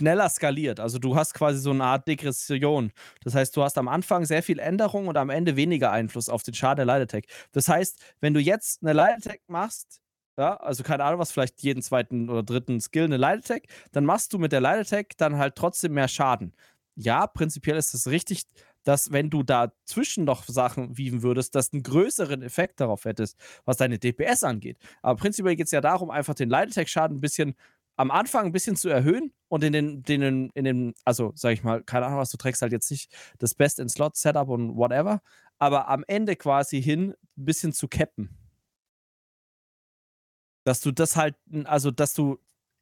schneller skaliert. Also du hast quasi so eine Art Degression. Das heißt, du hast am Anfang sehr viel Änderung und am Ende weniger Einfluss auf den Schaden der Attack. Das heißt, wenn du jetzt eine Attack machst, ja, also keine Ahnung, was vielleicht jeden zweiten oder dritten Skill eine Attack, dann machst du mit der Attack dann halt trotzdem mehr Schaden. Ja, prinzipiell ist das richtig. dass wenn du dazwischen noch Sachen weaven würdest, dass einen größeren Effekt darauf hättest, was deine DPS angeht. Aber prinzipiell geht es ja darum, einfach den Light-Attack-Schaden ein bisschen am Anfang ein bisschen zu erhöhen und in den, den, in den, also sag ich mal, keine Ahnung was, du trägst halt jetzt nicht das Best in Slot, Setup und whatever, aber am Ende quasi hin ein bisschen zu cappen. Dass du das halt, also dass du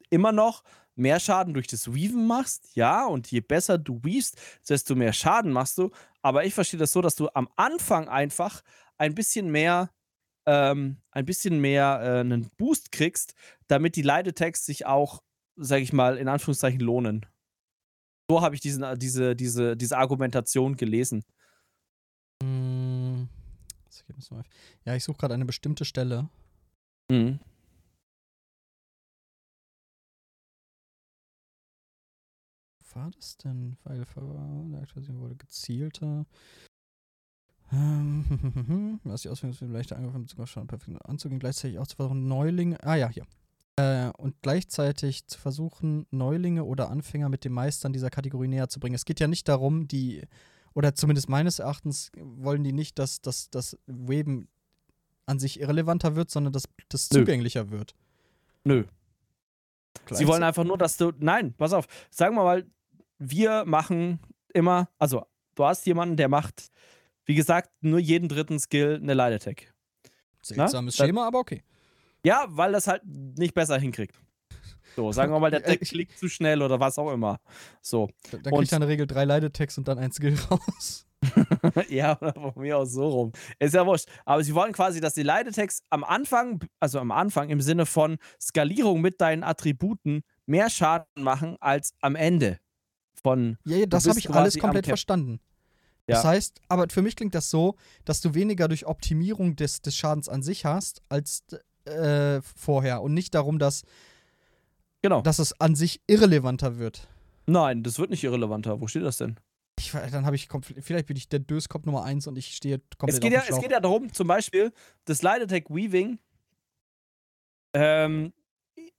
immer noch mehr Schaden durch das Weaven machst, ja, und je besser du weavest, desto mehr Schaden machst du. Aber ich verstehe das so, dass du am Anfang einfach ein bisschen mehr, ähm, ein bisschen mehr äh, einen Boost kriegst, damit die Leitetext sich auch, sag ich mal, in Anführungszeichen lohnen. So habe ich diesen, äh, diese, diese, diese Argumentation gelesen. Hm, ja, ich suche gerade eine bestimmte Stelle. Mhm. war das denn? Weil der Aktualisierung wurde gezielter. Ähm, was die Ausführung für leichter Angriff sogar schon perfekt anzugehen, gleichzeitig auch zu versuchen, Neulinge. Ah ja, hier. Äh, und gleichzeitig zu versuchen, Neulinge oder Anfänger mit den Meistern dieser Kategorie näher zu bringen. Es geht ja nicht darum, die, oder zumindest meines Erachtens wollen die nicht, dass das Weben an sich irrelevanter wird, sondern dass das zugänglicher wird. Nö. Sie wollen einfach nur, dass du. Nein, pass auf. Sagen wir mal, wir machen immer, also du hast jemanden, der macht, wie gesagt, nur jeden dritten Skill eine Light Attack. Seltsames Na? Schema, aber okay. Ja, weil das halt nicht besser hinkriegt. So, sagen wir mal, der Deck klickt zu schnell oder was auch immer. So. Dann, dann kriegt er in der Regel drei Attacks und dann ein Skill raus. ja, von mir aus so rum. Ist ja wurscht. Aber sie wollen quasi, dass die Attacks am Anfang, also am Anfang im Sinne von Skalierung mit deinen Attributen mehr Schaden machen als am Ende von. Ja, ja das habe ich alles komplett verstanden. Ja. Das heißt, aber für mich klingt das so, dass du weniger durch Optimierung des, des Schadens an sich hast, als äh, vorher. Und nicht darum, dass, genau. dass es an sich irrelevanter wird. Nein, das wird nicht irrelevanter. Wo steht das denn? Ich, dann habe ich vielleicht bin ich der Döskopf Nummer 1 und ich stehe komplett es geht, ja, es geht ja darum, zum Beispiel, das Light Attack Weaving ähm,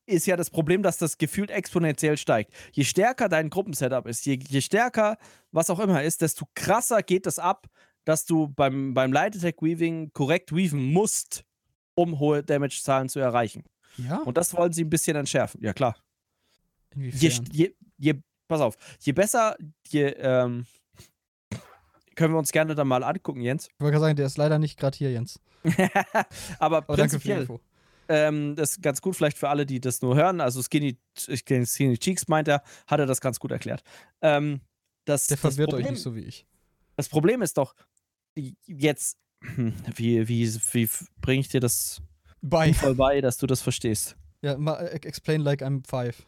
ist ja das Problem, dass das gefühlt exponentiell steigt. Je stärker dein Gruppensetup ist, je, je stärker was auch immer ist, desto krasser geht es ab, dass du beim, beim Light Attack Weaving korrekt weaven musst, um hohe Damage-Zahlen zu erreichen. Ja. Und das wollen sie ein bisschen entschärfen. Ja, klar. Inwiefern? Je, je, je, pass auf, je besser, je, ähm, können wir uns gerne dann mal angucken, Jens. Ich wollte gerade sagen, der ist leider nicht gerade hier, Jens. Aber, Aber prinzipiell, ähm, das ist ganz gut, vielleicht für alle, die das nur hören. Also Skinny, kenne Skinny Cheeks meint er, hat er das ganz gut erklärt. Ähm, das, Der verwirrt Problem, euch nicht so wie ich. Das Problem ist doch, jetzt, wie, wie, wie bringe ich dir das bei. voll bei, dass du das verstehst? Ja, äh, explain like I'm five.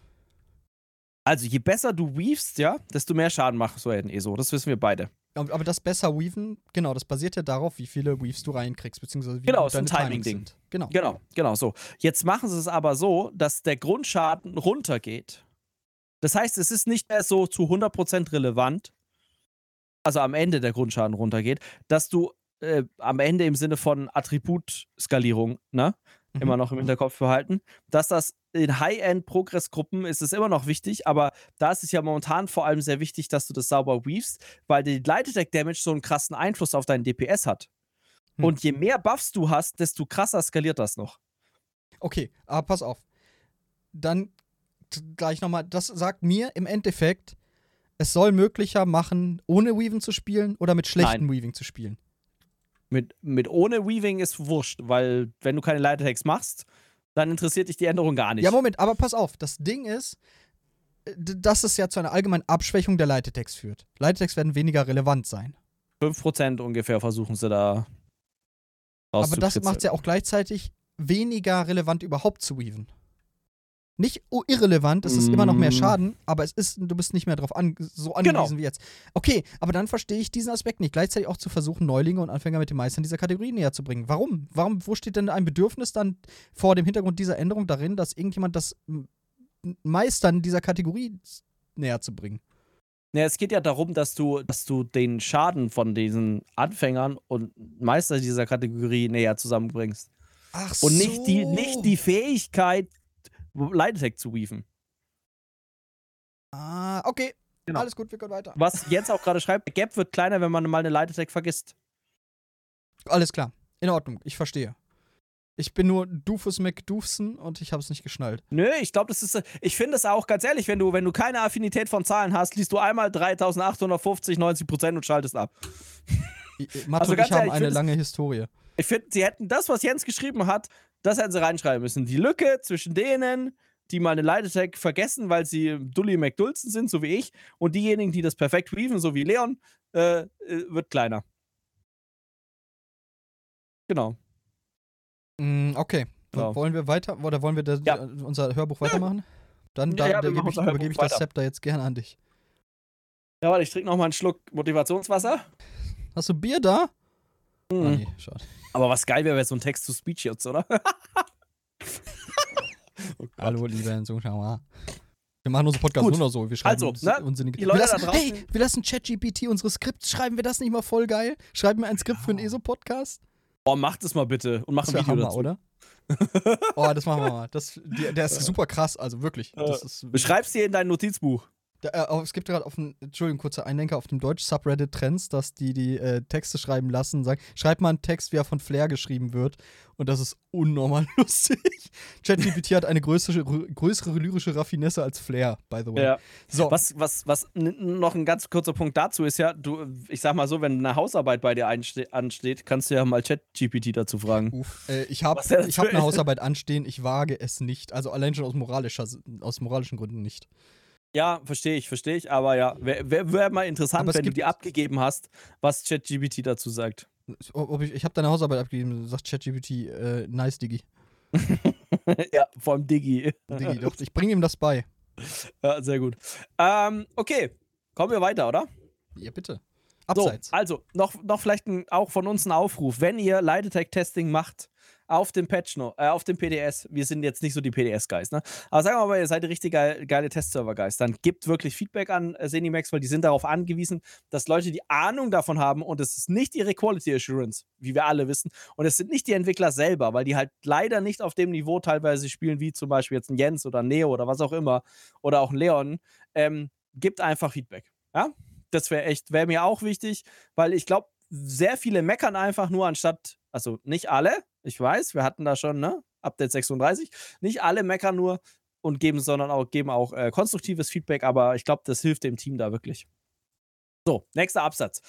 Also, je besser du weavest, ja, desto mehr Schaden machst du in ESO. Das wissen wir beide. Aber das besser weaven, genau, das basiert ja darauf, wie viele Weaves du reinkriegst, beziehungsweise wie genau, deine Timing-Ding. Genau. Genau, genau so. Jetzt machen sie es aber so, dass der Grundschaden runtergeht. Das heißt, es ist nicht mehr so zu 100% relevant, also am Ende der Grundschaden runtergeht, dass du äh, am Ende im Sinne von Attributskalierung, ne? Mhm. Immer noch im Hinterkopf behalten, dass das in High-End-Progress-Gruppen ist es immer noch wichtig, aber da ist es ja momentan vor allem sehr wichtig, dass du das sauber weavest, weil die Light Attack Damage so einen krassen Einfluss auf deinen DPS hat. Hm. Und je mehr Buffs du hast, desto krasser skaliert das noch. Okay, aber pass auf. Dann gleich nochmal, das sagt mir im Endeffekt, es soll möglicher machen, ohne Weaving zu spielen oder mit schlechtem Weaving zu spielen. Mit, mit ohne Weaving ist wurscht, weil wenn du keine Attacks machst, dann interessiert dich die Änderung gar nicht. Ja, Moment, aber pass auf. Das Ding ist, äh, dass es ja zu einer allgemeinen Abschwächung der Leitetext führt. Leitetext werden weniger relevant sein. 5% ungefähr versuchen sie da Aber das macht es ja auch gleichzeitig weniger relevant überhaupt zu weaven nicht irrelevant, es ist mm. immer noch mehr mm. Schaden, aber es ist, du bist nicht mehr darauf an, so angewiesen genau. wie jetzt. Okay, aber dann verstehe ich diesen Aspekt nicht. Gleichzeitig auch zu versuchen, Neulinge und Anfänger mit den Meistern dieser Kategorie näher zu bringen. Warum? Warum, wo steht denn ein Bedürfnis dann vor dem Hintergrund dieser Änderung darin, dass irgendjemand das Meistern dieser Kategorie näher zu bringen? Ja, es geht ja darum, dass du, dass du den Schaden von diesen Anfängern und Meister dieser Kategorie näher zusammenbringst. Ach so. Und nicht die, nicht die Fähigkeit, Light Attack zu weaven. Ah, okay. Genau. Alles gut, wir können weiter. Was Jens auch gerade schreibt, der Gap wird kleiner, wenn man mal eine Light vergisst. Alles klar. In Ordnung, ich verstehe. Ich bin nur Doofus McDoofsen und ich habe es nicht geschnallt. Nö, ich glaube, das ist. Ich finde es auch ganz ehrlich, wenn du, wenn du keine Affinität von Zahlen hast, liest du einmal 3850, 90 Prozent und schaltest ab. Mathe also und ich haben eine lange Historie. Ich finde, sie hätten das, was Jens geschrieben hat, das hätten sie reinschreiben müssen. Die Lücke zwischen denen, die mal eine Light Attack vergessen, weil sie Dully McDulson sind, so wie ich, und diejenigen, die das perfekt weaven, so wie Leon, äh, äh wird kleiner. Genau. Mm, okay. Genau. Wollen wir weiter oder wollen wir das, ja. unser Hörbuch weitermachen? Dann da, ja, gebe ich, übergebe ich das Zepter jetzt gerne an dich. Ja, warte, ich trinke noch mal einen Schluck Motivationswasser. Hast du Bier da? Mhm. Oh, nee, schade. Aber was geil wäre, wäre so ein Text-to-Speech jetzt, oder? oh Hallo, liebe Zuschauer. Wir machen unseren Podcast Gut. nur noch so. Wir schreiben also, ne? unsinnige wir lassen, Hey, wir lassen ChatGPT unsere Skripts schreiben. Wir das nicht mal voll geil? Schreiben wir ein Skript für einen ESO-Podcast? Oh, mach das mal bitte und mach ein Video Hammer, dazu. oder? oh, das machen wir mal. Das, die, der ist super krass, also wirklich. Ist, Beschreib's dir in dein Notizbuch. Da, äh, es gibt gerade auf dem, Entschuldigung, kurzer Einlenker, auf dem Deutsch-Subreddit Trends, dass die die äh, Texte schreiben lassen, sagen, schreib mal einen Text, wie er von Flair geschrieben wird. Und das ist unnormal lustig. ChatGPT hat eine größere, größere lyrische Raffinesse als Flair, by the way. Ja. So. Was, was, was noch ein ganz kurzer Punkt dazu ist ja, du, ich sag mal so, wenn eine Hausarbeit bei dir ansteht, kannst du ja mal ChatGPT dazu fragen. Uff, äh, ich habe hab eine Hausarbeit anstehen, ich wage es nicht. Also allein schon aus, moralischer, aus moralischen Gründen nicht. Ja, verstehe ich, verstehe ich. Aber ja, wäre wär, wär mal interessant, wenn du die abgegeben hast, was ChatGPT dazu sagt. Ob ich ich habe deine Hausarbeit abgegeben, sagt ChatGPT, äh, nice, Diggi. ja, vor allem Diggi. Diggi, doch, ich bringe ihm das bei. Ja, sehr gut. Ähm, okay, kommen wir weiter, oder? Ja, bitte. Abseits. So, also, noch, noch vielleicht ein, auch von uns ein Aufruf. Wenn ihr Light Attack Testing macht, auf dem Patch noch, äh, auf dem PDS. Wir sind jetzt nicht so die PDS-Guys, ne? Aber sagen wir mal, ihr seid richtig geil, geile Testserver-Guys. Dann gebt wirklich Feedback an äh, Zenimax, weil die sind darauf angewiesen, dass Leute die Ahnung davon haben und es ist nicht ihre Quality Assurance, wie wir alle wissen. Und es sind nicht die Entwickler selber, weil die halt leider nicht auf dem Niveau teilweise spielen, wie zum Beispiel jetzt ein Jens oder ein Neo oder was auch immer oder auch ein Leon. Ähm, gibt einfach Feedback. Ja? Das wäre echt, wäre mir auch wichtig, weil ich glaube, sehr viele meckern einfach nur anstatt, also nicht alle, ich weiß, wir hatten da schon, ne? Update 36. Nicht alle meckern nur und geben, sondern auch, geben auch äh, konstruktives Feedback, aber ich glaube, das hilft dem Team da wirklich. So, nächster Absatz.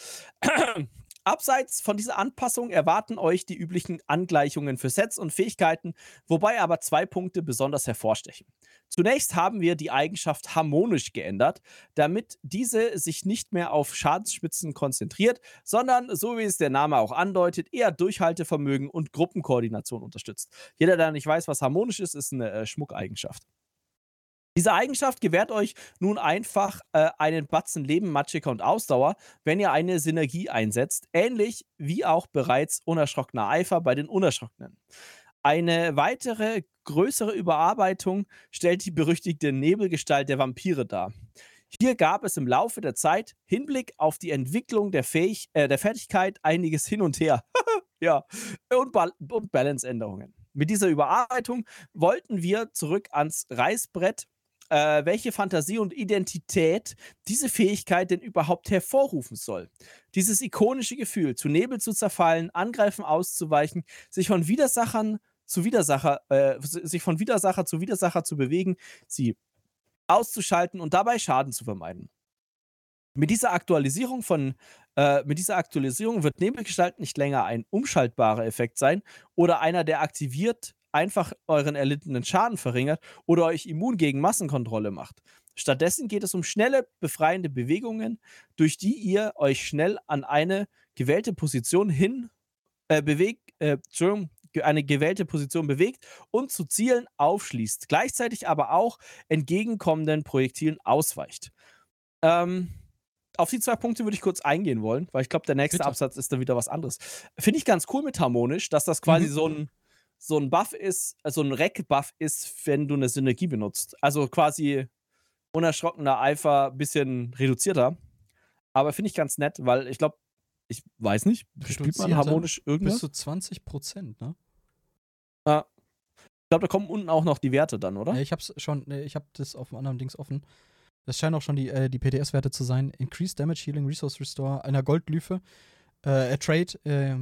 Abseits von dieser Anpassung erwarten euch die üblichen Angleichungen für Sets und Fähigkeiten, wobei aber zwei Punkte besonders hervorstechen. Zunächst haben wir die Eigenschaft harmonisch geändert, damit diese sich nicht mehr auf Schadensspitzen konzentriert, sondern, so wie es der Name auch andeutet, eher Durchhaltevermögen und Gruppenkoordination unterstützt. Jeder, der nicht weiß, was harmonisch ist, ist eine äh, Schmuckeigenschaft. Diese Eigenschaft gewährt euch nun einfach äh, einen Batzen Leben, Magicka und Ausdauer, wenn ihr eine Synergie einsetzt, ähnlich wie auch bereits unerschrockener Eifer bei den Unerschrockenen. Eine weitere größere Überarbeitung stellt die berüchtigte Nebelgestalt der Vampire dar. Hier gab es im Laufe der Zeit Hinblick auf die Entwicklung der, Fähig äh, der Fertigkeit einiges hin und her. ja, und, ba und Balance-Änderungen. Mit dieser Überarbeitung wollten wir zurück ans Reißbrett äh, welche Fantasie und Identität diese Fähigkeit denn überhaupt hervorrufen soll. Dieses ikonische Gefühl, zu Nebel zu zerfallen, Angreifen auszuweichen, sich von Widersachern zu Widersacher, äh, sich von Widersacher zu Widersacher zu bewegen, sie auszuschalten und dabei Schaden zu vermeiden. Mit dieser Aktualisierung von äh, mit dieser Aktualisierung wird Nebelgestalt nicht länger ein umschaltbarer Effekt sein oder einer, der aktiviert einfach euren erlittenen Schaden verringert oder euch immun gegen Massenkontrolle macht. Stattdessen geht es um schnelle, befreiende Bewegungen, durch die ihr euch schnell an eine gewählte Position hin äh, bewegt, äh, eine gewählte Position bewegt und zu Zielen aufschließt, gleichzeitig aber auch entgegenkommenden Projektilen ausweicht. Ähm, auf die zwei Punkte würde ich kurz eingehen wollen, weil ich glaube, der nächste Bitte. Absatz ist dann wieder was anderes. Finde ich ganz cool mit harmonisch, dass das quasi mhm. so ein so ein Buff ist, also ein Rack-Buff ist, wenn du eine Synergie benutzt. Also quasi unerschrockener Eifer, bisschen reduzierter. Aber finde ich ganz nett, weil ich glaube, ich weiß nicht, spielt man harmonisch irgendwas? Bis zu 20 Prozent, ne? Ja. Ich glaube, da kommen unten auch noch die Werte dann, oder? Ja, ich hab's schon, ich hab das auf einem anderen Dings offen. Das scheinen auch schon die, äh, die PTS-Werte zu sein. Increased Damage, Healing, Resource Restore, einer Goldglyphe, äh, a Trade, äh,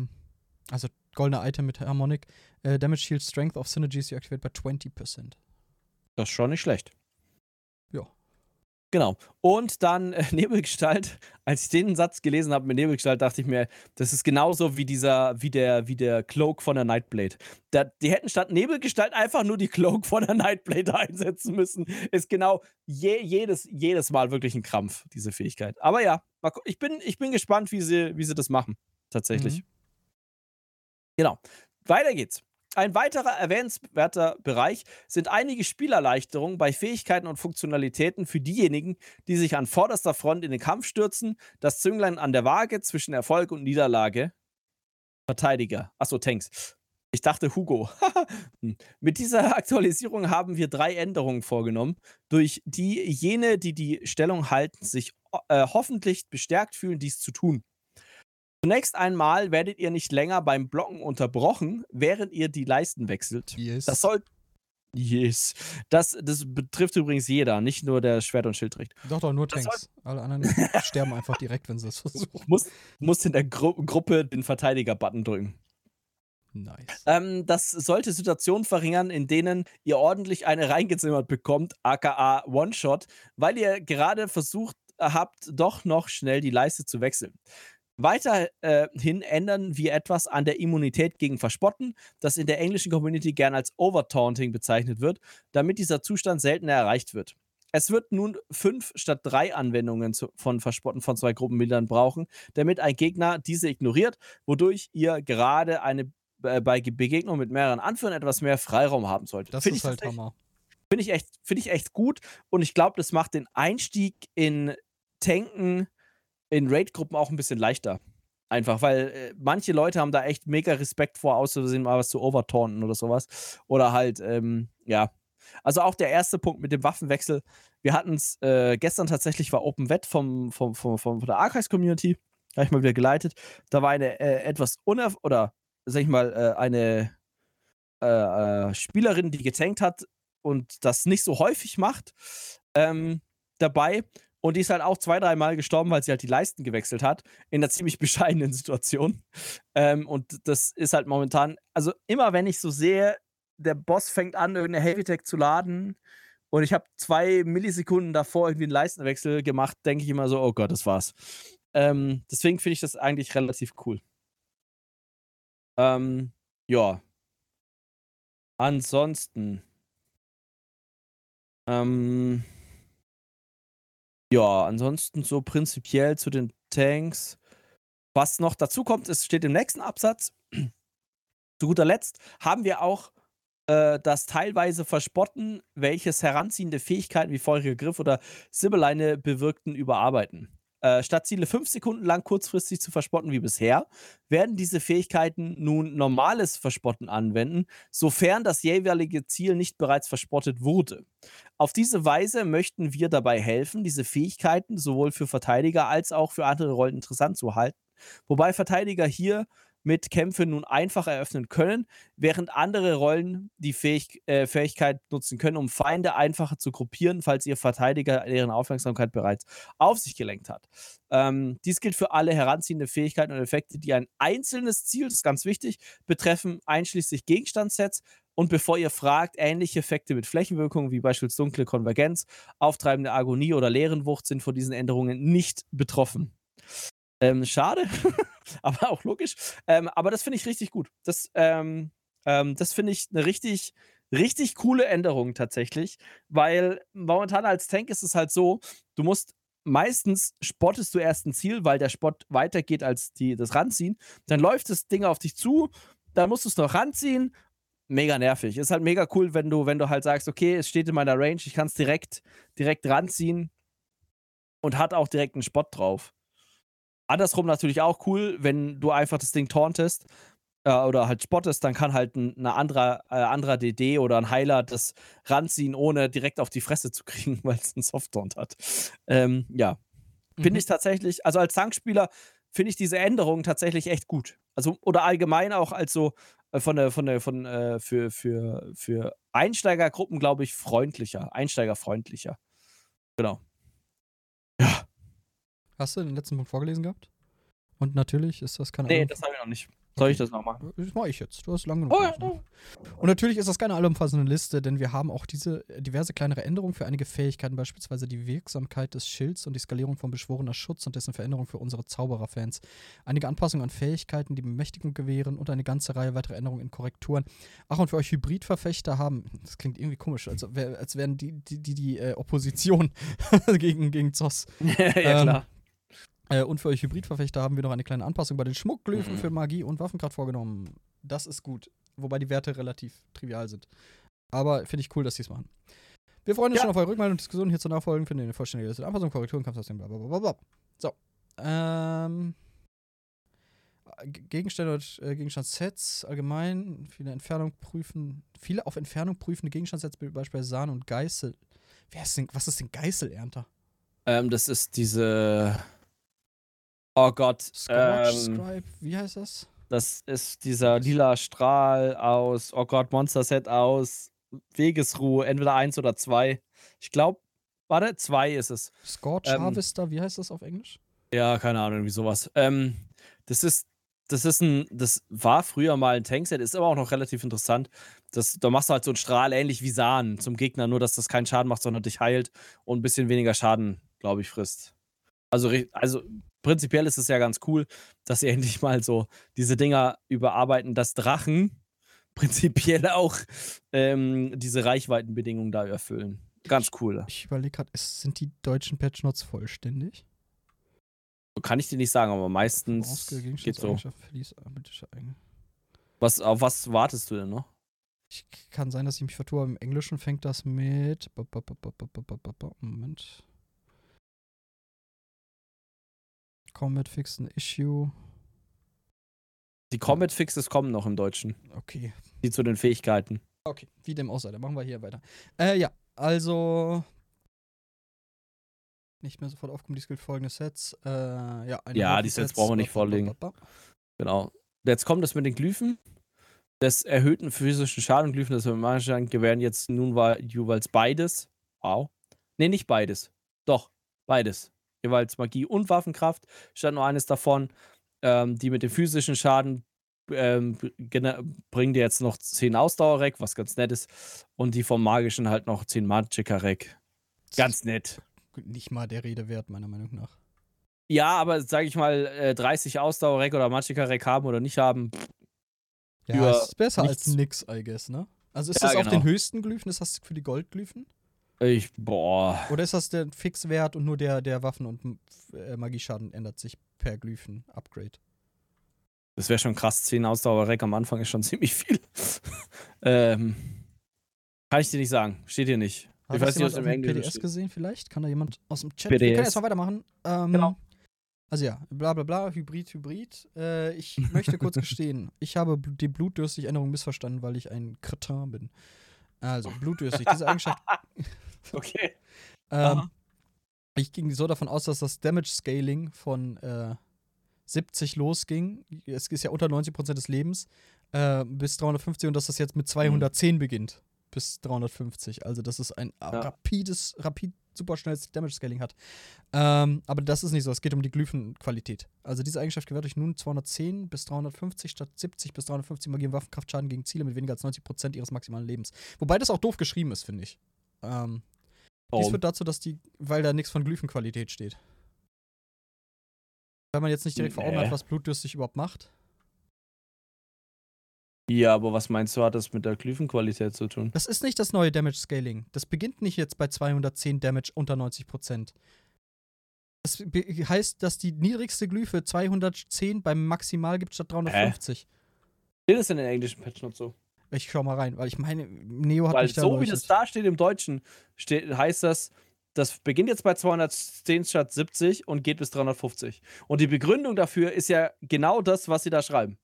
also goldene Item mit Harmonic, äh, Damage, Heal, Strength of Synergies you activate by 20%. Das ist schon nicht schlecht. Ja. Genau. Und dann äh, Nebelgestalt. Als ich den Satz gelesen habe mit Nebelgestalt, dachte ich mir, das ist genauso wie dieser, wie der, wie der Cloak von der Nightblade. Da, die hätten statt Nebelgestalt einfach nur die Cloak von der Nightblade einsetzen müssen. Ist genau je, jedes, jedes Mal wirklich ein Krampf, diese Fähigkeit. Aber ja, ich bin, ich bin gespannt, wie sie, wie sie das machen. Tatsächlich. Mhm. Genau. Weiter geht's. Ein weiterer erwähnenswerter Bereich sind einige Spielerleichterungen bei Fähigkeiten und Funktionalitäten für diejenigen, die sich an vorderster Front in den Kampf stürzen, das Zünglein an der Waage zwischen Erfolg und Niederlage. Verteidiger. Achso, Tanks. Ich dachte Hugo. Hm. Mit dieser Aktualisierung haben wir drei Änderungen vorgenommen, durch die jene, die die Stellung halten, sich äh, hoffentlich bestärkt fühlen, dies zu tun. Zunächst einmal werdet ihr nicht länger beim Blocken unterbrochen, während ihr die Leisten wechselt. Yes. Das soll. Yes. Das, das betrifft übrigens jeder, nicht nur der Schwert- und Schild trägt. Doch, doch, nur Tanks. Alle anderen sterben einfach direkt, wenn sie das versuchen. Du musst, musst in der Gru Gruppe den Verteidiger-Button drücken. Nice. Ähm, das sollte Situationen verringern, in denen ihr ordentlich eine reingezimmert bekommt, aka One-Shot, weil ihr gerade versucht habt, doch noch schnell die Leiste zu wechseln. Weiterhin äh, ändern wir etwas an der Immunität gegen Verspotten, das in der englischen Community gern als Overtaunting bezeichnet wird, damit dieser Zustand seltener erreicht wird. Es wird nun fünf statt drei Anwendungen von Verspotten von zwei Gruppenbildern brauchen, damit ein Gegner diese ignoriert, wodurch ihr gerade eine äh, bei Begegnung mit mehreren Anführern etwas mehr Freiraum haben solltet. Das find ist halt Hammer. Finde ich, echt, find ich echt gut und ich glaube, das macht den Einstieg in Tanken in Raid-Gruppen auch ein bisschen leichter. Einfach, weil äh, manche Leute haben da echt mega Respekt vor, auszusehen, mal was zu overtaunten oder sowas. Oder halt, ähm, ja. Also auch der erste Punkt mit dem Waffenwechsel. Wir hatten es äh, gestern tatsächlich, war Open Vet vom, vom, vom, vom, von der Archives Community. Habe ich mal wieder geleitet. Da war eine äh, etwas unerf oder sag ich mal, äh, eine äh, äh, Spielerin, die getankt hat und das nicht so häufig macht, ähm, dabei. Und die ist halt auch zwei, dreimal gestorben, weil sie halt die Leisten gewechselt hat. In einer ziemlich bescheidenen Situation. Ähm, und das ist halt momentan, also immer wenn ich so sehe, der Boss fängt an, irgendeine Heavy Tech zu laden und ich habe zwei Millisekunden davor irgendwie einen Leistenwechsel gemacht, denke ich immer so, oh Gott, das war's. Ähm, deswegen finde ich das eigentlich relativ cool. Ähm, ja. Ansonsten. Ähm, ja, ansonsten so prinzipiell zu den Tanks. Was noch dazu kommt, es steht im nächsten Absatz. Zu guter Letzt haben wir auch äh, das teilweise Verspotten, welches heranziehende Fähigkeiten wie feuriger Griff oder Sibyleine bewirkten, überarbeiten. Äh, statt Ziele fünf Sekunden lang kurzfristig zu verspotten wie bisher, werden diese Fähigkeiten nun normales Verspotten anwenden, sofern das jeweilige Ziel nicht bereits verspottet wurde. Auf diese Weise möchten wir dabei helfen, diese Fähigkeiten sowohl für Verteidiger als auch für andere Rollen interessant zu halten. Wobei Verteidiger hier mit Kämpfe nun einfach eröffnen können, während andere Rollen die Fähig äh, Fähigkeit nutzen können, um Feinde einfacher zu gruppieren, falls ihr Verteidiger deren Aufmerksamkeit bereits auf sich gelenkt hat. Ähm, dies gilt für alle heranziehende Fähigkeiten und Effekte, die ein einzelnes Ziel, das ist ganz wichtig, betreffen, einschließlich Gegenstandssets. Und bevor ihr fragt, ähnliche Effekte mit Flächenwirkungen wie beispielsweise dunkle Konvergenz, auftreibende Agonie oder Leerenwucht sind von diesen Änderungen nicht betroffen. Ähm, schade, aber auch logisch. Ähm, aber das finde ich richtig gut. Das, ähm, ähm, das finde ich eine richtig, richtig coole Änderung tatsächlich, weil momentan als Tank ist es halt so, du musst meistens spottest du erst ein Ziel, weil der Spott weitergeht als die, das Ranziehen. Dann läuft das Ding auf dich zu, dann musst du es noch ranziehen. Mega nervig. Ist halt mega cool, wenn du, wenn du halt sagst, okay, es steht in meiner Range, ich kann es direkt, direkt ranziehen und hat auch direkt einen Spott drauf. Andersrum natürlich auch cool, wenn du einfach das Ding tauntest äh, oder halt spottest, dann kann halt ein, ein anderer, äh, anderer DD oder ein Heiler das ranziehen, ohne direkt auf die Fresse zu kriegen, weil es einen Soft-Taunt hat. Ähm, ja. Finde mhm. ich tatsächlich, also als Tankspieler finde ich diese Änderung tatsächlich echt gut. Also, oder allgemein auch als so äh, von der, von der, von, äh, für, für, für Einsteigergruppen, glaube ich, freundlicher, einsteigerfreundlicher. Genau. Hast du den letzten Punkt vorgelesen gehabt? Und natürlich ist das keine Nee, das habe ich noch nicht. Soll ich das noch machen? Das mache ich jetzt. Du hast lange genug. Oh, ja, gelesen. Und natürlich ist das keine allumfassende Liste, denn wir haben auch diese äh, diverse kleinere Änderungen für einige Fähigkeiten, beispielsweise die Wirksamkeit des Schilds und die Skalierung von beschworener Schutz und dessen Veränderung für unsere Zaubererfans. Einige Anpassungen an Fähigkeiten, die Bemächtigung gewähren und eine ganze Reihe weiterer Änderungen in Korrekturen. Ach, und für euch Hybridverfechter haben, das klingt irgendwie komisch, als, wär, als wären die die, die, die äh, Opposition gegen, gegen Zoss. ja, Ähm, klar. Äh, und für euch Hybridverfechter haben wir noch eine kleine Anpassung bei den Schmuckglyphen Mhm. für Magie und Waffenkraft vorgenommen. Das ist gut. Wobei die Werte relativ trivial sind. Aber finde ich cool, dass sie es machen. Wir freuen uns Ja. schon auf eure Rückmeldung und Diskussionen hier zu nachfolgen. Finden ihr eine vollständige Liste. Anpassung, Korrekturen, Kampfsystem, bla bla bla bla. So. Ähm. Gegenstände und äh, Gegenstandssets allgemein. Viele Entfernung prüfen. Viele auf Entfernung prüfende Gegenstandssets, wie beispielsweise Sahne und Geißel. Wer ist denn, was ist denn Geißelernter? Ähm, das ist diese. Oh Gott. Scorch, Ähm, Scribe, wie heißt das? das ist dieser lila Strahl aus, oh Gott, Monster Set aus Wegesruhe, entweder eins oder zwei. Ich glaube, warte, zwei ist es. Scorch Ähm, Harvester, wie heißt das auf Englisch? Ja, keine Ahnung, irgendwie sowas. Ähm, das ist, das ist ein, das war früher mal ein Tankset, ist aber auch noch relativ interessant. Das, da machst du halt so einen Strahl ähnlich wie Sahn zum Gegner, nur dass das keinen Schaden macht, sondern dich heilt und ein bisschen weniger Schaden, glaube ich, frisst. Also, also prinzipiell ist es ja ganz cool, dass sie endlich mal so diese Dinger überarbeiten, dass Drachen prinzipiell auch ähm, diese Reichweitenbedingungen da erfüllen. Ganz cool. Ich, ich überlege gerade, sind die deutschen Patchnotes vollständig? Kann ich dir nicht sagen, aber meistens geht so. Äh, was, auf was wartest du denn noch? Ich kann sein, dass ich mich vertue, aber im Englischen fängt das mit. Moment. Combat Fix an Issue. Die Comet Fixes kommen noch im Deutschen. Okay. Die zu den Fähigkeiten. Okay, wie dem auch sei, dann machen wir hier weiter. Äh, ja, also. Nicht mehr sofort aufkommen, dies gilt folgende Sets. Äh, ja, Ja, die Sets brauchen wir nicht vorlegen. Genau. Jetzt kommt das mit den Glyphen. Des erhöhten physischen Schaden Glyphen, das wir machen, gewähren jetzt nun jeweils beides. Wow. Nee, nicht beides. Doch, beides. Jeweils Magie und Waffenkraft. Statt nur eines davon. Ähm, die mit dem physischen Schaden ähm, bringen dir jetzt noch 10 Ausdauer-Rack, was ganz nett ist. Und die vom Magischen halt noch 10 Magicka-Rack. Ganz nett. Nicht mal der Rede wert, meiner Meinung nach. Ja, aber sag ich mal, äh, 30 Ausdauer-Rack oder Magicka-Rack haben oder nicht haben, Ja, ist besser nichts. als nix, I guess, ne? Also ist Ja, das auf genau. den höchsten Glyphen? Ist das für die Goldglyphen? Ich, boah. Oder ist das der Fixwert und nur der, der Waffen- und äh, Magieschaden ändert sich per Glyphen-Upgrade? Das wäre schon krass. 10 Ausdauer-Rack am Anfang ist schon ziemlich viel. ähm, kann ich dir nicht sagen. Steht hier nicht. Hat ich weiß nicht, was im dem Englischen PDS steht. gesehen vielleicht? Kann da jemand aus dem Chat? PDS. Wir können erstmal weitermachen. Ähm, Genau. Also ja, bla bla bla, Hybrid, Hybrid. Äh, ich möchte kurz gestehen, ich habe die Blutdürstig-Änderung missverstanden, weil ich ein Kretin bin. Also, blutdürstig, diese Eigenschaft Okay. Ähm, ich ging so davon aus, dass das Damage Scaling von äh, 70 losging. Es ist ja unter 90% des Lebens äh, bis 350 und dass das jetzt mit 210 beginnt bis 350. Also, dass es ein Ja. rapides, rapid, super schnelles Damage Scaling hat. Ähm, aber das ist nicht so. Es geht um die Glyphenqualität. Also, diese Eigenschaft gewährt euch nun 210 bis 350 statt 70 bis 350 Magie und Waffenkraftschaden gegen Ziele mit weniger als 90% ihres maximalen Lebens. Wobei das auch doof geschrieben ist, finde ich. Ähm, dies Warum? führt dazu, dass die, weil da nichts von Glyphenqualität steht. Weil man jetzt nicht direkt vor Augen Nee. hat, was blutdürstig überhaupt macht. Ja, aber was meinst du, hat das mit der Glyphenqualität zu tun? Das ist nicht das neue Damage Scaling. Das beginnt nicht jetzt bei 210 Damage unter 90%. Das heißt, dass die niedrigste Glyphe 210 beim Maximal gibt statt 350. Steht das in den englischen Patch Notes so? Ich schau mal rein, weil ich meine, Neo hat Weil mich da so wie erleuchtet. das da steht im Deutschen, steht, heißt das, das beginnt jetzt bei 210 statt 70 und geht bis 350. Und die Begründung dafür ist ja genau das, was sie da schreiben.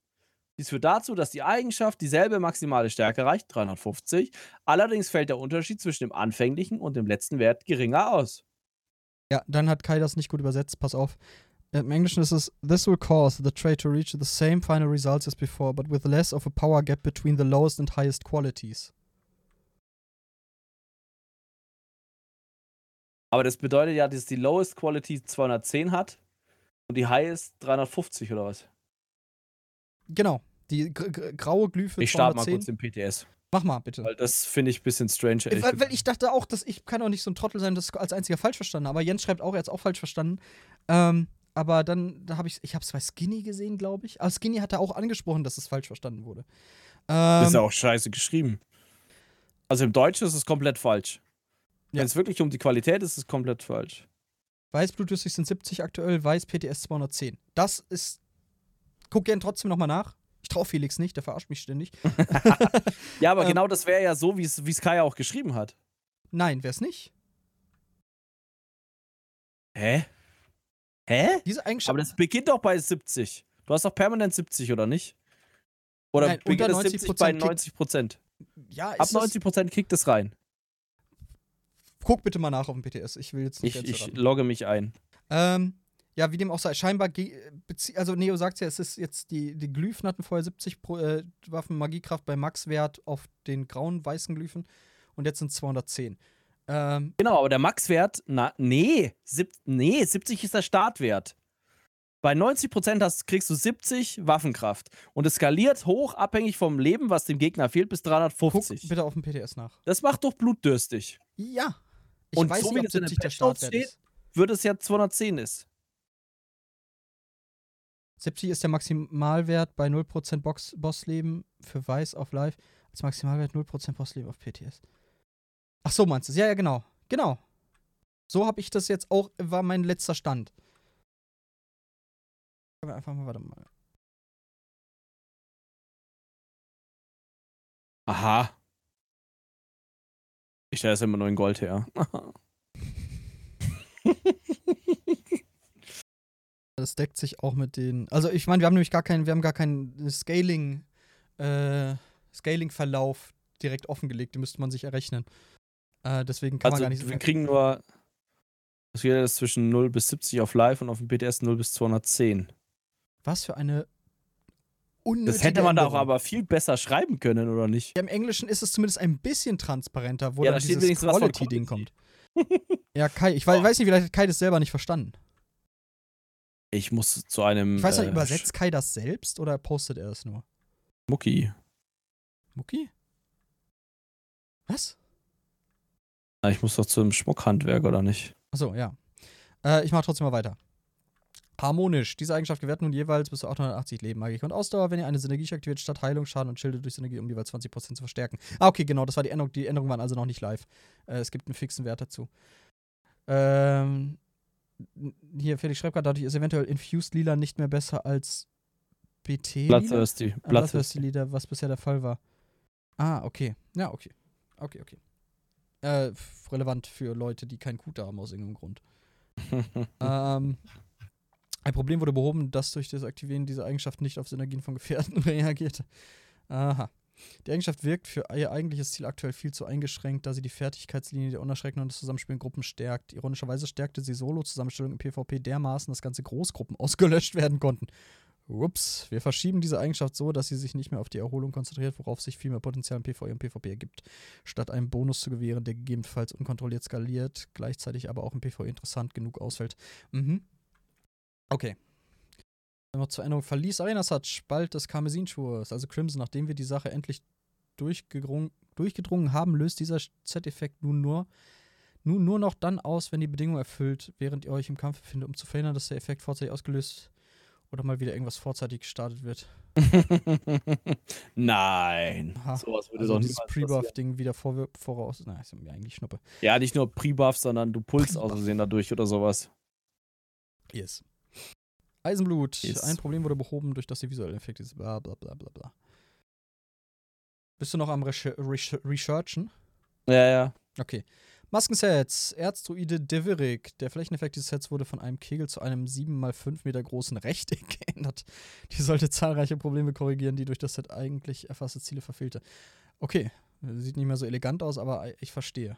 Dies führt dazu, dass die Eigenschaft dieselbe maximale Stärke erreicht, 350. Allerdings fällt der Unterschied zwischen dem anfänglichen und dem letzten Wert geringer aus. Ja, dann hat Kai das nicht gut übersetzt, pass auf. Im Englischen ist es, this will cause the trait to reach the same final results as before, but with less of a power gap between the lowest and highest qualities. Aber das bedeutet ja, dass die Lowest Quality 210 hat und die Highest 350 oder was? Genau. Die graue Glyphe Ich starte mal kurz den PTS. Mach mal, bitte. Weil das finde ich ein bisschen strange. Weil, weil, ich dachte auch, dass ich kann auch nicht so ein Trottel sein, das als einziger falsch verstanden. Aber Jens schreibt auch, er hat es auch falsch verstanden. Ähm, aber dann da habe ich, ich habe es bei Skinny gesehen, glaube ich. Aber Skinny hat da auch angesprochen, dass es falsch verstanden wurde. Ähm, ist ja auch scheiße geschrieben. Also im Deutschen ist es komplett falsch. Ja. Wenn es wirklich um die Qualität ist, ist es komplett falsch. Weiß sind 70 aktuell, weiß PTS 210. Das ist. Guck gern trotzdem nochmal nach. Ich traue Felix nicht, der verarscht mich ständig. ja, aber ähm, genau das wäre ja so, wie es Kai auch geschrieben hat. Nein, wäre es nicht. Hä? Hä? Diese Eigenschaft. Aber das beginnt doch bei 70. Du hast doch permanent 70, oder nicht? Oder Nein, beginnt unter 90 70 bei 90 Prozent? Ja, Ab 90 Prozent kickt es rein. Guck bitte mal nach auf dem PTS. Ich will jetzt nicht Ich, ich logge mich ein. Ähm, ja, wie dem auch sei, scheinbar, also Neo sagt ja, es ist jetzt die, die Glyphen hatten vorher 70 Pro, äh, Waffen Magiekraft bei Maxwert auf den grauen, weißen Glyphen und jetzt sind es 210. Ähm, genau, aber der Maxwert, na, nee, sieb, nee, 70 ist der Startwert. Bei 90% hast, kriegst du 70 Waffenkraft. Und es skaliert hoch, abhängig vom Leben, was dem Gegner fehlt, bis 350. Guck bitte auf dem PTS nach. Das macht doch blutdürstig. Ja. Ich und weiß so nicht, ob 70 der Startwert steht, ist. Würde es ja 210 ist. 70 ist der Maximalwert bei 0% Box Bossleben für Weiß auf Live. Als Maximalwert 0% Bossleben auf PTS. Ach so, meinst du? Ja, ja, genau. Genau. So habe ich das jetzt auch, war mein letzter Stand. Einfach mal, warte mal. Aha. Ich stelle das immer nur in Gold her. das deckt sich auch mit den. Also ich meine, wir haben nämlich gar keinen, wir haben gar keinen Scaling, äh, Scaling-Verlauf direkt offengelegt, den müsste man sich errechnen. Äh, deswegen kann also, man gar nicht so. Wir kriegen nur. Was wäre das zwischen 0 bis 70 auf Live und auf dem BTS 0 bis 210. Was für eine unnötige Das hätte man da auch aber viel besser schreiben können, oder nicht? Ja, Im Englischen ist es zumindest ein bisschen transparenter, wo ja, dann da dieses Quality-Ding kommt. ja, Kai, ich weiß, weiß nicht, vielleicht hat Kai das selber nicht verstanden. Ich muss zu einem. Ich weiß nicht, äh, übersetzt Kai das selbst oder postet er es nur? Mucki. Mucki? Was? Na, ich muss doch zu einem Schmuckhandwerk, oder nicht? Achso, ja. Äh, ich mach trotzdem mal weiter. Harmonisch. Diese Eigenschaft gewährt nun jeweils bis zu 880 Leben, Magik und Ausdauer, wenn ihr eine Synergie aktiviert, statt Heilung, Schaden und Schilde durch Synergie um jeweils 20% zu verstärken. Ah, okay, genau, das war die Änderung. Die Änderungen waren also noch nicht live. Äh, es gibt einen fixen Wert dazu. Ähm, hier, Felix schreibt gerade, dadurch ist eventuell Infused Lila nicht mehr besser als BT. Bloodthirsty. Ah, Bloodthirsty Lila, was bisher der Fall war. Ah, okay. Ja, okay. Okay, okay. Äh, relevant für Leute, die keinen Kuta haben aus irgendeinem Grund. ähm, ein Problem wurde behoben, das durch das Aktivieren dieser Eigenschaft nicht auf Synergien von Gefährten reagierte. Aha. Die Eigenschaft wirkt für ihr eigentliches Ziel aktuell viel zu eingeschränkt, da sie die Fertigkeitslinie der Unerschreckenden und das Zusammenspiel stärkt. Ironischerweise stärkte sie Solo-Zusammenstellung im PvP dermaßen, dass ganze Großgruppen ausgelöscht werden konnten. Ups, wir verschieben diese Eigenschaft so, dass sie sich nicht mehr auf die Erholung konzentriert, worauf sich viel mehr Potenzial im PvE und PvP ergibt. Statt einen Bonus zu gewähren, der gegebenenfalls unkontrolliert skaliert, gleichzeitig aber auch im PvE interessant genug ausfällt. Mhm. Okay. Noch zur Änderung verließ Arena Such bald des Karmesin-Schwurs, also Crimson. Nachdem wir die Sache endlich durchgedrungen, haben, löst dieser Z-Effekt nun nur, nun nur noch dann aus, wenn die Bedingung erfüllt, während ihr euch im Kampf befindet, um zu verhindern, dass der Effekt vorzeitig ausgelöst oder mal wieder irgendwas vorzeitig gestartet wird. Nein. Aha. Sowas würde also doch dieses Pre-Buff-Ding wieder vor, voraus. Na, ist mir eigentlich Schnuppe. Ja, nicht nur Pre-Buff, sondern du pulst aus Versehen dadurch oder sowas. Yes. Eisenblut. Yes. Ein Problem wurde behoben, durch das die visuelle Effekte ist. Bla bla bla bla bla. Bist du noch am Recher Researchen? Ja, ja. Okay. Maskensets. Erzdruide Devirik. Der Flächeneffekt dieses Sets wurde von einem Kegel zu einem 7x5 Meter großen Rechteck geändert. Die sollte zahlreiche Probleme korrigieren, die durch das Set eigentlich erfasste Ziele verfehlte. Okay. Sieht nicht mehr so elegant aus, aber ich verstehe.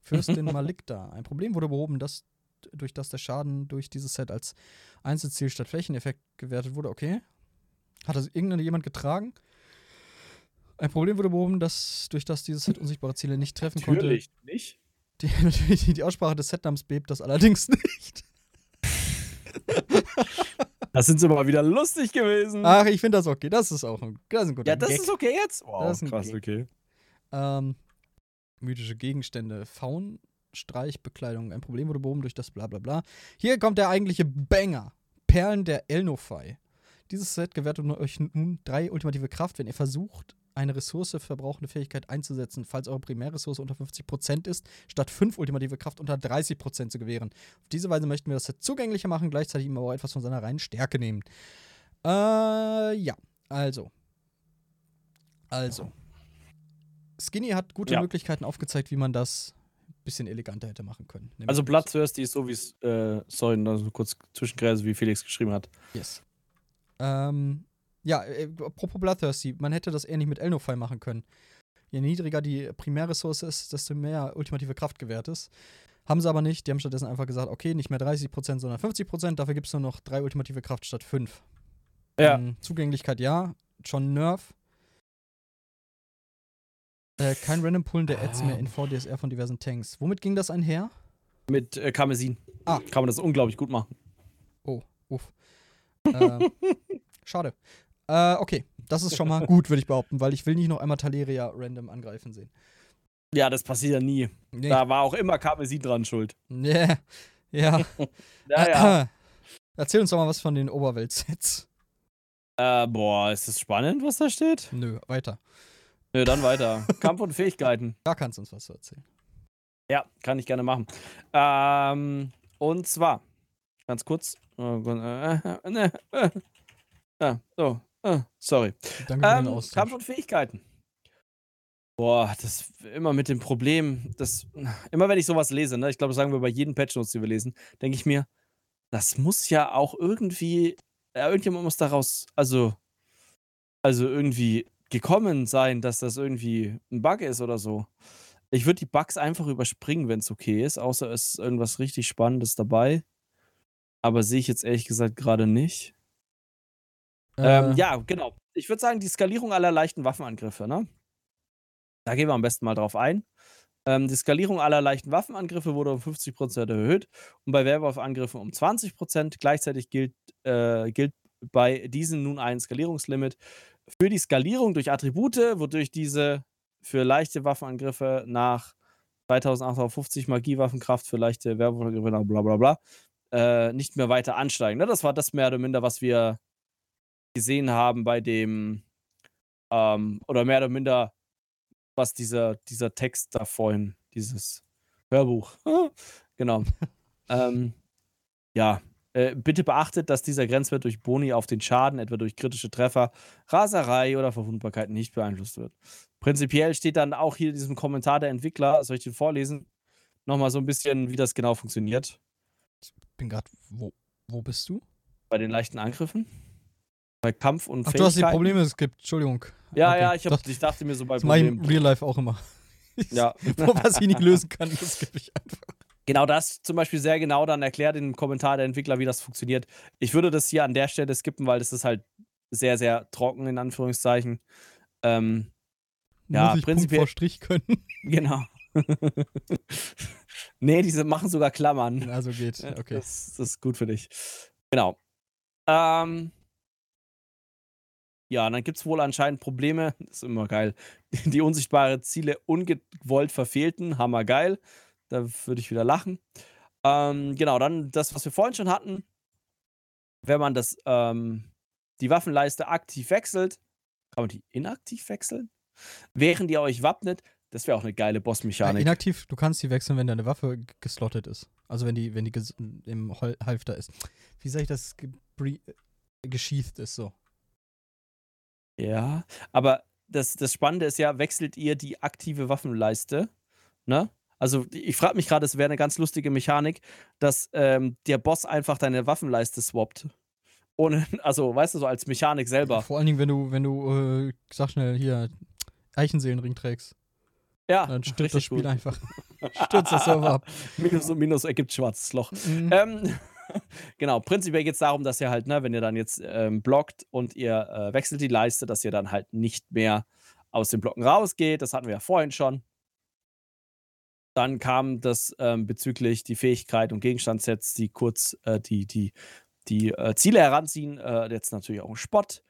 Fürstin Malikda. Ein Problem wurde behoben, das durch das der Schaden durch dieses Set als Einzelziel statt Flächeneffekt gewertet wurde. Okay. Hat das irgendjemand getragen? Ein Problem wurde behoben, dass durch das dieses Set unsichtbare Ziele nicht treffen Natürlich konnte. Natürlich nicht. Die, die, die Aussprache des Setnamens bebt das allerdings nicht. Das sind sie mal wieder lustig gewesen. Ach, ich finde das okay. Das ist auch ein, das ist ein guter ja, das Gag. ist okay jetzt? Wow, Das ist ein krass, Gag. okay. Ähm, mythische Gegenstände, Faun, Streichbekleidung, ein Problem wurde behoben durch das bla bla bla. Hier kommt der eigentliche Banger. Perlen der Elnofai. Dieses Set gewährt euch nun drei ultimative Kraft, wenn ihr versucht, eine ressourceverbrauchende Fähigkeit einzusetzen, falls eure Primärressource unter 50% ist, statt fünf ultimative Kraft unter 30% zu gewähren. Auf diese Weise möchten wir das Set zugänglicher machen, gleichzeitig ihm aber auch etwas von seiner reinen Stärke nehmen. Äh, ja, also. Also. Skinny hat gute Ja. Möglichkeiten aufgezeigt, wie man das bisschen eleganter hätte machen können. Also Bloodthirsty ist so wie es, äh, sorry, also kurz zwischengräse, wie Felix geschrieben hat. Yes. Ähm, ja, äh, apropos Bloodthirsty, man hätte das eher nicht mit Elnofy machen können. Je niedriger die Primärressource ist, desto mehr ultimative Kraft gewährt ist. Haben sie aber nicht. Die haben stattdessen einfach gesagt, okay, nicht mehr 30%, sondern 50%. Dafür gibt es nur noch drei ultimative Kraft statt fünf. Ja. Ähm, Zugänglichkeit ja, schon Nerf. Äh, kein Random Pullen der Ads mehr in VDSR von diversen Tanks. Womit ging das einher? Mit äh, Karmesin. Ah. Kann man das unglaublich gut machen. Oh, uff. ähm, schade. Äh, okay, das ist schon mal gut, würde ich behaupten, weil ich will nicht noch einmal Taleria random angreifen sehen. Ja, das passiert ja nie. Nee. Da war auch immer Karmesin dran schuld. Nee. Ja. Ja, ja. Erzähl uns doch mal was von den Oberwelt-Sets. äh, boah, ist das spannend, was da steht? Nö, weiter. Nö, dann weiter. Kampf und Fähigkeiten. Da kannst du uns was zu erzählen. Ja, kann ich gerne machen. Ähm, und zwar, ganz kurz. Ah, so, äh, sorry. Danke für den Ähm, Austausch. Kampf und Fähigkeiten. Boah, das immer mit dem Problem, das, immer wenn ich sowas lese, ne, ich glaube, das sagen wir bei jedem Patch Notes, die wir lesen, denke ich mir, das muss ja auch irgendwie, ja, irgendjemand muss daraus, also, also irgendwie gekommen sein, dass das irgendwie ein Bug ist oder so. Ich würde die Bugs einfach überspringen, wenn es okay ist, außer es ist irgendwas richtig Spannendes dabei. Aber sehe ich jetzt ehrlich gesagt gerade nicht. Ähm, Äh, ja, genau. Ich würde sagen, die Skalierung aller leichten Waffenangriffe, ne? Da gehen wir am besten mal drauf ein. Ähm, die Skalierung aller leichten Waffenangriffe wurde um 50% erhöht und bei Werwolf-Angriffen um 20%. Gleichzeitig gilt, äh, gilt bei diesen nun ein Skalierungslimit. Für die Skalierung durch Attribute, wodurch diese für leichte Waffenangriffe nach 2850 Magiewaffenkraft für leichte Werwolfangriffe nach bla bla bla äh, nicht mehr weiter ansteigen. Ne? Das war das mehr oder minder, was wir gesehen haben bei dem, ähm, oder mehr oder minder, was dieser, dieser Text da vorhin, dieses Hörbuch, genau. ähm, ja, äh, bitte beachtet, dass dieser Grenzwert durch Boni auf den Schaden, etwa durch kritische Treffer, Raserei oder Verwundbarkeit nicht beeinflusst wird. Prinzipiell steht dann auch hier in diesem Kommentar der Entwickler, soll ich den vorlesen, nochmal so ein bisschen, wie das genau funktioniert bin gerade, wo, wo bist du? bei den leichten Angriffen. Bei Kampf und Ach, du hast die. Probleme geskippt, Entschuldigung. Ja, Okay. ja, ich, hab, ich dachte mir so bei ich Problemen. Real Life auch immer. Ja. Was ich nicht lösen kann, das skippe ich einfach. Genau das zum Beispiel sehr genau dann erklärt in dem Kommentar der Entwickler, wie das funktioniert. Ich würde das hier an der Stelle skippen, weil das ist halt sehr, sehr trocken, in Anführungszeichen. Ähm, Ja, Muss ich Punkt prinzipiell- vor Strich können. genau. nee, diese machen sogar Klammern. Also geht. Okay. Das, das ist gut für dich. Genau. Ähm, ja, und dann gibt es wohl anscheinend Probleme. Das ist immer geil. Die unsichtbare Ziele ungewollt verfehlten. Hammergeil. Da würde ich wieder lachen. Ähm, genau, dann das, was wir vorhin schon hatten. Wenn man das, ähm, die Waffenleiste aktiv wechselt, kann man die inaktiv wechseln? Während ihr euch wappnet, das wäre auch eine geile Ja, Bossmechanik. inaktiv, du kannst die wechseln, wenn deine Waffe geslottet ist. Also wenn die, wenn die im Hol Halfter ist. Wie sag ich das? Äh, gesheathed ist so. Ja, aber das, das Spannende ist ja, wechselt ihr die aktive Waffenleiste? Ne? Also, ich frage mich gerade, es wäre eine ganz lustige Mechanik, dass ähm, der Boss einfach deine Waffenleiste swappt. Ohne, also, weißt du, so als Mechanik selber. Vor allen Dingen, wenn du, wenn du, äh, sag schnell, hier, Eichenseelenring trägst. Ja, Dann stürzt das Spiel gut. einfach. stürzt das Server ab. Minus und Minus ergibt schwarzes Loch. Mhm. Ähm, genau, prinzipiell geht es darum, dass ihr halt, ne, wenn ihr dann jetzt ähm, blockt und ihr äh, wechselt die Leiste, dass ihr dann halt nicht mehr aus den Blocken rausgeht. Das hatten wir ja vorhin schon. Dann kam das ähm, bezüglich die Fähigkeit und Gegenstandssets, die kurz äh, die, die, die äh, Ziele heranziehen. Äh, jetzt natürlich auch ein Spott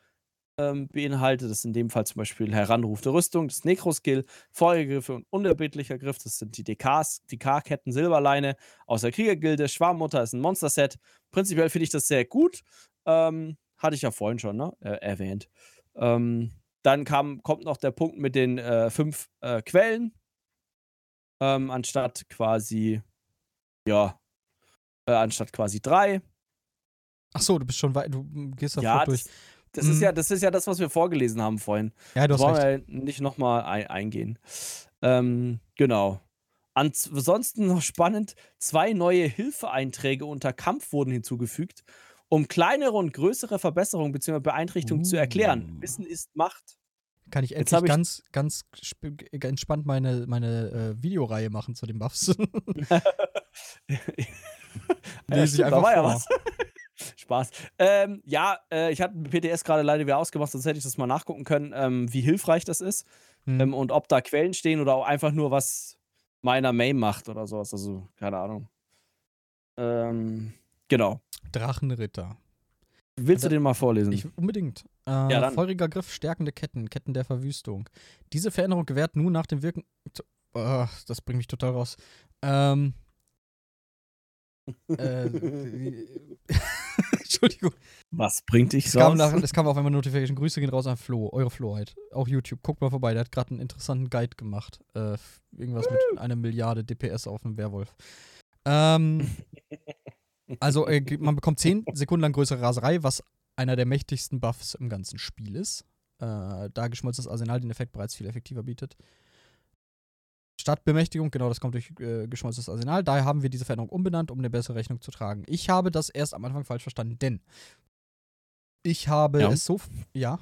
ähm, beinhaltet. Das ist in dem Fall zum Beispiel Heranruf der Rüstung, das Necro-Skill, Feuergriffe und unerbittlicher Griff. Das sind die DKs, DK-Ketten, Silberleine aus der Kriegergilde. Schwarmmutter ist ein Monster-Set. Prinzipiell finde ich das sehr gut. Ähm, hatte ich ja vorhin schon ne? äh, erwähnt. Ähm, dann kam, kommt noch der Punkt mit den äh, fünf äh, Quellen ähm, anstatt quasi, ja, äh, anstatt quasi drei. Ach so, du bist schon weit, du gehst da ja, durch. Das, mhm. ist ja, das ist ja das, was wir vorgelesen haben vorhin. Ja, du hast Wollen recht. wir nicht nochmal ein, eingehen. Ähm, genau. Ansonsten noch spannend, zwei neue Hilfeeinträge unter Kampf wurden hinzugefügt, um kleinere und größere Verbesserungen bzw. Beeinträchtigungen uh. zu erklären. Uh. Wissen ist Macht kann ich endlich ganz, ganz entspannt meine, meine äh, Videoreihe machen zu den Buffs. Lese ich einfach vor. Ja was. Spaß. Ähm, ja, äh, ich hatte PTS gerade leider wieder ausgemacht, sonst hätte ich das mal nachgucken können, ähm, wie hilfreich das ist hm. ähm, und ob da Quellen stehen oder auch einfach nur was meiner Main macht oder sowas. Also, keine Ahnung. Ähm, genau. Drachenritter. Willst du den mal vorlesen? Ich, unbedingt. Äh, ja, feuriger Griff, stärkende Ketten, Ketten der Verwüstung. Diese Veränderung gewährt nun nach dem Wirken. Oh, das bringt mich total raus. Ähm. äh, Entschuldigung. Was bringt dich so? Es kam auf einmal Notification. Grüße gehen raus an Flo, eure Flo halt. Auch YouTube. Guckt mal vorbei, der hat gerade einen interessanten Guide gemacht. Äh, irgendwas mit einer Milliarde DPS auf einem Werwolf. Ähm. Also äh, man bekommt 10 Sekunden lang größere Raserei, was einer der mächtigsten Buffs im ganzen Spiel ist. Äh, da geschmolzenes Arsenal den Effekt bereits viel effektiver bietet. Stadtbemächtigung, genau, das kommt durch äh, geschmolzenes Arsenal. Daher haben wir diese Veränderung umbenannt, um eine bessere Rechnung zu tragen. Ich habe das erst am Anfang falsch verstanden, denn ich habe ja. es so. Ja.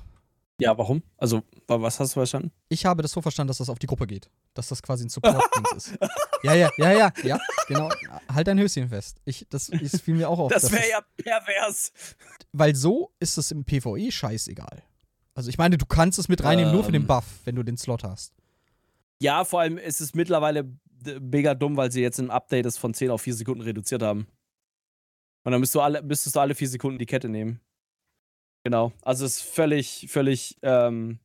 Ja, warum? Also, was hast du verstanden? Ich habe das so verstanden, dass das auf die Gruppe geht. Dass das quasi ein Support-Dings ist. Ja, ja, ja, ja, ja, genau. Halt dein Höschen fest. Ich, das, das fiel mir auch auf. Das wäre ja pervers. Weil so ist es im PvE scheißegal. Also, ich meine, du kannst es mit reinnehmen, ähm, nur für den ähm. Buff, wenn du den Slot hast. Ja, vor allem ist es mittlerweile mega dumm, weil sie jetzt im Update das von 10 auf 4 Sekunden reduziert haben. Und dann müsstest du alle, müsstest du alle 4 Sekunden die Kette nehmen. Genau. Also es ist völlig, völlig, ähm,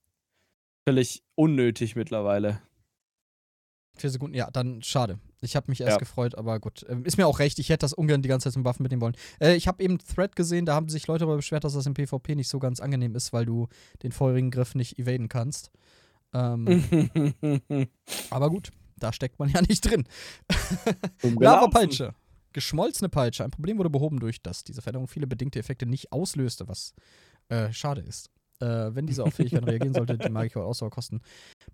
völlig unnötig mittlerweile. Vier Sekunden, ja, dann schade. Ich habe mich erst ja. gefreut, aber gut. Ähm, ist mir auch recht, ich hätte das ungern die ganze Zeit zum Waffen mitnehmen wollen. Äh, ich habe eben Thread gesehen, da haben sich Leute darüber beschwert, dass das im PvP nicht so ganz angenehm ist, weil du den feurigen Griff nicht evaden kannst. Ähm, aber gut, da steckt man ja nicht drin. Lava-Peitsche. Geschmolzene Peitsche. Ein Problem wurde behoben durch das diese Veränderung viele bedingte Effekte nicht auslöste, was äh, schade ist. Äh, wenn diese auf Fähigkeiten reagieren, sollte die Magische Ausdauer kosten.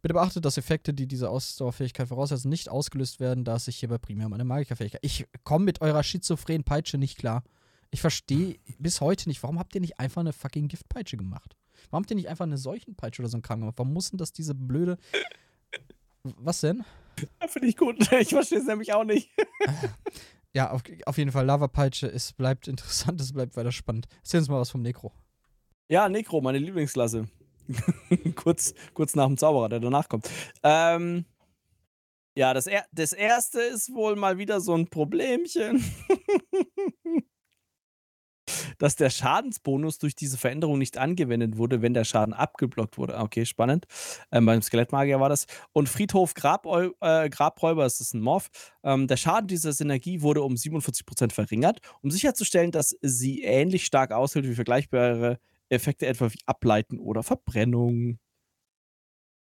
Bitte beachtet, dass Effekte, die diese Ausdauerfähigkeit voraussetzen, nicht ausgelöst werden, da es sich hierbei primär um eine Magikerfähigkeit. Ich komme mit eurer schizophrenen Peitsche nicht klar. Ich verstehe bis heute nicht, warum habt ihr nicht einfach eine fucking Giftpeitsche gemacht? Warum habt ihr nicht einfach eine Seuchenpeitsche oder so ein Kram gemacht? Warum mussten das diese blöde. Was denn? Finde ich gut. Ich verstehe es nämlich auch nicht. ja, auf, auf jeden Fall, Lava-Peitsche, es bleibt interessant, es bleibt weiter spannend. Erzähl uns mal was vom Necro. Ja, Necro, meine Lieblingsklasse. kurz, kurz nach dem Zauberer, der danach kommt. Ähm, ja, das, er das erste ist wohl mal wieder so ein Problemchen. dass der Schadensbonus durch diese Veränderung nicht angewendet wurde, wenn der Schaden abgeblockt wurde. Ah, okay, spannend. Ähm, beim Skelettmagier war das. Und Friedhof Grabräu äh, Grabräuber, das ist ein Morph. Ähm, der Schaden dieser Synergie wurde um 47% verringert, um sicherzustellen, dass sie ähnlich stark aushält wie vergleichbare Effekte etwa wie Ableiten oder Verbrennung.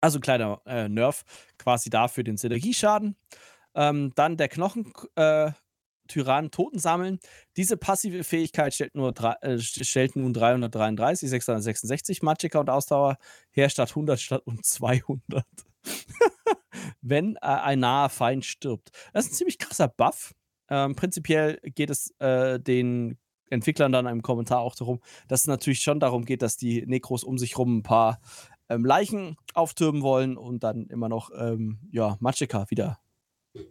Also ein kleiner äh, Nerf quasi dafür den Synergieschaden. Ähm, dann der Knochen, äh, Tyrannen Toten sammeln. Diese passive Fähigkeit stellt, nur äh, stellt nun 333, 666 Magicka und Ausdauer her statt 100 statt und 200. Wenn äh, ein naher Feind stirbt. Das ist ein ziemlich krasser Buff. Ähm, prinzipiell geht es äh, den Entwicklern dann im Kommentar auch darum, dass es natürlich schon darum geht, dass die Nekros um sich rum ein paar ähm, Leichen auftürmen wollen und dann immer noch ähm, ja, Magicka wieder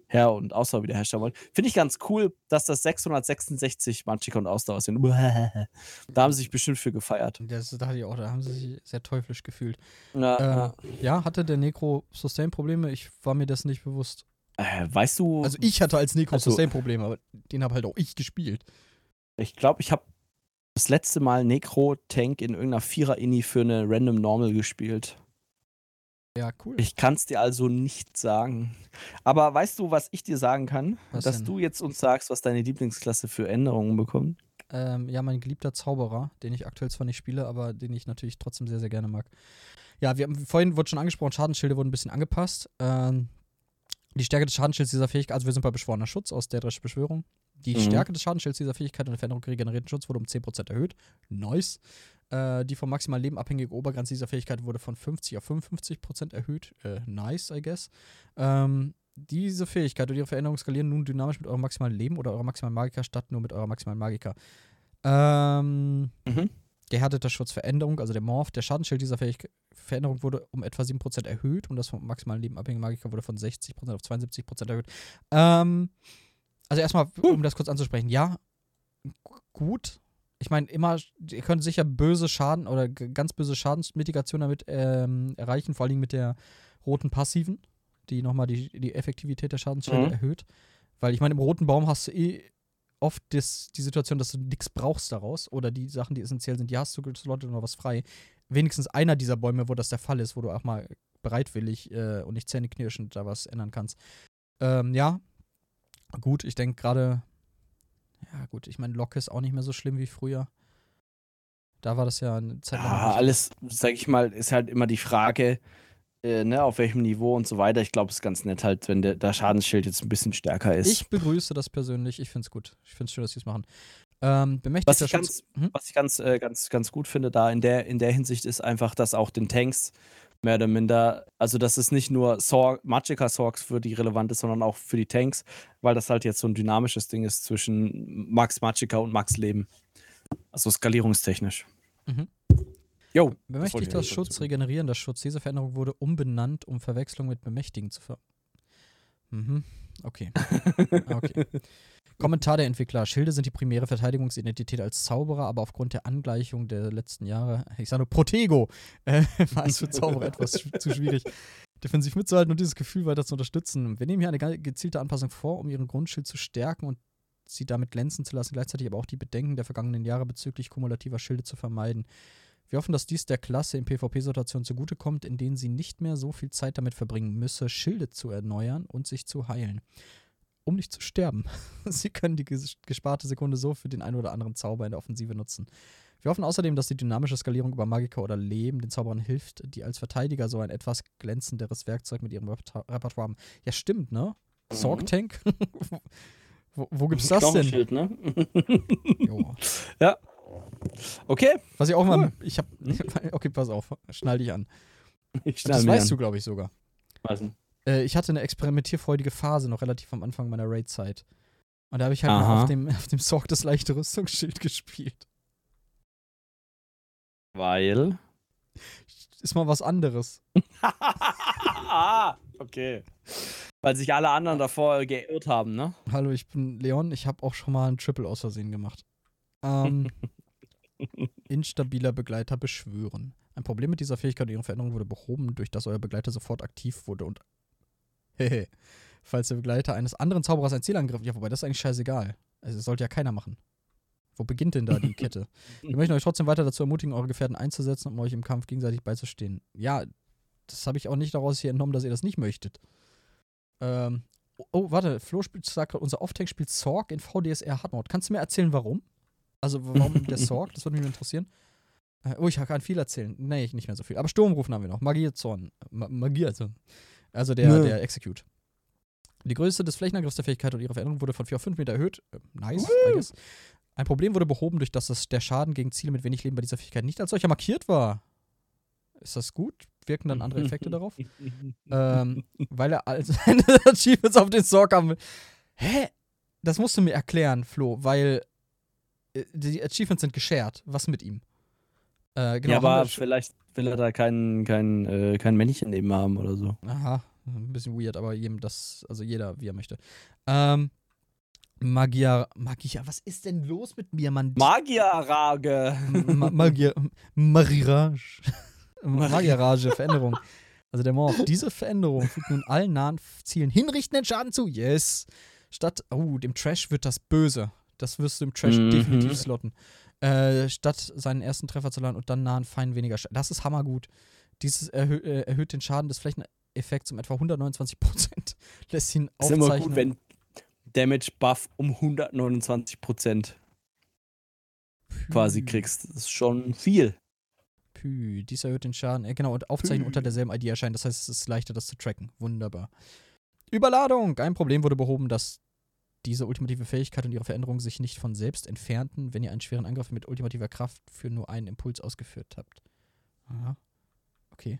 her- und Ausdauer wiederherstellen wollen. Finde ich ganz cool, dass das 666 Manchika und Ausdauer sind. Da haben sie sich bestimmt für gefeiert. Das dachte ich auch, da haben sie sich sehr teuflisch gefühlt. Ja, äh, ja. hatte der Necro Sustain-Probleme? Ich war mir das nicht bewusst. Äh, weißt du. Also ich hatte als Necro Also- Sustain Probleme, aber den habe halt auch ich gespielt. Ich glaube, ich habe das letzte Mal Necro-Tank in irgendeiner Vierer-Ini für eine Random Normal gespielt. Ja, cool. Ich kann es dir also nicht sagen. Aber weißt du, was ich dir sagen kann? Was Dass denn? du jetzt uns sagst, was deine Lieblingsklasse für Änderungen bekommt. Ähm, ja, mein geliebter Zauberer, den ich aktuell zwar nicht spiele, aber den ich natürlich trotzdem sehr, sehr gerne mag. Ja, wir haben vorhin wurde schon angesprochen, Schadensschilde wurden ein bisschen angepasst. Ähm, die Stärke des Schadensschilds dieser Fähigkeit, also wir sind bei beschworener Schutz aus der Dresche Beschwörung. Die Mhm. Stärke des Schadensschilds dieser Fähigkeit und der Veränderung regenerierten Schutz wurde um 10% erhöht. Nice. Äh, die vom maximalen Leben abhängige Obergrenze dieser Fähigkeit wurde von 50 auf 55% erhöht. Äh, nice, I guess. Ähm, diese Fähigkeit und ihre Veränderungen skalieren nun dynamisch mit eurem maximalen Leben oder eurer maximalen Magiker statt nur mit eurer maximalen Magiker. Ähm, Mhm. gehärteter Schutz Veränderung, also der Morph, der Schadensschild dieser Fähig Veränderung wurde um etwa 7% erhöht und das vom maximalen Leben abhängige Magiker wurde von 60% auf 72% erhöht. Ähm, also erstmal, um das kurz anzusprechen, ja, gut. Ich meine, immer, ihr könnt sicher böse Schaden oder ganz böse Schadensmitigation damit ähm, erreichen, vor allem mit der roten Passiven, die nochmal die, die Effektivität der Schadensschilde Mhm. erhöht. Weil ich meine, im roten Baum hast du eh oft das, die Situation, dass du nichts brauchst daraus oder die Sachen, die essentiell sind, die hast du geslottet und noch was frei. Wenigstens einer dieser Bäume, wo das der Fall ist, wo du auch mal bereitwillig äh, und nicht zähneknirschend da was ändern kannst. Ähm, ja, gut, ich denke gerade, ja gut, ich meine, Locke ist auch nicht mehr so schlimm wie früher. Da war das ja eine Zeit lang. Ja, alles, sag ich mal, ist halt immer die Frage, äh, ne, auf welchem Niveau und so weiter. Ich glaube, es ist ganz nett halt, wenn der, der Schadensschild jetzt ein bisschen stärker ist. Ich begrüße das persönlich, ich finde es gut. Ich finde es schön, dass sie es machen. Ähm, Was ich Schutz. Hm? Was ich ganz, äh, ganz, ganz gut finde da in der, in der Hinsicht ist einfach, dass auch den Tanks mehr oder minder, also dass es nicht nur Sorg, Magicka Sorgs für die relevant ist, sondern auch für die Tanks, weil das halt jetzt so ein dynamisches Ding ist zwischen Max Magicka und Max Leben. Also skalierungstechnisch. Mhm. Jo. Bemächtigter das Schutz, dazu. regenerierender Schutz. Diese Veränderung wurde umbenannt, um Verwechslung mit Bemächtigen zu ver. Mhm. Okay. okay. Kommentar der Entwickler. Schilde sind die primäre Verteidigungsidentität als Zauberer, aber aufgrund der Angleichung der letzten Jahre, ich sage nur Protego, äh, war es für Zauberer etwas zu schwierig, defensiv mitzuhalten und dieses Gefühl weiter zu unterstützen. Wir nehmen hier eine ge- gezielte Anpassung vor, um ihren Grundschild zu stärken und sie damit glänzen zu lassen, gleichzeitig aber auch die Bedenken der vergangenen Jahre bezüglich kumulativer Schilde zu vermeiden. Wir hoffen, dass dies der Klasse in PvP-Situationen zugutekommt, in denen sie nicht mehr so viel Zeit damit verbringen müsse, Schilde zu erneuern und sich zu heilen. Um nicht zu sterben. sie können die ges- gesparte Sekunde so für den einen oder anderen Zauber in der Offensive nutzen. Wir hoffen außerdem, dass die dynamische Skalierung über Magiker oder Leben den Zauberern hilft, die als Verteidiger so ein etwas glänzenderes Werkzeug mit ihrem Repertoire haben. Ja, stimmt, ne? Mhm. Sorg Tank? wo, wo gibt's das denn? Ne? Jo. Okay. Was ich auch mal. Cool. Ich hab. Okay, pass auf. Schnall dich an. Ich Das weißt du, glaube ich, sogar. du. Äh, ich hatte eine experimentierfreudige Phase noch relativ am Anfang meiner Raid-Zeit. Und da habe ich halt mal auf dem, auf dem Sorg das leichte Rüstungsschild gespielt. Weil. Ist mal was anderes. okay. Weil sich alle anderen davor geirrt haben, ne? Hallo, ich bin Leon. Ich habe auch schon mal ein Triple aus Versehen gemacht. Ähm, instabiler Begleiter beschwören. Ein Problem mit dieser Fähigkeit und ihrer Veränderung wurde behoben, durch das euer Begleiter sofort aktiv wurde und. Hehe. Falls der Begleiter eines anderen Zauberers ein Ziel angriff. Ja, wobei das ist eigentlich scheißegal. Also, das sollte ja keiner machen. Wo beginnt denn da die Kette? Wir möchten euch trotzdem weiter dazu ermutigen, eure Gefährten einzusetzen, um euch im Kampf gegenseitig beizustehen. Ja, das habe ich auch nicht daraus hier entnommen, dass ihr das nicht möchtet. Ähm, oh, warte, Flo spielt, sagt gerade, unser Off-Tank spielt Sorg in VDSR Hardmode. Kannst du mir erzählen, warum? Also, warum der Sorg? Das würde mich interessieren. Äh, oh, ich kann viel erzählen. Nee, nicht mehr so viel. Aber Sturmrufen haben wir noch. Magierzorn. Ma Magierzorn. Also der, Nö. der Execute. Die Größe des Flächenangriffs der Fähigkeit und ihre Veränderung wurde von 4 auf 5 Meter erhöht. Äh, nice, I guess. Ein Problem wurde behoben, durch das das, der Schaden gegen Ziele mit wenig Leben bei dieser Fähigkeit nicht als solcher markiert war. Ist das gut? Wirken dann andere Effekte darauf? ähm, weil er all seine Achievements auf den Sorg haben will. Hä? Das musst du mir erklären, Flo, weil die Achievements sind geshared. Was mit ihm? Äh, genau, ja, aber vielleicht will er da kein, kein, äh, kein Männchen neben haben oder so. Aha, ein bisschen weird, aber jedem das, also jeder, wie er möchte. Ähm, Magier, Magier, was ist denn los mit mir, Mann? Magierrage! Ma Magier, Marirage. Magierrage, Veränderung. Also der Morph, diese Veränderung fügt nun allen nahen Zielen hinrichtenden Schaden zu. Yes. Statt, oh, dem Trash wird das böse. Das wirst du im Trash Mhm. definitiv slotten. Äh, statt seinen ersten Treffer zu landen und dann nahen Feinden weniger Schaden. Das ist hammergut. Dieses erhö äh, erhöht den Schaden des Flächeneffekts um etwa 129 Prozent. Lässt ihn Ist immer aufzeichnen. gut, wenn Damage Buff um 129% quasi Pü. kriegst. Das ist schon viel. Pü, dies erhöht den Schaden. Äh, genau, und Aufzeichnen Pü. unter derselben ID erscheint. Das heißt, es ist leichter, das zu tracken. Wunderbar. Überladung. Ein Problem wurde behoben, dass diese ultimative Fähigkeit und ihre Veränderungen sich nicht von selbst entfernten, wenn ihr einen schweren Angriff mit ultimativer Kraft für nur einen Impuls ausgeführt habt. Aha. Okay.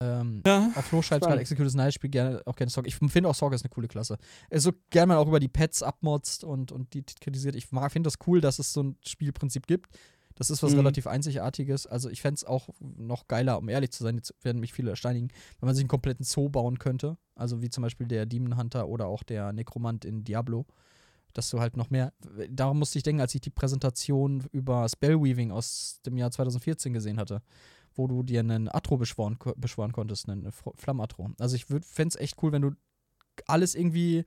Ähm, Ja. auf Flo schreibt gerade Execute is nice, spiel gerne auch gerne Sorg. Ich finde auch Sorg ist eine coole Klasse. Äh, So gern man auch über die Pets abmotzt und, und die kritisiert. Ich finde das cool, dass es so ein Spielprinzip gibt. Das ist was Mhm. relativ Einzigartiges. Also ich fände es auch noch geiler, um ehrlich zu sein, jetzt werden mich viele ersteinigen, wenn man sich einen kompletten Zoo bauen könnte. Also wie zum Beispiel der Demon Hunter oder auch der Nekromant in Diablo. Dass du halt noch mehr. Darum musste ich denken, als ich die Präsentation über Spellweaving aus dem Jahr 2014 gesehen hatte, wo du dir einen Atro beschworen, beschworen konntest, einen Flammatro. Also ich fände es echt cool, wenn du alles irgendwie.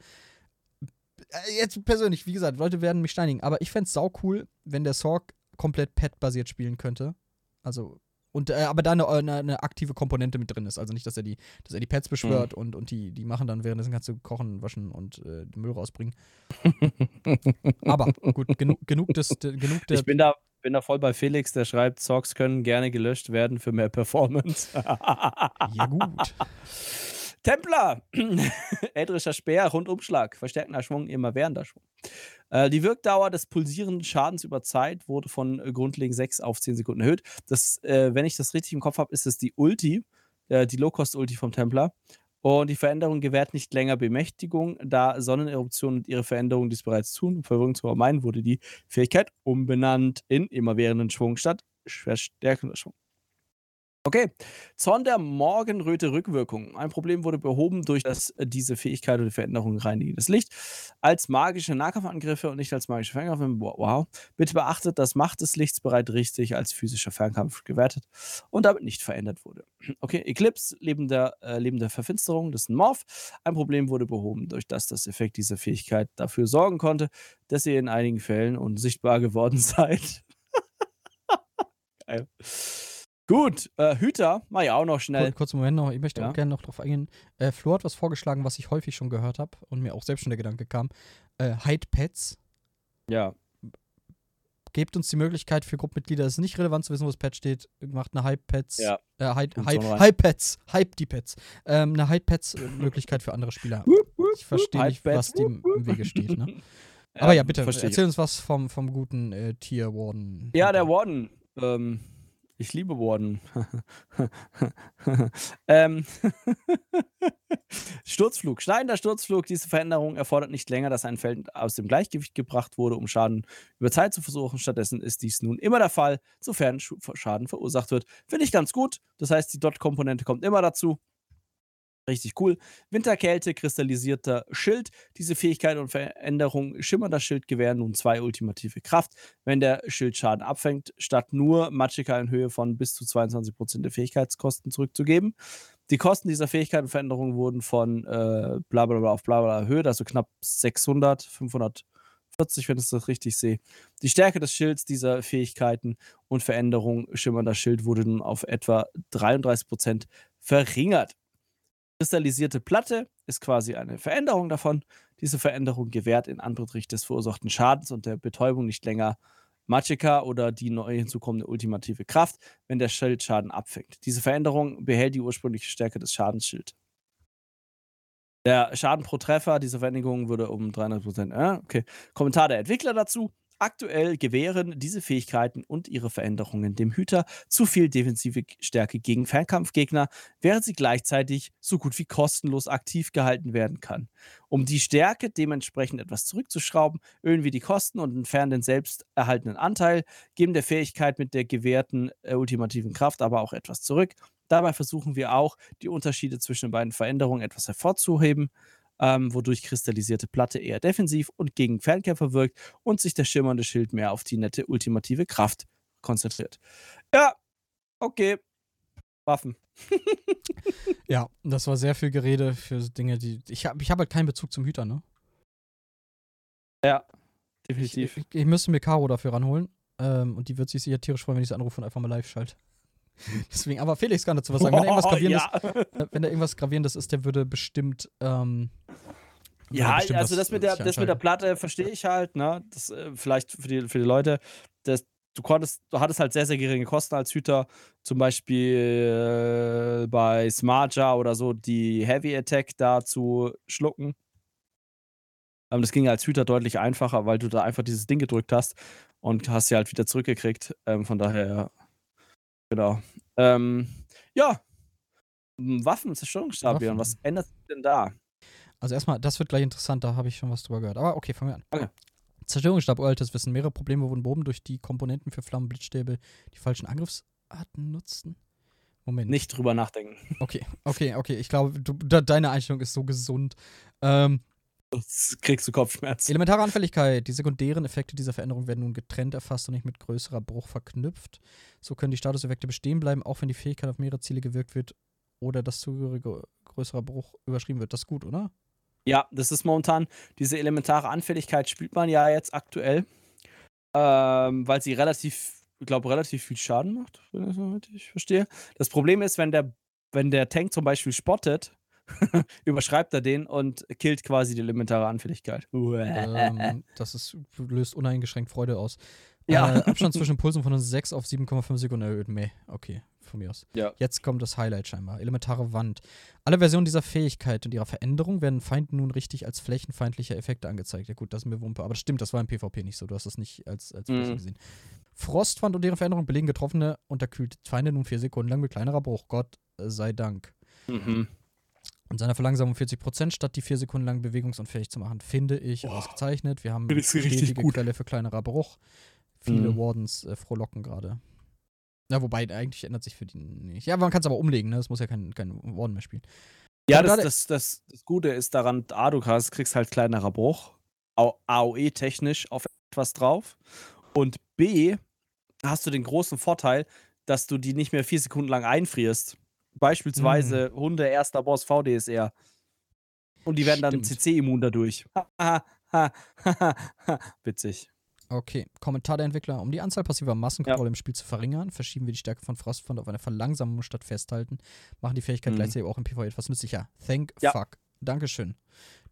Äh, Jetzt persönlich, wie gesagt, Leute werden mich steinigen, aber ich fände es sau cool, wenn der Sorg komplett Pet-basiert spielen könnte. Also. Und, äh, aber da eine, eine, eine aktive Komponente mit drin ist. Also nicht, dass er die, dass er die Pets beschwört und, und die, die machen dann währenddessen kannst du kochen, waschen und äh, Müll rausbringen. Aber gut, genug, genug des, de, genug der Ich bin da, bin da voll bei Felix, der schreibt, Socks können gerne gelöscht werden für mehr Performance. Ja, gut. Templer, Ädrischer Speer, Rundumschlag, verstärkender Schwung, immerwährender Schwung. Äh, die Wirkdauer des pulsierenden Schadens über Zeit wurde von grundlegend 6 auf 10 Sekunden erhöht. Das, äh, wenn ich das richtig im Kopf habe, ist es die Ulti, äh, die Low-Cost-Ulti vom Templer. Und die Veränderung gewährt nicht länger Bemächtigung, da Sonneneruptionen und ihre Veränderungen dies bereits tun. Um Verwirrung zu vermeiden, wurde die Fähigkeit umbenannt in immerwährenden Schwung statt verstärkender Schwung. Okay, Zorn der Morgenröte Rückwirkung. Ein Problem wurde behoben durch das, äh, diese Fähigkeit oder Veränderung reinigendes Licht. Als magische Nahkampfangriffe und nicht als magische Fernkampf. Wow. Bitte beachtet, dass Macht des Lichts bereits richtig als physischer Fernkampf gewertet und damit nicht verändert wurde. Okay, Eclipse, lebender, äh, lebende Verfinsterung, das ist ein Morph. Ein Problem wurde behoben, durch das das Effekt dieser Fähigkeit dafür sorgen konnte, dass ihr in einigen Fällen unsichtbar geworden seid. Geil. Gut, äh, Hüter, mach ich auch noch schnell. Kur kurzen Moment noch, ich möchte Ja. auch gerne noch drauf eingehen. Äh, Flo hat was vorgeschlagen, was ich häufig schon gehört habe und mir auch selbst schon der Gedanke kam. Äh, Hide Pets. Ja, Gebt uns die Möglichkeit für Gruppenmitglieder, es ist nicht relevant zu wissen, wo das Pet steht. Macht eine Hype Pets. Ja. Äh, Hype, Hype, so rein. Hype Pets. Hype die Pets. Ähm, eine Hype Pets äh, Möglichkeit für andere Spieler. Ich verstehe nicht, was dem im Wege steht. Ne? Aber ja, bitte, erzähl uns was vom, vom guten äh, Tier Warden. Ja, der Warden. Ähm, ich liebe Warden. ähm, Sturzflug. Schneidender Sturzflug. Diese Veränderung erfordert nicht länger, dass ein Feld aus dem Gleichgewicht gebracht wurde, um Schaden über Zeit zu versuchen. Stattdessen ist dies nun immer der Fall, sofern Schaden verursacht wird. Finde ich ganz gut. Das heißt, die Dot-Komponente kommt immer dazu. Richtig cool. Winterkälte, kristallisierter Schild. Diese Fähigkeit und Veränderung schimmernder Schild gewähren nun zwei ultimative Kraft, wenn der Schild Schaden abfängt, statt nur Magicka in Höhe von bis zu 22% der Fähigkeitskosten zurückzugeben. Die Kosten dieser Fähigkeit und Veränderung wurden von äh, bla auf bla bla erhöht, also knapp 600, 540, wenn ich das richtig sehe. Die Stärke des Schilds dieser Fähigkeiten und Veränderung schimmernder Schild wurde nun auf etwa 33% verringert kristallisierte Platte ist quasi eine Veränderung davon. Diese Veränderung gewährt in Anbetracht des verursachten Schadens und der Betäubung nicht länger Magicka oder die neu hinzukommende ultimative Kraft, wenn der Schild Schaden abfängt. Diese Veränderung behält die ursprüngliche Stärke des Schadensschilds. Der Schaden pro Treffer dieser Veränderung würde um 300%. Äh, okay. Kommentar der Entwickler dazu. Aktuell gewähren diese Fähigkeiten und ihre Veränderungen dem Hüter zu viel defensive Stärke gegen Fernkampfgegner, während sie gleichzeitig so gut wie kostenlos aktiv gehalten werden kann. Um die Stärke dementsprechend etwas zurückzuschrauben, erhöhen wir die Kosten und entfernen den selbst erhaltenen Anteil, geben der Fähigkeit mit der gewährten äh, ultimativen Kraft aber auch etwas zurück. Dabei versuchen wir auch, die Unterschiede zwischen den beiden Veränderungen etwas hervorzuheben, ähm, wodurch kristallisierte Platte eher defensiv und gegen Fernkämpfer wirkt und sich der schimmernde Schild mehr auf die nette ultimative Kraft konzentriert. Ja, okay. Waffen. Ja, das war sehr viel Gerede für Dinge, die. Ich habe ich hab halt keinen Bezug zum Hüter, ne? Ja, Ich, definitiv. ich, ich müsste mir Caro dafür ranholen. Ähm, und die wird sich sicher tierisch freuen, wenn ich sie anrufe und einfach mal live schalte. Deswegen, aber Felix kann dazu was sagen. Wenn da irgendwas Gravierendes, ja. wenn da irgendwas Gravierendes ist, der würde bestimmt. Ähm, Ja, bestimmt also das mit der, das mit der. Platte verstehe ich halt, ne? Das äh, vielleicht für die, für die Leute, das, du konntest, du hattest halt sehr, sehr geringe Kosten als Hüter, zum Beispiel äh, bei Smartja oder so die Heavy Attack da zu schlucken. Ähm, das ging als Hüter deutlich einfacher, weil du da einfach dieses Ding gedrückt hast und hast sie halt wieder zurückgekriegt. Ähm, von daher, genau. Ähm, ja. Waffen, Zerstörungsstab, Björn, was ändert sich denn da? Also erstmal, das wird gleich interessant, da habe ich schon was drüber gehört. Aber okay, fangen wir an. Okay. Zerstörungsstab, uraltes Wissen. Mehrere Probleme wurden behoben durch die Komponenten für Flammen, Blitzstäbe, die falschen Angriffsarten nutzten. Moment. Nicht drüber nachdenken. Okay, okay, okay. Ich glaube, du, de, deine Einstellung ist so gesund. Ähm, Sonst kriegst du Kopfschmerzen. elementare Anfälligkeit. Die sekundären Effekte dieser Veränderung werden nun getrennt erfasst und nicht mit größerer Bruch verknüpft. So können die Statuseffekte bestehen bleiben, auch wenn die Fähigkeit auf mehrere Ziele gewirkt wird oder das zugehörige größerer Bruch überschrieben wird. Das ist gut, oder? Ja, das ist momentan, diese elementare Anfälligkeit spielt man ja jetzt aktuell, ähm, weil sie relativ, ich glaube, relativ viel Schaden macht, wenn ich verstehe. Das Problem ist, wenn der, wenn der Tank zum Beispiel spottet, überschreibt er den und killt quasi die elementare Anfälligkeit. ähm, das ist, löst uneingeschränkt Freude aus. Ja. Äh, Abstand zwischen Pulsen von 6 auf 7,5 Sekunden erhöht. Meh, okay, von mir aus. Ja. Jetzt kommt das Highlight scheinbar. Elementare Wand. Alle Versionen dieser Fähigkeit und ihrer Veränderung werden Feinden nun richtig als flächenfeindliche Effekte angezeigt. Ja gut, das ist mir Wumpe. Aber das stimmt, das war im PvP nicht so. Du hast das nicht als, als Mhm. gesehen. Frostwand und ihre Veränderung belegen getroffene unterkühlte Feinde nun 4 Sekunden lang mit kleinerer Bruch. Gott sei Dank. Mhm. Und seiner Verlangsamung 40% statt die 4 Sekunden lang bewegungsunfähig zu machen, finde ich Boah. ausgezeichnet. Wir haben richtig stetige gut. Quelle für kleinerer Bruch. Viele Mhm. Wardens äh, frohlocken gerade. Ja, wobei eigentlich ändert sich für die nicht. Ja, man kann es aber umlegen, ne? Es muss ja kein, kein Warden mehr spielen. Ja, das, das, das, das Gute ist daran, A, du hast, kriegst halt kleinerer Bruch, AOE-technisch auf etwas drauf. Und B, hast du den großen Vorteil, dass du die nicht mehr vier Sekunden lang einfrierst. Beispielsweise Hunde, erster Boss, VDSR. Und die werden dann Stimmt. CC-immun dadurch. Witzig. Okay, Kommentar der Entwickler. Um die Anzahl passiver Massenkontrolle im Spiel zu verringern, verschieben wir die Stärke von Frostfront auf eine Verlangsamung statt Festhalten, machen die Fähigkeit Mhm. gleichzeitig auch im PvE etwas nützlicher. Thank Ja. fuck. Dankeschön.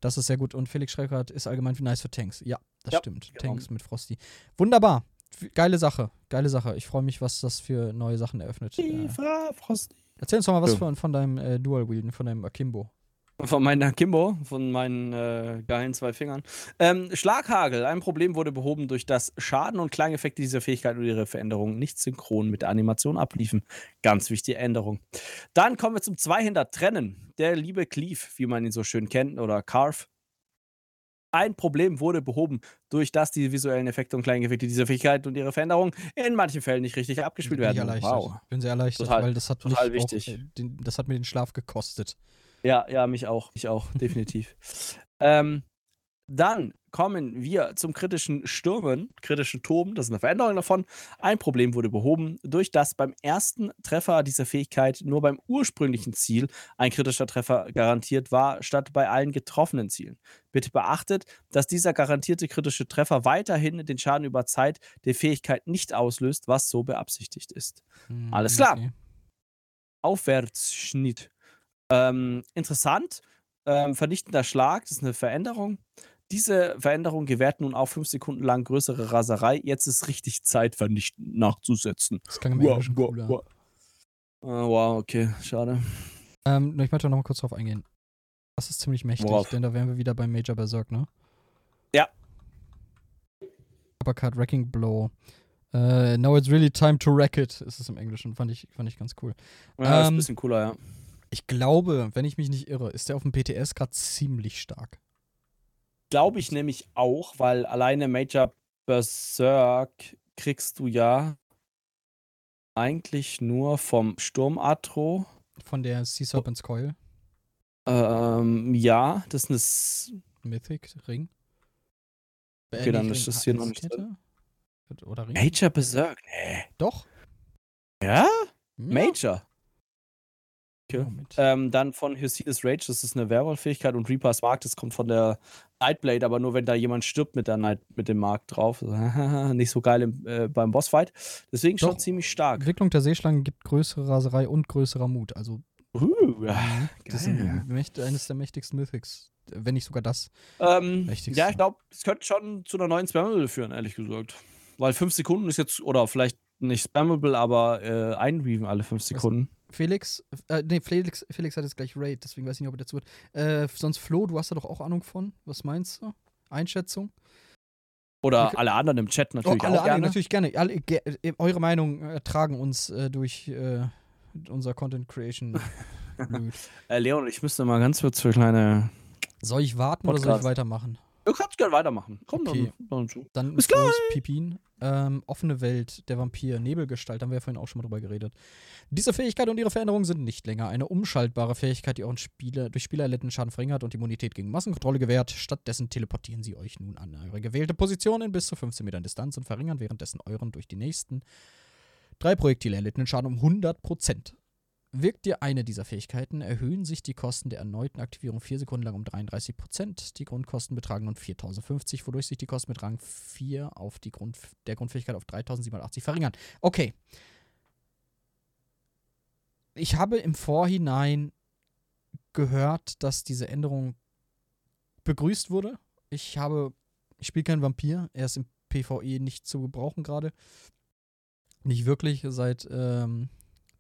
Das ist sehr gut. Und Felix Schreckert ist allgemein nice für Tanks. Ja, das Ja, stimmt. genau. Tanks mit Frosty. Wunderbar. Geile Sache. Geile Sache. Ich freue mich, was das für neue Sachen eröffnet. Äh, Tifa Frost. Erzähl uns doch mal was Ja. von, von deinem äh, Dual-Wielden, von deinem Akimbo. Von meiner Kimbo, von meinen äh, geilen zwei Fingern. Ähm, Schlaghagel. Ein Problem wurde behoben, durch das Schaden und Klangeffekte dieser Fähigkeit und ihre Veränderungen nicht synchron mit der Animation abliefen. Ganz wichtige Änderung. Dann kommen wir zum Zweihänder Trennen. Der liebe Cleave, wie man ihn so schön kennt, oder Carve. Ein Problem wurde behoben, durch das die visuellen Effekte und Klangeffekte dieser Fähigkeit und ihre Veränderungen in manchen Fällen nicht richtig abgespielt Bin ich werden. erleichtert. Wow. Bin sehr erleichtert, Total- weil das hat total mich wichtig. Auch, äh, den, das hat mir den Schlaf gekostet. Ja, ja, mich auch. Mich auch, definitiv. ähm, dann kommen wir zum kritischen Stürmen, kritischen Toben. Das ist eine Veränderung davon. Ein Problem wurde behoben, durch das beim ersten Treffer dieser Fähigkeit nur beim ursprünglichen Ziel ein kritischer Treffer garantiert war, statt bei allen getroffenen Zielen. Bitte beachtet, dass dieser garantierte kritische Treffer weiterhin den Schaden über Zeit der Fähigkeit nicht auslöst, was so beabsichtigt ist. Hm, Alles klar. okay. Aufwärtsschnitt. Ähm, interessant. Ähm, vernichtender Schlag, das ist eine Veränderung. Diese Veränderung gewährt nun auch fünf Sekunden lang größere Raserei. Jetzt ist richtig Zeit, vernichtend nachzusetzen. Das klang im Wow, Englischen wow, cooler. wow. Ah, wow, okay, schade. Ähm, ich möchte noch mal kurz drauf eingehen. Das ist ziemlich mächtig, Worauf? denn da wären wir wieder beim Major Berserk, ne? Ja. Uppercut, Wrecking Blow. Äh, now it's really time to wreck it, ist es im Englischen. Fand ich, fand ich ganz cool. Ja, ist ein Ähm, bisschen cooler, ja. Ich glaube, wenn ich mich nicht irre, ist der auf dem PTS gerade ziemlich stark. Glaube ich nämlich auch, weil alleine Major Berserk kriegst du ja eigentlich nur vom Sturmatro. Von der Sea Serpent's Coil, Ähm, ja, das ist eine S- Mythic, Ring. Äh, Okay, dann nicht ist das hier noch nicht? Oder Ring? Major Berserk. Nee. Doch. Ja? Ja. Major. Okay. Ähm, dann von Hysides Rage, das ist eine Werwolf-Fähigkeit und Reaper's Mark, das kommt von der Nightblade, aber nur wenn da jemand stirbt mit, der Night, mit dem Mark drauf. Nicht so geil im, äh, beim Bossfight. Deswegen Doch, schon ziemlich stark. Entwicklung der Seeschlangen gibt größere Raserei und größerer Mut. Also, uh, mhm. das ist eines der mächtigsten Mythics. Wenn nicht sogar das ähm, Ja, ich glaube, es könnte schon zu einer neuen Spammable führen, ehrlich gesagt. Weil fünf Sekunden ist jetzt, oder vielleicht nicht spammable, aber äh, einweaven alle fünf Sekunden. Felix, äh, nee, Felix, Felix hat jetzt gleich Raid, deswegen weiß ich nicht, ob er dazu wird. Äh, sonst Flo, du hast da doch auch Ahnung von. Was meinst du? Einschätzung? Oder okay. alle anderen im Chat natürlich oh, alle auch gerne. natürlich gerne. Alle, ge äh, eure Meinung äh, tragen uns äh, durch äh, unser Content Creation. äh, Leon, ich müsste mal ganz kurz für kleine. Soll ich warten Podcast. oder soll ich weitermachen? Du kannst gerne weitermachen. Komm okay. dann, dann. Dann Bis gleich. Pipin. Ähm, offene Welt, der Vampir, Nebelgestalt, haben wir ja vorhin auch schon mal drüber geredet. Diese Fähigkeit und ihre Veränderungen sind nicht länger eine umschaltbare Fähigkeit, die euren Spieler, durch Spieler erlittenen Schaden verringert und Immunität gegen Massenkontrolle gewährt. Stattdessen teleportieren sie euch nun an eure gewählte Position in bis zu 15 Metern Distanz und verringern währenddessen euren durch die nächsten drei Projektile erlittenen Schaden um 100 Prozent. Wirkt dir eine dieser Fähigkeiten, erhöhen sich die Kosten der erneuten Aktivierung 4 Sekunden lang um 33%. Die Grundkosten betragen nun 4050, wodurch sich die Kosten mit Rang 4 auf die Grund, der Grundfähigkeit auf 3780 verringern. Okay. Ich habe im Vorhinein gehört, dass diese Änderung begrüßt wurde. Ich habe, ich spiele keinen Vampir, er ist im PvE nicht zu gebrauchen gerade. Nicht wirklich, seit ähm,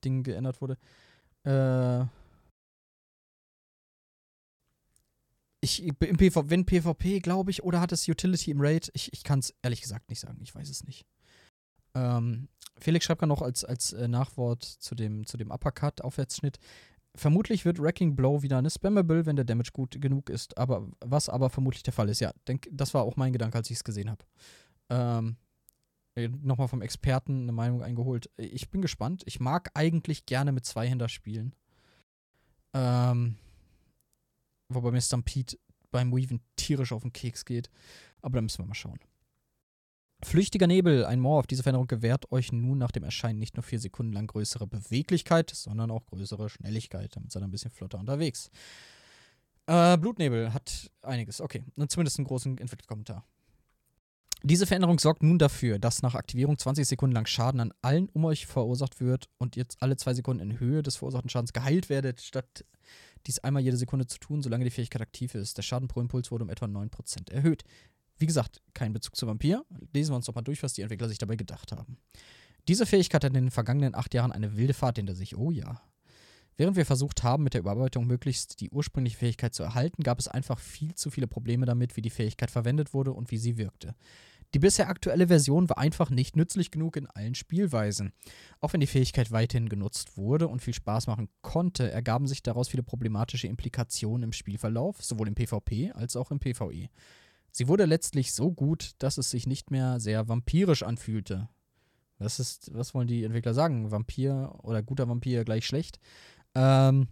Ding geändert wurde. Äh, ich, im PV, wenn PvP, glaube ich, oder hat es Utility im Raid? Ich, ich kann es ehrlich gesagt nicht sagen. Ich weiß es nicht. Ähm, Felix schreibt gerade noch als, als äh, Nachwort zu dem, zu dem Uppercut, Aufwärtsschnitt. Vermutlich wird Wrecking Blow wieder eine Spammable, wenn der Damage gut genug ist. Aber was aber vermutlich der Fall ist, ja, denk, das war auch mein Gedanke, als ich es gesehen habe. Ähm, äh, nochmal vom Experten eine Meinung eingeholt. Ich bin gespannt. Ich mag eigentlich gerne mit Zweihänder spielen. Ähm, wobei mir Stampede beim Weaven tierisch auf den Keks geht. Aber da müssen wir mal schauen. Flüchtiger Nebel, ein Morph. Diese Veränderung gewährt euch nun nach dem Erscheinen nicht nur vier Sekunden lang größere Beweglichkeit, sondern auch größere Schnelligkeit. Damit seid ihr ein bisschen flotter unterwegs. Äh, Blutnebel hat einiges. Okay, zumindest einen großen Infekt-Kommentar. Diese Veränderung sorgt nun dafür, dass nach Aktivierung 20 Sekunden lang Schaden an allen um euch verursacht wird und jetzt alle zwei Sekunden in Höhe des verursachten Schadens geheilt werdet, statt dies einmal jede Sekunde zu tun, solange die Fähigkeit aktiv ist. Der Schaden pro Impuls wurde um etwa 9% erhöht. Wie gesagt, kein Bezug zu Vampir. Lesen wir uns doch mal durch, was die Entwickler sich dabei gedacht haben. Diese Fähigkeit hat in den vergangenen acht Jahren eine wilde Fahrt hinter sich. Oh ja. Während wir versucht haben, mit der Überarbeitung möglichst die ursprüngliche Fähigkeit zu erhalten, gab es einfach viel zu viele Probleme damit, wie die Fähigkeit verwendet wurde und wie sie wirkte. Die bisher aktuelle Version war einfach nicht nützlich genug in allen Spielweisen. Auch wenn die Fähigkeit weiterhin genutzt wurde und viel Spaß machen konnte, ergaben sich daraus viele problematische Implikationen im Spielverlauf, sowohl im PvP als auch im PvE. Sie wurde letztlich so gut, dass es sich nicht mehr sehr vampirisch anfühlte. Was ist, was wollen die Entwickler sagen? Vampir oder guter Vampir gleich schlecht? Ähm,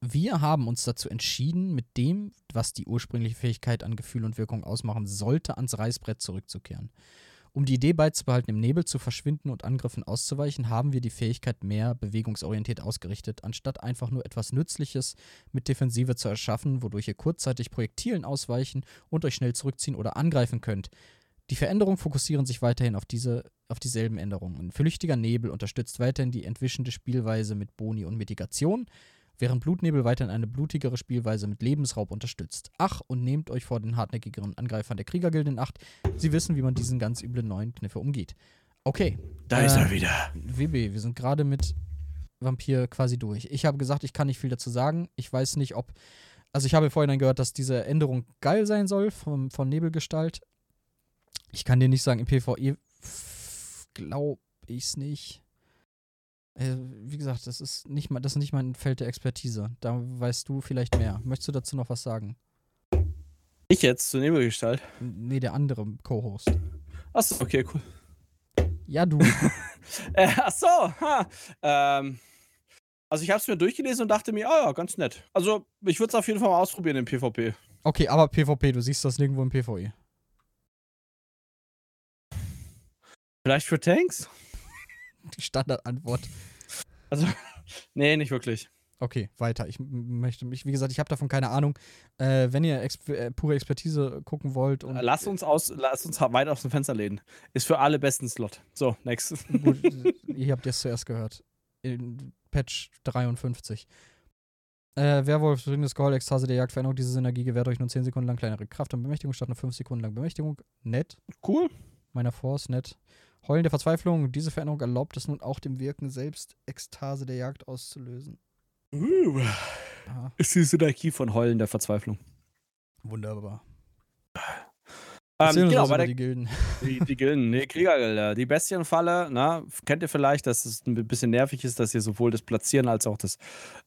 wir haben uns dazu entschieden, mit dem, was die ursprüngliche Fähigkeit an Gefühl und Wirkung ausmachen sollte, ans Reißbrett zurückzukehren. Um die Idee beizubehalten, im Nebel zu verschwinden und Angriffen auszuweichen, haben wir die Fähigkeit mehr bewegungsorientiert ausgerichtet, anstatt einfach nur etwas Nützliches mit Defensive zu erschaffen, wodurch ihr kurzzeitig Projektilen ausweichen und euch schnell zurückziehen oder angreifen könnt. Die Veränderungen fokussieren sich weiterhin auf, diese, auf dieselben Änderungen. Flüchtiger Nebel unterstützt weiterhin die entwischende Spielweise mit Boni und Mitigation während Blutnebel weiterhin eine blutigere Spielweise mit Lebensraub unterstützt. Ach, und nehmt euch vor den hartnäckigeren Angreifern der Kriegergilde in Acht. Sie wissen, wie man diesen ganz üblen neuen Kniffe umgeht. Okay. Da äh, ist er wieder. WB, wir sind gerade mit Vampir quasi durch. Ich habe gesagt, ich kann nicht viel dazu sagen. Ich weiß nicht, ob. Also, ich habe vorhin dann gehört, dass diese Änderung geil sein soll vom, von Nebelgestalt. Ich kann dir nicht sagen, im PvE glaube ich es nicht. Äh, wie gesagt, das ist, nicht das ist nicht mein Feld der Expertise. Da weißt du vielleicht mehr. Möchtest du dazu noch was sagen? Ich jetzt zur Nebelgestalt? Nee, der andere Co-Host. Achso, okay, cool. Ja, du. äh, achso, ha. Ähm, also ich habe es mir durchgelesen und dachte mir, ah ja, ganz nett. Also ich würde es auf jeden Fall mal ausprobieren im PvP. Okay, aber PvP, du siehst das nirgendwo im PvE. Vielleicht für Tanks? Die Standardantwort. Also, nee, nicht wirklich. Okay, weiter. Ich möchte mich, wie gesagt, ich habe davon keine Ahnung. Äh, wenn ihr Ex äh, pure Expertise gucken wollt und. Lass uns aus, lass uns weit aus dem Fenster lehnen. Ist für alle besten Slot. So, next. Gut, ihr habt jetzt zuerst gehört. In Patch 53. Äh, Werwolf, dringendes Gold, Ekstase der Jagd, Veränderung dieses Energie gewährt euch nur 10 Sekunden lang kleinere Kraft und Bemächtigung statt nur 5 Sekunden lang Bemächtigung. Nett. Cool. Meiner Force, nett. Heulen der Verzweiflung. Diese Veränderung erlaubt es nun auch dem Wirken selbst, Ekstase der Jagd auszulösen. Uh, ist die Synergie von Heulen der Verzweiflung. Wunderbar. Ähm, genau, bei der, die Gilden. Die, die Gilden, nee, Kriegergilde. Die Bestienfalle, na, kennt ihr vielleicht, dass es ein bisschen nervig ist, dass ihr sowohl das Platzieren als auch das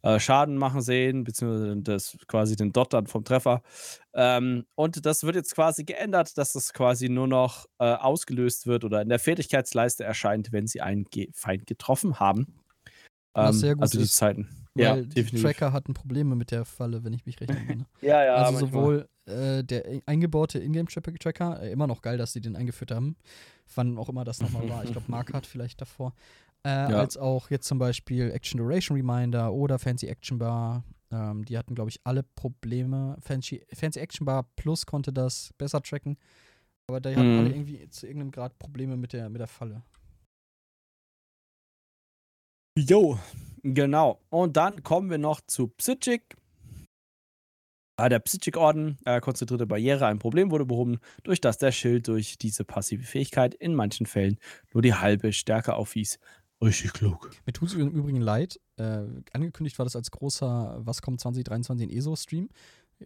äh, Schaden machen sehen, beziehungsweise das quasi den Dot dann vom Treffer. Ähm, und das wird jetzt quasi geändert, dass das quasi nur noch äh, ausgelöst wird oder in der Fertigkeitsleiste erscheint, wenn sie einen Ge Feind getroffen haben. Ähm, Was sehr gut also die ist. Zeiten. Ja, die definitiv. Tracker hatten Probleme mit der Falle, wenn ich mich recht erinnere. Ja, ja, also manchmal. sowohl äh, der e- eingebaute Ingame-Tracker, äh, immer noch geil, dass sie den eingeführt haben, wann auch immer das nochmal war. Ich glaube, Mark hat vielleicht davor. Äh, Als auch jetzt zum Beispiel Action Duration Reminder oder Fancy Action Bar. Ähm, die hatten, glaube ich, alle Probleme. Fancy, Fancy Action Bar Plus konnte das besser tracken. Aber hatten Mhm. alle irgendwie zu irgendeinem Grad Probleme mit der, mit der Falle. Jo, genau. Und dann kommen wir noch zu Psychic. Ah, Der Psychic-Orden, äh, konzentrierte Barriere, ein Problem wurde behoben, durch das der Schild durch diese passive Fähigkeit in manchen Fällen nur die halbe Stärke aufwies. Richtig klug. Mir tut es im Übrigen leid. Äh, angekündigt war das als großer Was kommt 2023 in ESO-Stream.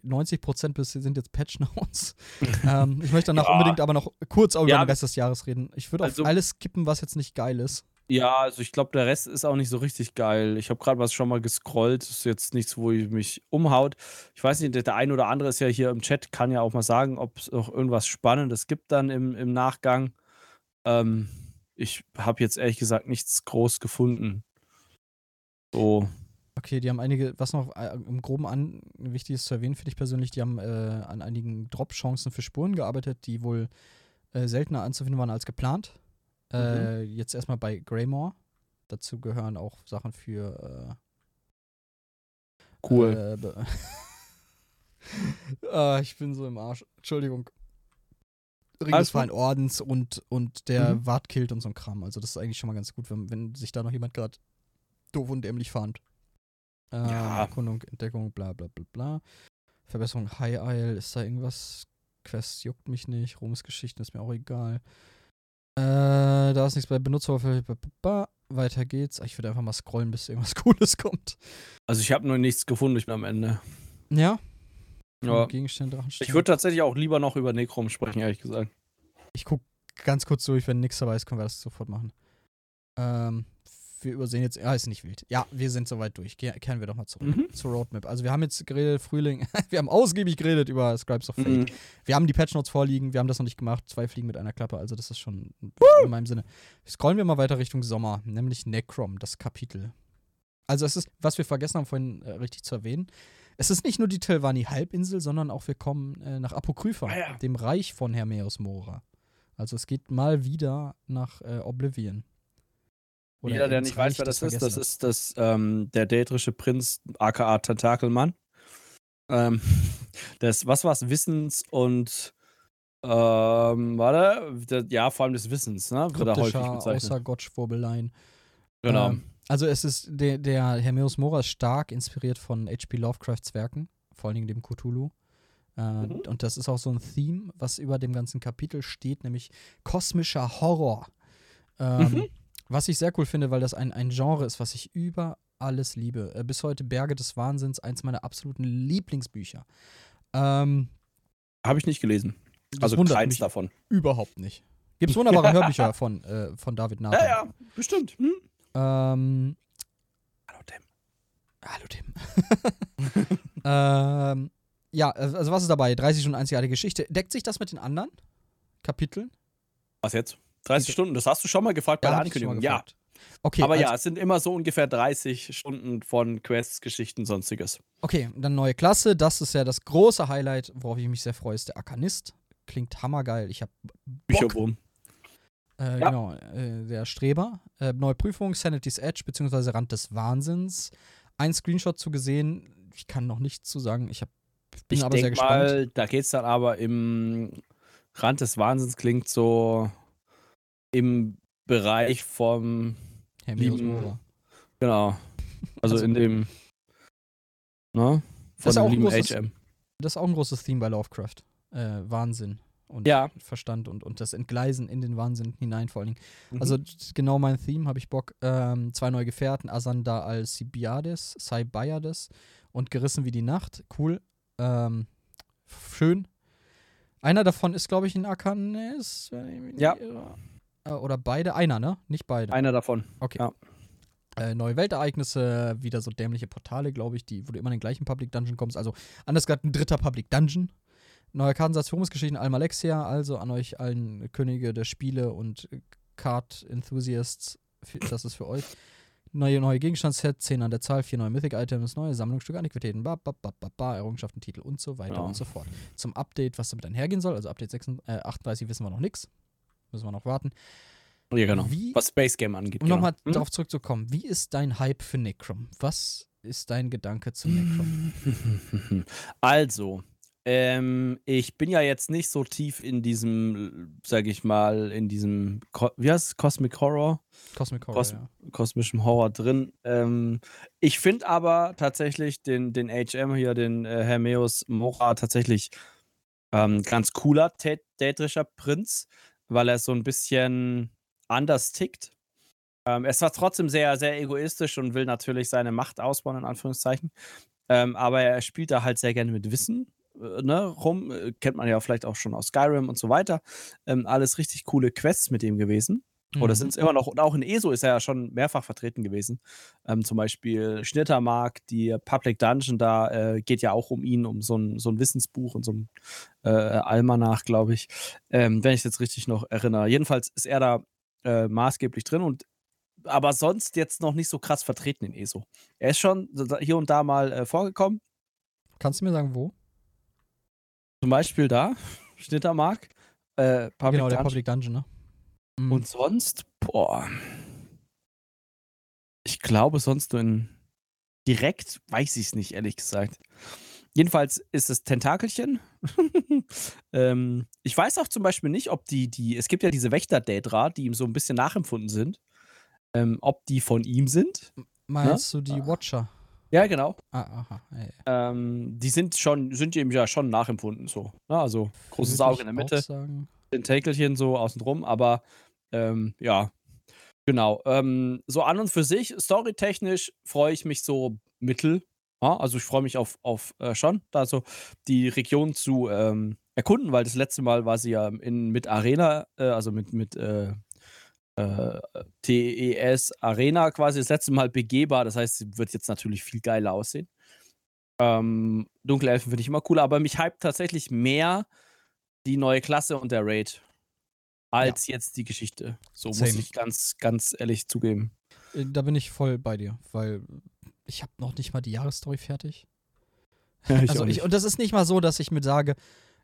90% bis sind jetzt Patch Notes. ähm, ich möchte danach Ja. unbedingt aber noch kurz über Ja, den Rest des Jahres reden. Ich würde also- auf alles skippen, was jetzt nicht geil ist. Ja, also ich glaube, der Rest ist auch nicht so richtig geil. Ich habe gerade was schon mal gescrollt. Ist jetzt nichts, wo ich mich umhaut. Ich weiß nicht, der, der ein oder andere ist ja hier im Chat, kann ja auch mal sagen, ob es noch irgendwas Spannendes gibt dann im, im Nachgang. Ähm, ich habe jetzt ehrlich gesagt nichts groß gefunden. So. Okay, die haben einige, was noch äh, im Groben an wichtig ist zu erwähnen, finde ich persönlich, die haben äh, an einigen Drop-Chancen für Spuren gearbeitet, die wohl äh, seltener anzufinden waren als geplant. Äh, jetzt erstmal bei Greymore. Dazu gehören auch Sachen für äh, Cool. Äh, ah, ich bin so im Arsch. Entschuldigung. Ring Alles des Freien Ordens und, und der Mhm. Wartkilt und so ein Kram. Also das ist eigentlich schon mal ganz gut, wenn, wenn sich da noch jemand gerade doof und dämlich fand. Ähm, Ja. Erkundung, Entdeckung, bla bla bla bla. Verbesserung High Isle, ist da irgendwas? Quest juckt mich nicht. Roms Geschichten ist mir auch egal. Äh, da ist nichts bei Benutzeroberfläche. Weiter geht's. Ich würde einfach mal scrollen, bis irgendwas Cooles kommt. Also ich habe noch nichts gefunden, ich bin am Ende. Ja. Ja. Gegenstände, Drachenstern. Ich würde tatsächlich auch lieber noch über Necrom sprechen, ehrlich gesagt. Ich guck ganz kurz durch, wenn nichts dabei ist, können wir das sofort machen. Ähm, wir übersehen jetzt, ja, ist nicht wild. Ja, wir sind soweit durch. Ge kehren wir doch mal zurück Mhm. zur Roadmap. Also wir haben jetzt geredet, Frühling, wir haben ausgiebig geredet über Scribes of Fate. Mhm. Wir haben die Patch Notes vorliegen, wir haben das noch nicht gemacht. Zwei Fliegen mit einer Klappe, also das ist schon in meinem Sinne. Scrollen wir mal weiter Richtung Sommer, nämlich Necrom, das Kapitel. Also es ist, was wir vergessen haben vorhin äh, richtig zu erwähnen, es ist nicht nur die Telvanni-Halbinsel, sondern auch wir kommen äh, nach Apokrypha, Ah ja. dem Reich von Hermeus Mora. Also es geht mal wieder nach äh, Oblivion. Oder Jeder, der nicht weiß, wer das ist, das ist das, ähm, der dätrische Prinz, aka Tentakelmann. Ähm, das, was war's, Wissens und ähm, warte, der, ja, vor allem des Wissens, ne? Wird er häufig Kryptischer, bezeichnet. außer Gottschwurbeleien. Genau. Ähm, also es ist, der, der Hermeus Mora stark inspiriert von H.P. Lovecrafts Werken, vor allen Dingen dem Cthulhu. Äh, Mhm. Und das ist auch so ein Theme, was über dem ganzen Kapitel steht, nämlich kosmischer Horror. Ähm, Mhm. Was ich sehr cool finde, weil das ein, ein Genre ist, was ich über alles liebe. Äh, bis heute Berge des Wahnsinns, eins meiner absoluten Lieblingsbücher. Ähm, Habe ich nicht gelesen. Also keins mich davon. überhaupt nicht. Gibt es wunderbare Hörbücher von, äh, von David Nathan. Ja, ja, bestimmt. Hm? Ähm, Hallo Tim. Hallo Tim. ähm, ja, also was ist dabei? 30 Stunden einzigartige Geschichte. Deckt sich das mit den anderen Kapiteln? Was jetzt? 30 Stunden, das hast du schon mal gefragt bei der Ankündigung. Ja. Okay, aber also, ja, es sind immer so ungefähr 30 Stunden von Quests, Geschichten, sonstiges. Okay, dann neue Klasse. Das ist ja das große Highlight, worauf ich mich sehr freue, ist der Arkanist. Klingt hammergeil. Ich habe. Bücherwurm. Äh, Ja. Genau, äh, der Streber. Äh, neue Prüfung, Sanity's Edge, beziehungsweise Rand des Wahnsinns. Ein Screenshot zu gesehen. Ich kann noch nichts zu sagen. Ich hab, bin Ich aber sehr gespannt. mal, da geht es dann aber im Rand des Wahnsinns klingt so im Bereich vom, lieben- genau, also, Also- in dem, ne, Das von ist dem lieben großes- HM. Das ist auch ein großes Theme bei Lovecraft. Äh, Wahnsinn. Und Ja. Verstand und, und das Entgleisen in den Wahnsinn hinein vor allen Dingen. Mhm. Also genau mein Theme, habe ich Bock. Ähm, zwei neue Gefährten, Asanda Alcibiades, Saibayades und Gerissen wie die Nacht. Cool. Ähm, schön. Einer davon ist, glaube ich, mich nicht Ja. Äh, Oder beide. Einer, ne? Nicht beide. einer davon. Okay. Ja. Äh, neue Weltereignisse, wieder so dämliche Portale, glaube ich, die, wo du immer in den gleichen Public Dungeon kommst. Also anders gesagt ein dritter Public Dungeon. Neuer Kartensatz Führungsgeschichten Almalexia, also an euch allen Könige der Spiele und Card Enthusiasts, für- das ist für euch. Neue, neue Gegenstandsset, 10 an der Zahl, vier neue Mythic-Items, neue Sammlungsstücke, Antiquitäten, ba, ba, ba, ba, ba, Errungenschaften, Titel und so weiter Ja. und so fort. Zum Update, was damit einhergehen soll, also Update 36, äh, 38 wissen wir noch nichts. Müssen wir noch warten. Ja, genau. Wie- Was Space Game angeht. Um genau. nochmal Hm? darauf zurückzukommen, wie ist dein Hype für Necrom? Was ist dein Gedanke zu Necrom? Also, ähm, ich bin ja jetzt nicht so tief in diesem, sag ich mal, in diesem, wie heißt es, Cosmic Horror, Cosmic Horror, Cos- ja. kosmischem Horror drin. Ähm, ich finde aber tatsächlich den, den HM hier, den äh, Hermeus Mora, tatsächlich ähm, ganz cooler tä- tätrischer Prinz, weil er so ein bisschen anders tickt. Ähm, er ist zwar trotzdem sehr, sehr egoistisch und will natürlich seine Macht ausbauen, in Anführungszeichen. Ähm, aber er spielt da halt sehr gerne mit Wissen äh, ne, rum. Äh, kennt man ja vielleicht auch schon aus Skyrim und so weiter. Ähm, alles richtig coole Quests mit ihm gewesen. Oder Mhm. sind es immer noch, und auch in ESO ist er ja schon mehrfach vertreten gewesen. Ähm, zum Beispiel Schnittermark, die Public Dungeon, da äh, geht ja auch um ihn, um so ein, so ein Wissensbuch und so ein äh, Almanach, glaube ich. Ähm, wenn ich es jetzt richtig noch erinnere. Jedenfalls ist er da äh, maßgeblich drin und aber sonst jetzt noch nicht so krass vertreten in ESO. Er ist schon hier und da mal äh, vorgekommen. Kannst du mir sagen, wo? Zum Beispiel da, Schnittermark, äh, Public genau, der Dungeon. Public Dungeon, ne? Mhm. Und sonst, boah. Ich glaube, sonst nur in. Direkt weiß ich es nicht, ehrlich gesagt. Jedenfalls ist es Tentakelchen. ähm, ich weiß auch zum Beispiel nicht, ob die, die, es gibt ja diese Wächter-Daedra, die ihm so ein bisschen nachempfunden sind. Ähm, ob die von ihm sind. Meinst du die Watcher? Ja, genau. Ah, aha. Ja. Ähm, die sind schon, sind ihm ja schon nachempfunden so. Ne? Also großes Auge in der Mitte. Sagen. Tentakelchen so außenrum, aber ähm, ja, genau. Ähm, so an und für sich, storytechnisch freue ich mich so mittel. Ja, also ich freue mich auf, auf äh, schon, da so die Region zu ähm, erkunden, weil das letzte Mal war sie ja in, mit Arena, äh, also mit, mit äh, äh, TES Arena quasi das letzte Mal begehbar. Das heißt, sie wird jetzt natürlich viel geiler aussehen. Ähm, Dunkle Elfen finde ich immer cooler, aber mich hypt tatsächlich mehr die neue Klasse und der Raid als jetzt die Geschichte. So muss Same. ich ganz, ganz ehrlich zugeben. Äh, Da bin ich voll bei dir, weil ich habe noch nicht mal die Jahresstory fertig. also ich, und das ist nicht mal so, dass ich mir sage,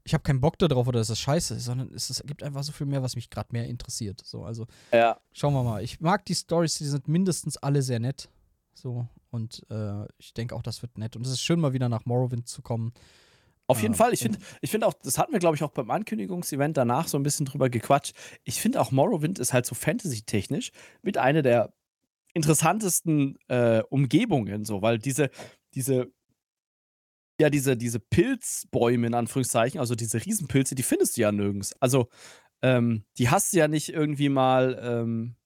ich habe keinen Bock darauf oder das ist scheiße, sondern es, ist, gibt einfach so viel mehr, was mich gerade mehr interessiert. So, also ja. schauen wir mal. Ich mag die Stories, die sind mindestens alle sehr nett. So, und äh, ich denke auch, das wird nett. Und es ist schön, mal wieder nach Morrowind zu kommen. Auf jeden Ja, Fall. Ich finde ich find auch, das hatten wir, glaube ich, auch beim Ankündigungsevent danach so ein bisschen drüber gequatscht. Ich finde auch Morrowind ist halt so fantasy-technisch mit einer der interessantesten äh, Umgebungen, so, weil diese, diese, ja, diese, diese Pilzbäume in Anführungszeichen, also diese Riesenpilze, die findest du ja nirgends. Also, ähm, die hast du ja nicht irgendwie mal ähm,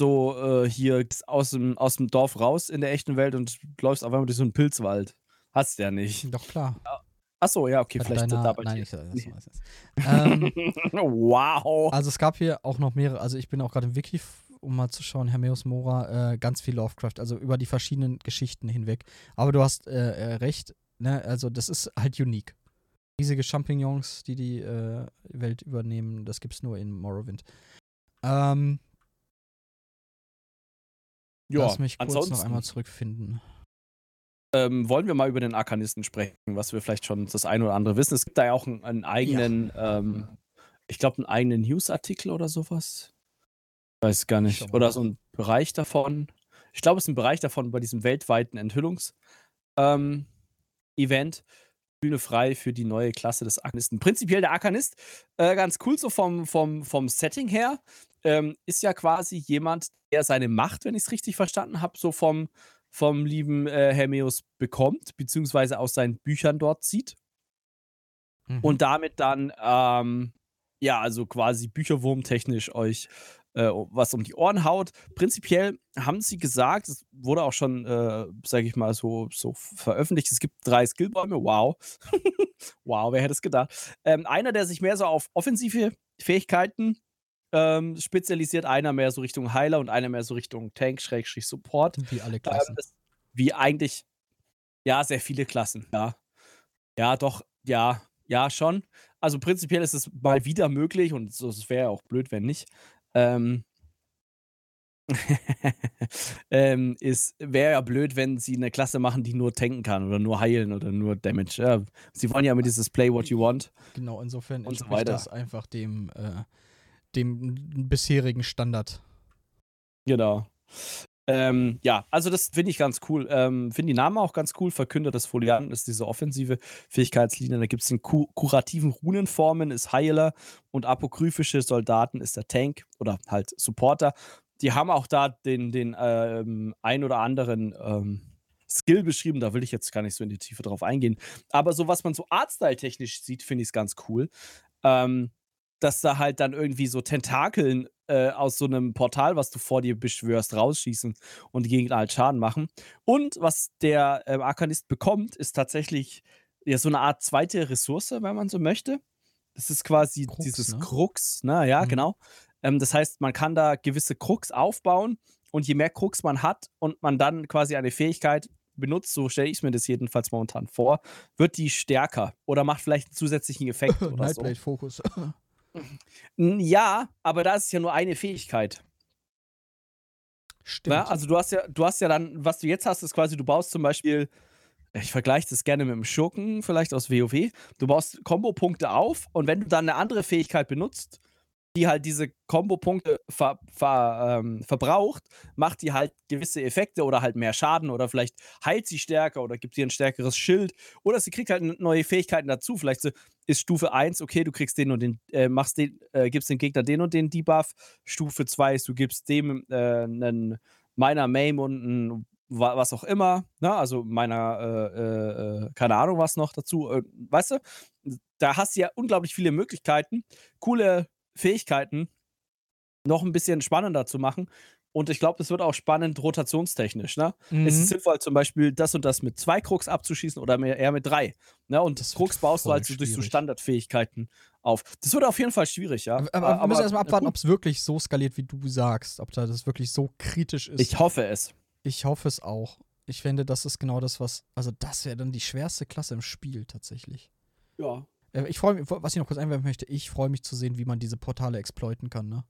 so äh, hier aus dem, aus dem Dorf raus in der echten Welt und läufst auf einmal durch so einen Pilzwald. Hast du ja nicht. Doch klar. Achso, ja, okay, Bei vielleicht deiner, da bei nein, dir. ich, das Nee. weiß ich. ähm, wow. Also es gab hier auch noch mehrere, also ich bin auch gerade im Wiki, um mal zu schauen, Hermeus Mora, äh, ganz viel Lovecraft, also über die verschiedenen Geschichten hinweg. Aber du hast äh, äh, recht, ne, also das ist halt unique. Riesige Champignons, die die äh, Welt übernehmen, das gibt's nur in Morrowind. Ähm, ja, lass mich kurz ansonsten noch einmal zurückfinden. Ähm, wollen wir mal über den Arkanisten sprechen, was wir vielleicht schon das eine oder andere wissen. Es gibt da ja auch einen, einen eigenen ähm, ich glaube, einen eigenen Newsartikel oder sowas. Weiß gar nicht. Oder so ein Bereich davon. Ich glaube, es ist ein Bereich davon bei diesem weltweiten Enthüllungs- ähm, Event. Bühne frei für die neue Klasse des Arkanisten. Prinzipiell der Arkanist, äh, ganz cool so vom, vom, vom Setting her, ähm, ist ja quasi jemand, der seine Macht, wenn ich es richtig verstanden habe, so vom, vom lieben äh, Hermeus bekommt, beziehungsweise aus seinen Büchern dort zieht. Mhm. Und damit dann, ähm, ja, also quasi bücherwurmtechnisch euch äh, was um die Ohren haut. Prinzipiell haben sie gesagt, es wurde auch schon, äh, sage ich mal, so, so veröffentlicht, es gibt drei Skillbäume. Wow. wow, wer hätte es gedacht? Ähm, einer, der sich mehr so auf offensive Fähigkeiten ähm, spezialisiert, einer mehr so Richtung Heiler und einer mehr so Richtung Tank, Schrägstrich Support. Wie alle Klassen. Ähm, wie eigentlich, ja, sehr viele Klassen, ja. Ja, doch, ja, ja, schon. Also prinzipiell ist es mal wieder möglich und es wäre auch blöd, wenn nicht, ähm, ähm, ist wäre ja blöd, wenn sie eine Klasse machen, die nur tanken kann oder nur heilen oder nur Damage. Ja, sie wollen ja immer dieses Play what you want. Genau, insofern und so weiter. das einfach dem, äh, dem bisherigen Standard. Genau. Ähm, ja, also das finde ich ganz cool. Ähm, finde die Namen auch ganz cool. Verkünder des Folianten ist diese offensive Fähigkeitslinie. Da gibt es den ku kurativen Runenformen, ist Heiler und apokryphische Soldaten ist der Tank oder halt Supporter. Die haben auch da den, den ähm, ein oder anderen ähm, Skill beschrieben. Da will ich jetzt gar nicht so in die Tiefe drauf eingehen. Aber so, was man so Artstyle-technisch sieht, finde ich es ganz cool. Ähm, dass da halt dann irgendwie so Tentakeln äh, aus so einem Portal, was du vor dir beschwörst, rausschießen und die Gegner halt Schaden machen. Und was der ähm, Arkanist bekommt, ist tatsächlich ja so eine Art zweite Ressource, wenn man so möchte. Das ist quasi Krux, dieses ne? Krux, ne? Ja, mhm. genau. Ähm, das heißt, man kann da gewisse Krux aufbauen und je mehr Krux man hat und man dann quasi eine Fähigkeit benutzt, so stelle ich mir das jedenfalls momentan vor, wird die stärker oder macht vielleicht einen zusätzlichen Effekt oder so. Fokus. Ja, aber da ist ja nur eine Fähigkeit. Stimmt. Ja, also du hast ja, du hast ja dann, was du jetzt hast, ist quasi, du baust zum Beispiel, ich vergleiche das gerne mit dem Schurken, vielleicht aus WoW, du baust Kombo-Punkte auf und wenn du dann eine andere Fähigkeit benutzt, die halt diese Kombo-Punkte ver, ver, ähm, verbraucht, macht die halt gewisse Effekte oder halt mehr Schaden oder vielleicht heilt sie stärker oder gibt ihr ein stärkeres Schild oder sie kriegt halt neue Fähigkeiten dazu. Vielleicht so, ist Stufe 1, okay, du kriegst den und den, äh, machst den, äh, gibst den Gegner den und den Debuff. Stufe 2 ist, du gibst dem äh, einen Miner Mame und einen was auch immer, ne? also meiner, äh, äh, äh, keine Ahnung was noch dazu, äh, weißt du, da hast du ja unglaublich viele Möglichkeiten, coole Fähigkeiten noch ein bisschen spannender zu machen. Und ich glaube, es wird auch spannend rotationstechnisch. Ne? Mhm. Es ist sinnvoll, zum Beispiel das und das mit zwei Krux abzuschießen oder mehr, eher mit drei. Ne? Und das Krux baust du halt so durch so Standardfähigkeiten auf. Das wird auf jeden Fall schwierig, ja. Aber, aber wir müssen erstmal abwarten, ob es wirklich so skaliert, wie du sagst. Ob da das wirklich so kritisch ist. Ich hoffe es. Ich hoffe es auch. Ich finde, das ist genau das, was. Also, das wäre dann die schwerste Klasse im Spiel tatsächlich. Ja. Äh, ich freue mich, was ich noch kurz einwerfen möchte, ich freue mich zu sehen, wie man diese Portale exploiten kann, ne?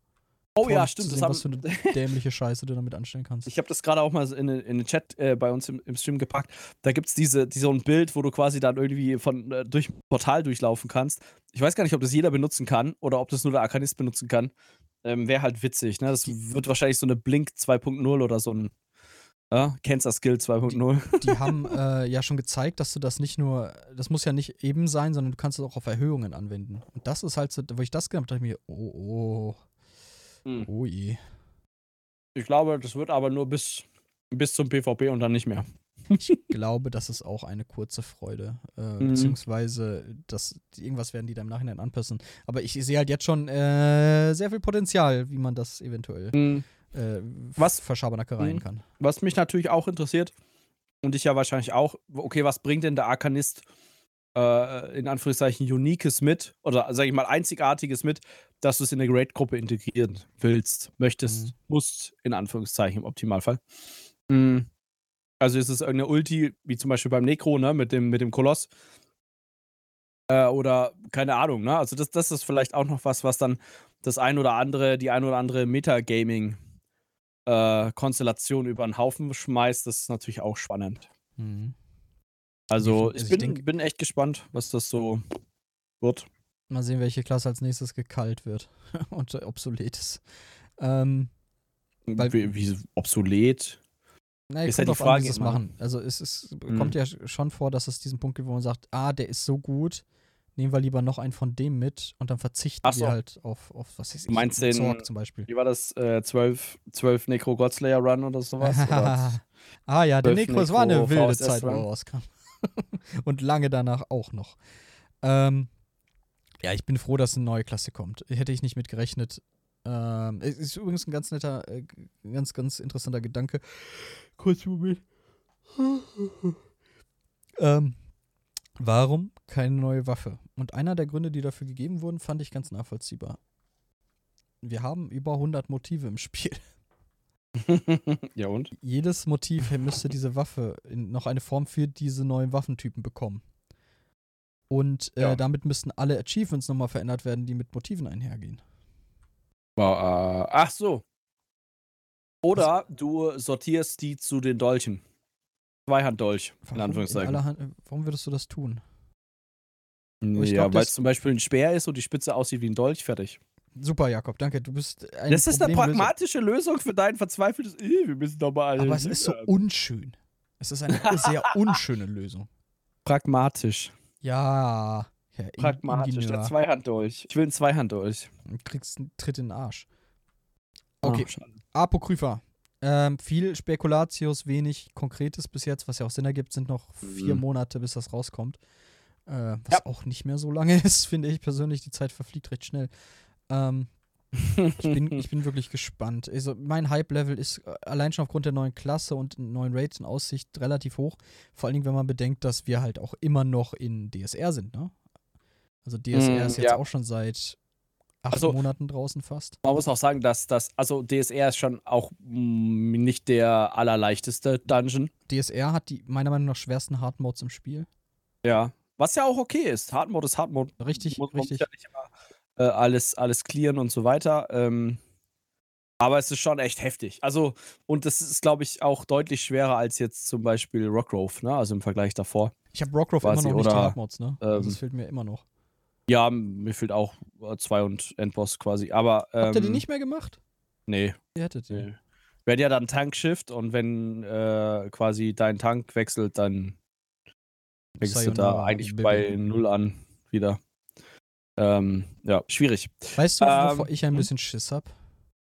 Oh ja, stimmt. Sehen, was für eine dämliche Scheiße du damit anstellen kannst. Ich habe das gerade auch mal in, in den Chat äh, bei uns im, im, Stream gepackt. Da gibt es diese, die, so ein Bild, wo du quasi dann irgendwie von, äh, durch ein Portal durchlaufen kannst. Ich weiß gar nicht, ob das jeder benutzen kann oder ob das nur der Arkanist benutzen kann. Ähm, Wäre halt witzig, ne? Das wird wahrscheinlich so eine Blink 2.0 oder so ein ja, Cancer Skill 2.0. Die, die, haben äh, ja schon gezeigt, dass du das nicht nur, das muss ja nicht eben sein, sondern du kannst es auch auf Erhöhungen anwenden. Und das ist halt so, wo ich das gedacht habe, dachte ich mir, oh, oh, hm. oh je. Ich glaube, das wird aber nur bis, bis zum PvP und dann nicht mehr. Ich glaube, das ist auch eine kurze Freude. Äh, mhm. Beziehungsweise, das, irgendwas werden die da im Nachhinein anpassen. Aber ich sehe halt jetzt schon äh, sehr viel Potenzial, wie man das eventuell mhm äh, was Verschabernackereien mhm. kann. Was mich natürlich auch interessiert, und ich ja wahrscheinlich auch, okay, was bringt denn der Arkanist äh, in Anführungszeichen Uniques mit, oder sage ich mal Einzigartiges mit, dass du es in eine Great-Gruppe integrieren willst, möchtest, mhm. musst, in Anführungszeichen im Optimalfall. Mhm. Also ist es irgendeine Ulti, wie zum Beispiel beim Necro, ne, mit dem, mit dem Koloss. Äh, oder keine Ahnung, ne? Also das, das ist vielleicht auch noch was, was dann das ein oder andere, die ein oder andere Metagaming äh, Konstellation über einen Haufen schmeißt, das ist natürlich auch spannend. Mhm. Also, ich, also ich, bin, bin, echt gespannt, was das so wird. Mal sehen, welche Klasse als nächstes gekalt wird und obsolet ist. Ähm, Weil, wie, wie obsolet. Na, ist ja die Frage, an, es machen. Also es ist, mhm. kommt ja schon vor, dass es diesen Punkt gibt, wo man sagt, ah, der ist so gut, nehmen wir lieber noch einen von dem mit und dann verzichten so. wir halt auf, auf was ist ich, meinst den, Zorg zum Beispiel. Wie war das? Äh, 12, 12 Necro Godslayer Run oder sowas? oder ah ja, der Necro, es war eine wilde VSS Zeit, wo er rauskam. und lange danach auch noch. Ähm, ja, ich bin froh, dass eine neue Klasse kommt. Hätte ich nicht mit gerechnet. Ähm, ist übrigens ein ganz netter, äh, ganz, ganz interessanter Gedanke. Kurz Moment. ähm, warum keine neue Waffe? Und einer der Gründe, die dafür gegeben wurden, fand ich ganz nachvollziehbar. Wir haben über 100 Motive im Spiel. ja und? Jedes Motiv müsste diese Waffe in noch eine Form für diese neuen Waffentypen bekommen. Und äh, ja. damit müssten alle Achievements nochmal verändert werden, die mit Motiven einhergehen. Äh, ach so. Oder du sortierst die zu den Dolchen. Zweihanddolch, in Anführungszeichen. In Hand, warum würdest du das tun? Ja, weil es zum Beispiel ein Speer ist und die Spitze aussieht wie ein Dolch, fertig. Super, Jakob, danke. Du bist ein Das ist eine pragmatische Lösung für dein verzweifeltes. Wir müssen doch mal Aber es ist so unschön. Es ist eine sehr unschöne Lösung. Pragmatisch. Ja. ja Pragmatisch, der Zweihanddolch. Ich will einen Zweihanddolch. Du kriegst einen Tritt in den Arsch. Okay. Oh, Apokrypha. Ähm, viel Spekulatius, wenig Konkretes bis jetzt, was ja auch Sinn ergibt, sind noch vier mhm. Monate, bis das rauskommt. Äh, was ja. auch nicht mehr so lange ist, finde ich persönlich. Die Zeit verfliegt recht schnell. Ähm, ich, bin, ich bin wirklich gespannt. Also mein Hype-Level ist äh, allein schon aufgrund der neuen Klasse und neuen Rates in Aussicht relativ hoch. Vor allen Dingen, wenn man bedenkt, dass wir halt auch immer noch in DSR sind, ne? Also DSR mm, ist jetzt ja. auch schon seit acht also, Monaten draußen fast. Man muss auch sagen, dass das, also DSR ist schon auch mh, mm, nicht der allerleichteste Dungeon. DSR hat die meiner Meinung nach schwersten Hard Modes im Spiel. Ja. Was ja auch okay ist. Hard Mode ist Hard Mode. Richtig, muss, richtig. Ja äh, alles, alles clearen und so weiter. Ähm, aber es ist schon echt heftig. Also, und das ist, glaube ich, auch deutlich schwerer als jetzt zum Beispiel Rockgrove, ne? Also im Vergleich davor. Ich habe Rockgrove immer noch nicht oder, Hardmods, ne? Ähm, also das fehlt mir immer noch. Ja, mir fehlt auch 2 und Endboss quasi. Aber. Ähm, Habt ihr die ähm, nicht mehr gemacht? Nee. Ihr hättet die. Nee. Wäre ja dann Tank-Shift und wenn äh, quasi dein Tank wechselt, dann fängst du da eigentlich bei Null an wieder. Ähm, ja, schwierig. Weißt du, wovor ähm, ich ein hm? bisschen Schiss hab?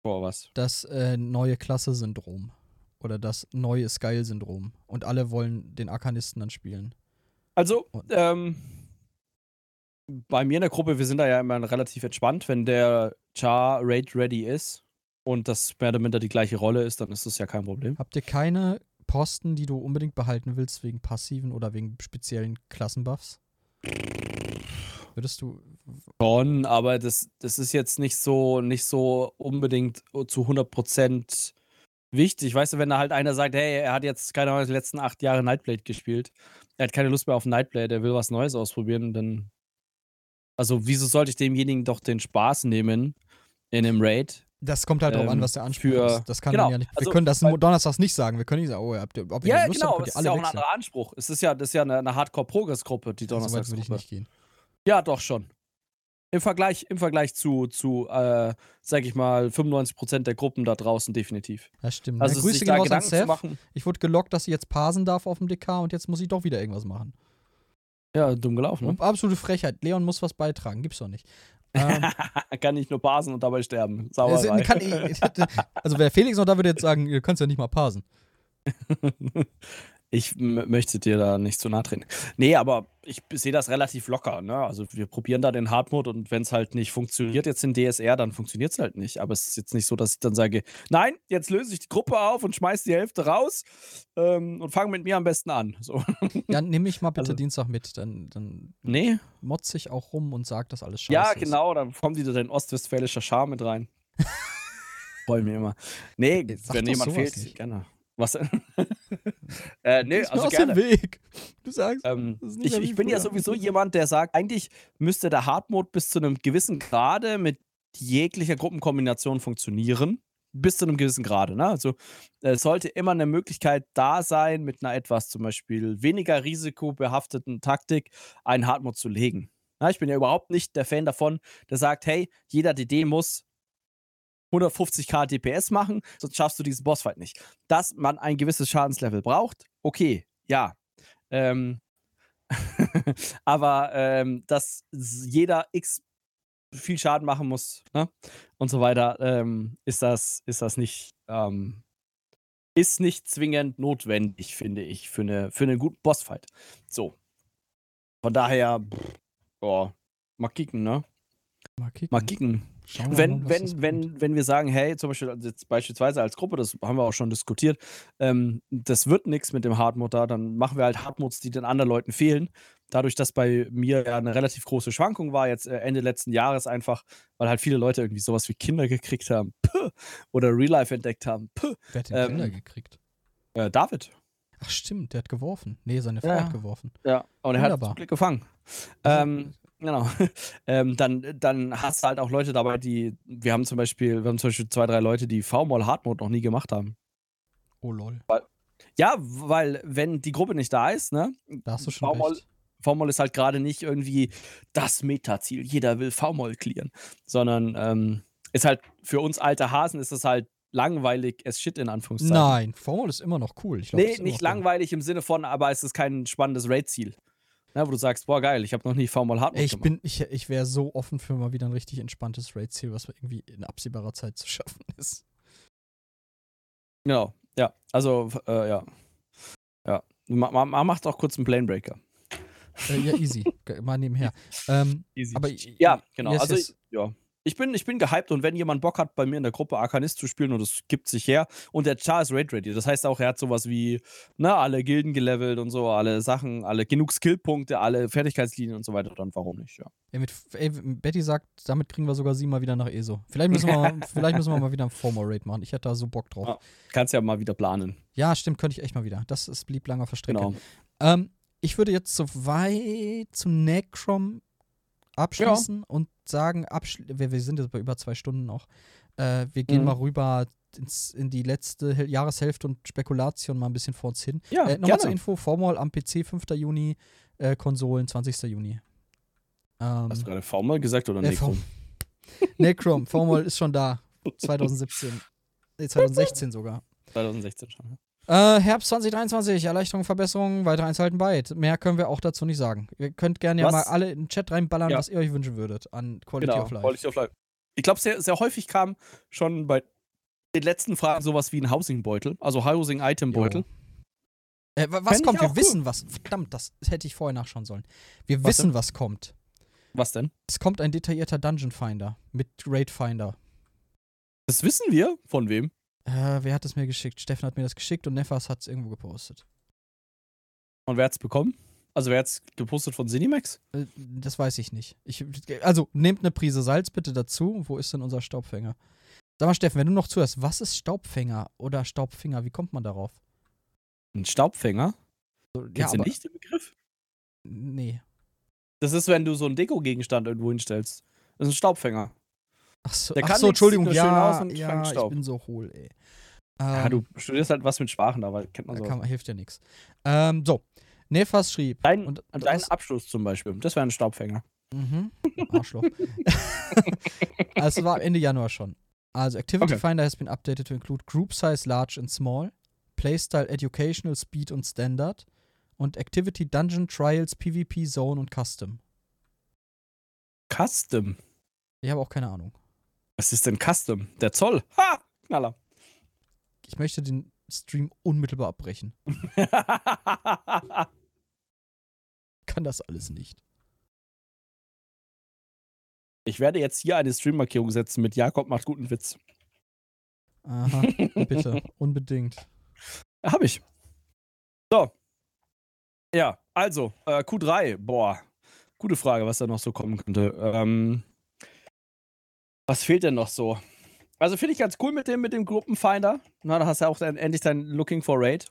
Vor was? Das äh, neue Klasse-Syndrom. Oder das neue Sky-Syndrom. Und alle wollen den Arkanisten dann spielen. Also, ähm, bei mir in der Gruppe, wir sind da ja immer relativ entspannt. Wenn der Char Raid ready ist und das mehr oder minder die gleiche Rolle ist, dann ist das ja kein Problem. Habt ihr keine Posten, die du unbedingt behalten willst, wegen passiven oder wegen speziellen Klassenbuffs? Würdest du. Schon, aber das, das ist jetzt nicht so, nicht so unbedingt zu 100% wichtig. Weißt du, wenn da halt einer sagt, hey, er hat jetzt, keine Ahnung, die letzten acht Jahre Nightblade gespielt, er hat keine Lust mehr auf Nightblade, er will was Neues ausprobieren, dann. Also, wieso sollte ich demjenigen doch den Spaß nehmen in einem Raid? Das kommt halt ähm, darauf an, was der Anspruch für, ist. Das kann genau, man ja nicht. Wir also, können das donnerstags nicht sagen. Wir können nicht sagen, oh, habt ihr, ob ihr ja, Lust genau, habt, könnt ihr alle ist ja auch ein anderer Anspruch. Es ist ja, das ist ja eine, eine Hardcore-Progress-Gruppe, die Donnerstagsgruppe. So weit würde ich nicht gehen. Ja, doch schon. Im Vergleich, im Vergleich zu, zu äh, sag ich mal, 95% der Gruppen da draußen definitiv. Ja, stimmt. Also, ja, Grüße sich da Gedanken zu machen. Ich wurde gelockt, dass ich jetzt parsen darf auf dem DK und jetzt muss ich doch wieder irgendwas machen. Ja, dumm gelaufen, ne? Absolute Frechheit. Leon muss was beitragen, gibt's doch nicht. Ähm, kann nicht nur parsen und dabei sterben. Sauerei. Kann, also, wer Felix noch da würde jetzt sagen, ihr könnt ja nicht mal parsen. Ich möchte dir da nicht zu nahe treten. Nee, aber ich sehe das relativ locker. Ne? Also wir probieren da den Hardmode und wenn es halt nicht funktioniert jetzt in DSR, dann funktioniert es halt nicht. Aber es ist jetzt nicht so, dass ich dann sage, nein, jetzt löse ich die Gruppe auf und schmeiße die Hälfte raus ähm, und fange mit mir am besten an. So. Dann nehme ich mal bitte also, Dienstag mit. Dann, dann nee. motze ich auch rum und sage, dass alles scheiße Ja, genau, dann kommt wieder dein ostwestfälischer Charme mit rein. Freue mich immer. Nee, wenn jemand fehlt, nicht. gerne. Was? äh, nee, also aus gerne. Dem Weg. Du sagst. Ähm, ich, ich bin ja sowieso jemand, der sagt, eigentlich müsste der Hardmode bis zu einem gewissen Grade mit jeglicher Gruppenkombination funktionieren. Bis zu einem gewissen Grade. Ne? Also es sollte immer eine Möglichkeit da sein, mit einer etwas zum Beispiel weniger risikobehafteten Taktik einen Hardmode zu legen. Ja, ich bin ja überhaupt nicht der Fan davon, der sagt, hey, jeder DD muss 150k DPS machen, sonst schaffst du diesen Bossfight nicht. Dass man ein gewisses Schadenslevel braucht, okay, ja. Ähm, aber ähm, dass jeder x viel Schaden machen muss ne? und so weiter, ähm, ist, das, ist das nicht, ähm, ist nicht zwingend notwendig, finde ich, für, eine, für einen guten Bossfight. So. Von daher, oh, mal kicken, ne? Mal kicken. Mal kicken. Wenn, mal, wenn, wenn, wenn wir sagen, hey, zum Beispiel, also jetzt beispielsweise als Gruppe, das haben wir auch schon diskutiert, ähm, das wird nichts mit dem Hardmode da, dann machen wir halt Hardmodes, die den anderen Leuten fehlen. Dadurch, dass bei mir ja eine relativ große Schwankung war, jetzt äh, Ende letzten Jahres einfach, weil halt viele Leute irgendwie sowas wie Kinder gekriegt haben, puh, oder Real Life entdeckt haben. Puh. Wer hat den ähm, Kinder gekriegt? Äh, David. Ach stimmt, der hat geworfen. Nee, seine Frau Ja. hat geworfen. Ja, und er hat Glück gefangen. Ähm, genau. ähm, dann, dann hast du halt auch Leute dabei, die, wir haben zum Beispiel, wir haben zum Beispiel zwei, drei Leute, die V-Mall Hardmode noch nie gemacht haben. oh lol. Ja, weil wenn die Gruppe nicht da ist, ne? Da hast du schon V-Moll recht. V-Moll ist halt gerade nicht irgendwie das Metaziel. Jeder will V-Moll clearen. Sondern ähm, ist halt für uns alte Hasen ist es halt langweilig as shit in Anführungszeichen. Nein, Formel ist immer noch cool. Glaub, Nee, nicht noch cool. langweilig im Sinne von, aber es ist kein spannendes Raid-Ziel. Ne, wo du sagst, boah, geil, ich habe noch nie V-Moll Hardmode ich gemacht. bin, ich, ich wäre so offen für mal wieder ein richtig entspanntes Raid-Ziel, was irgendwie in absehbarer Zeit zu schaffen ist. Genau, ja. Also, äh, ja. Ja. Man, man, man macht auch kurz einen Planebreaker. Äh, ja, easy. Mal nebenher. Ähm, Easy. aber Ja, genau. yes, also, yes. Ja. Ich bin, ich bin gehypt und wenn jemand Bock hat, bei mir in der Gruppe Arcanist zu spielen und es gibt sich her und der Char ist Raid Ready. Das heißt auch, er hat sowas wie, ne, alle Gilden gelevelt und so, alle Sachen, alle genug Skillpunkte, alle Fertigkeitslinien und so weiter, dann warum nicht, ja. Ey, mit, ey, Betty sagt, damit kriegen wir sogar sie mal wieder nach ESO. Vielleicht müssen wir, mal- vielleicht müssen wir mal wieder ein Formal-Raid machen. Ich hätte da so Bock drauf. Ja. Kannst ja mal wieder planen. Ja, stimmt, könnte ich echt mal wieder. Das ist, blieb lange auf der Strecke. Genau. Ähm, ich würde jetzt so weit zu Necrom abschließen und sagen, abschli wir, wir sind jetzt bei über zwei Stunden noch. Äh, wir gehen Mhm. mal rüber ins, in die letzte Hel- Jahreshälfte und Spekulation mal ein bisschen vor uns hin. Ja, äh, Nochmal zur Info: Formall am PC 5. Juni, äh, Konsolen 20. Juni. Ähm, Hast du gerade V-Mal gesagt oder Necrom? Necrom, Formall ist schon da. 2017. Nee, 2016 sogar. 2016 schon. Äh, Herbst 2023, Erleichterung, Verbesserung, weiter einzuhalten Byte. Mehr können wir auch dazu nicht sagen. Ihr könnt gerne ja mal alle in den Chat reinballern, Ja. was ihr euch wünschen würdet an Quality Genau, of Life. Quality of Life. Ich glaube, sehr, sehr häufig kam schon bei den letzten Fragen sowas wie ein Housing-Beutel, also Housing-Item-Beutel. Äh, wa- was Fänd kommt? Wir auch wissen was. Verdammt, das hätte ich vorher nachschauen sollen. Wir Was wissen, was kommt. Was denn? Es kommt ein detaillierter Dungeon Finder mit Raid Finder. Das wissen wir. Von wem? Äh, wer hat es mir geschickt? Steffen hat mir das geschickt und Nefas hat es irgendwo gepostet. Und wer hat's bekommen? Also wer hat's gepostet von Cinemax? Äh, das weiß ich nicht. Ich, also, nehmt eine Prise Salz bitte dazu. Wo ist denn unser Staubfänger? Sag mal, Steffen, wenn du noch zuhörst, was ist Staubfänger oder Staubfinger? Wie kommt man darauf? Ein Staubfänger? So, Kennst du nicht den Begriff? Nee. Das ist, wenn du so einen Deko-Gegenstand irgendwo hinstellst. Das ist ein Staubfänger. Ach so, Der ach kann so nix, Entschuldigung, ja, aus und ja ich bin so hohl, ey. Ja, Ähm, du studierst halt was mit Sprachen, aber kennt man so. kann, hilft ja nichts. Ähm, so, Nefas schrieb. Dein, und, dein Abschluss zum Beispiel, das wäre ein Staubfänger. Mhm. Arschloch. also war Ende Januar schon. Also Activity Okay. Finder has been updated to include Group Size Large and Small, Playstyle Educational Speed und Standard und Activity Dungeon Trials PvP Zone und Custom. Custom. Ich habe auch keine Ahnung. Was ist denn Custom? Der Zoll. Ha! Knaller. Ich möchte den Stream unmittelbar abbrechen. Kann das alles nicht. ich werde jetzt hier eine Stream-Markierung setzen mit Jakob macht guten Witz. Aha, bitte, unbedingt. Habe ich. So. Ja, also, äh, Q3. Boah, gute Frage, was da noch so kommen könnte. Ähm, was fehlt denn noch so? Also, finde ich ganz cool mit dem, mit dem Gruppenfinder. Na, da hast du ja auch dann endlich dein Looking for Raid.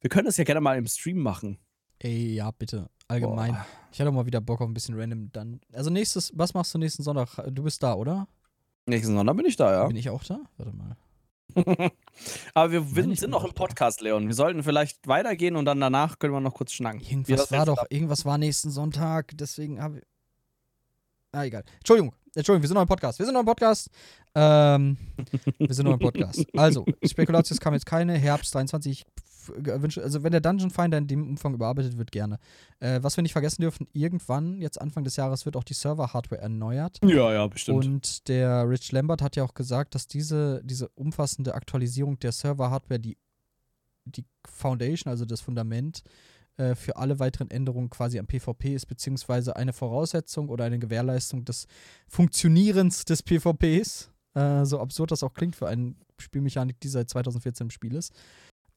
Wir können das ja gerne mal im Stream machen. Ey, ja, bitte. Allgemein. Boah. Ich hatte mal wieder Bock auf ein bisschen random dann. Also nächstes, was machst du nächsten Sonntag? Du bist da, oder? Nächsten Sonntag bin ich da, ja. Bin ich auch da? Warte mal. Aber wir Nein, sind, noch im. Podcast, Leon. Wir sollten vielleicht weitergehen und dann danach können wir noch kurz schnacken. Irgendwas war doch, irgendwas war nächsten Sonntag, deswegen habe ich. Ah, egal. Entschuldigung. Entschuldigung, wir sind noch im Podcast. Wir sind noch im Podcast. Ähm, wir sind noch im Podcast. Also, Spekulatius kam jetzt keine. Herbst 23. Also, wenn der Dungeon Finder in dem Umfang überarbeitet wird, gerne. Äh, was wir nicht vergessen dürfen, irgendwann, jetzt Anfang des Jahres, wird auch die Server-Hardware erneuert. Ja, ja, bestimmt. Und der Rich Lambert hat ja auch gesagt, dass diese, diese umfassende Aktualisierung der Server-Hardware die, die Foundation, also das Fundament, äh, für alle weiteren Änderungen quasi am PvP ist, beziehungsweise eine Voraussetzung oder eine Gewährleistung des Funktionierens des PvPs. Äh, so absurd das auch klingt für eine Spielmechanik, die seit 2014 im Spiel ist.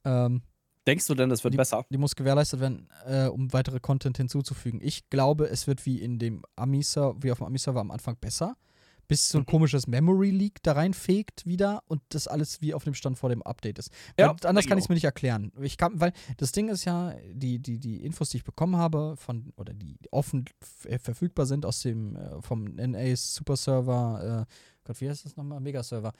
Ähm, Denkst du denn, das wird die, besser? Die muss gewährleistet werden, äh, um weitere Content hinzuzufügen. Ich glaube, es wird wie in dem Ami-Server, wie auf dem Ami-Server am Anfang besser bis so ein mhm. komisches Memory Leak da reinfegt wieder und das alles wie auf dem Stand vor dem Update ist. Ja, anders kann ich es mir nicht erklären. Ich kann, weil das Ding ist ja, die, die, die Infos, die ich bekommen habe, von, oder die offen verfügbar sind aus dem, äh, vom NA Super Server, äh, Gott, wie heißt das nochmal? Mega Server.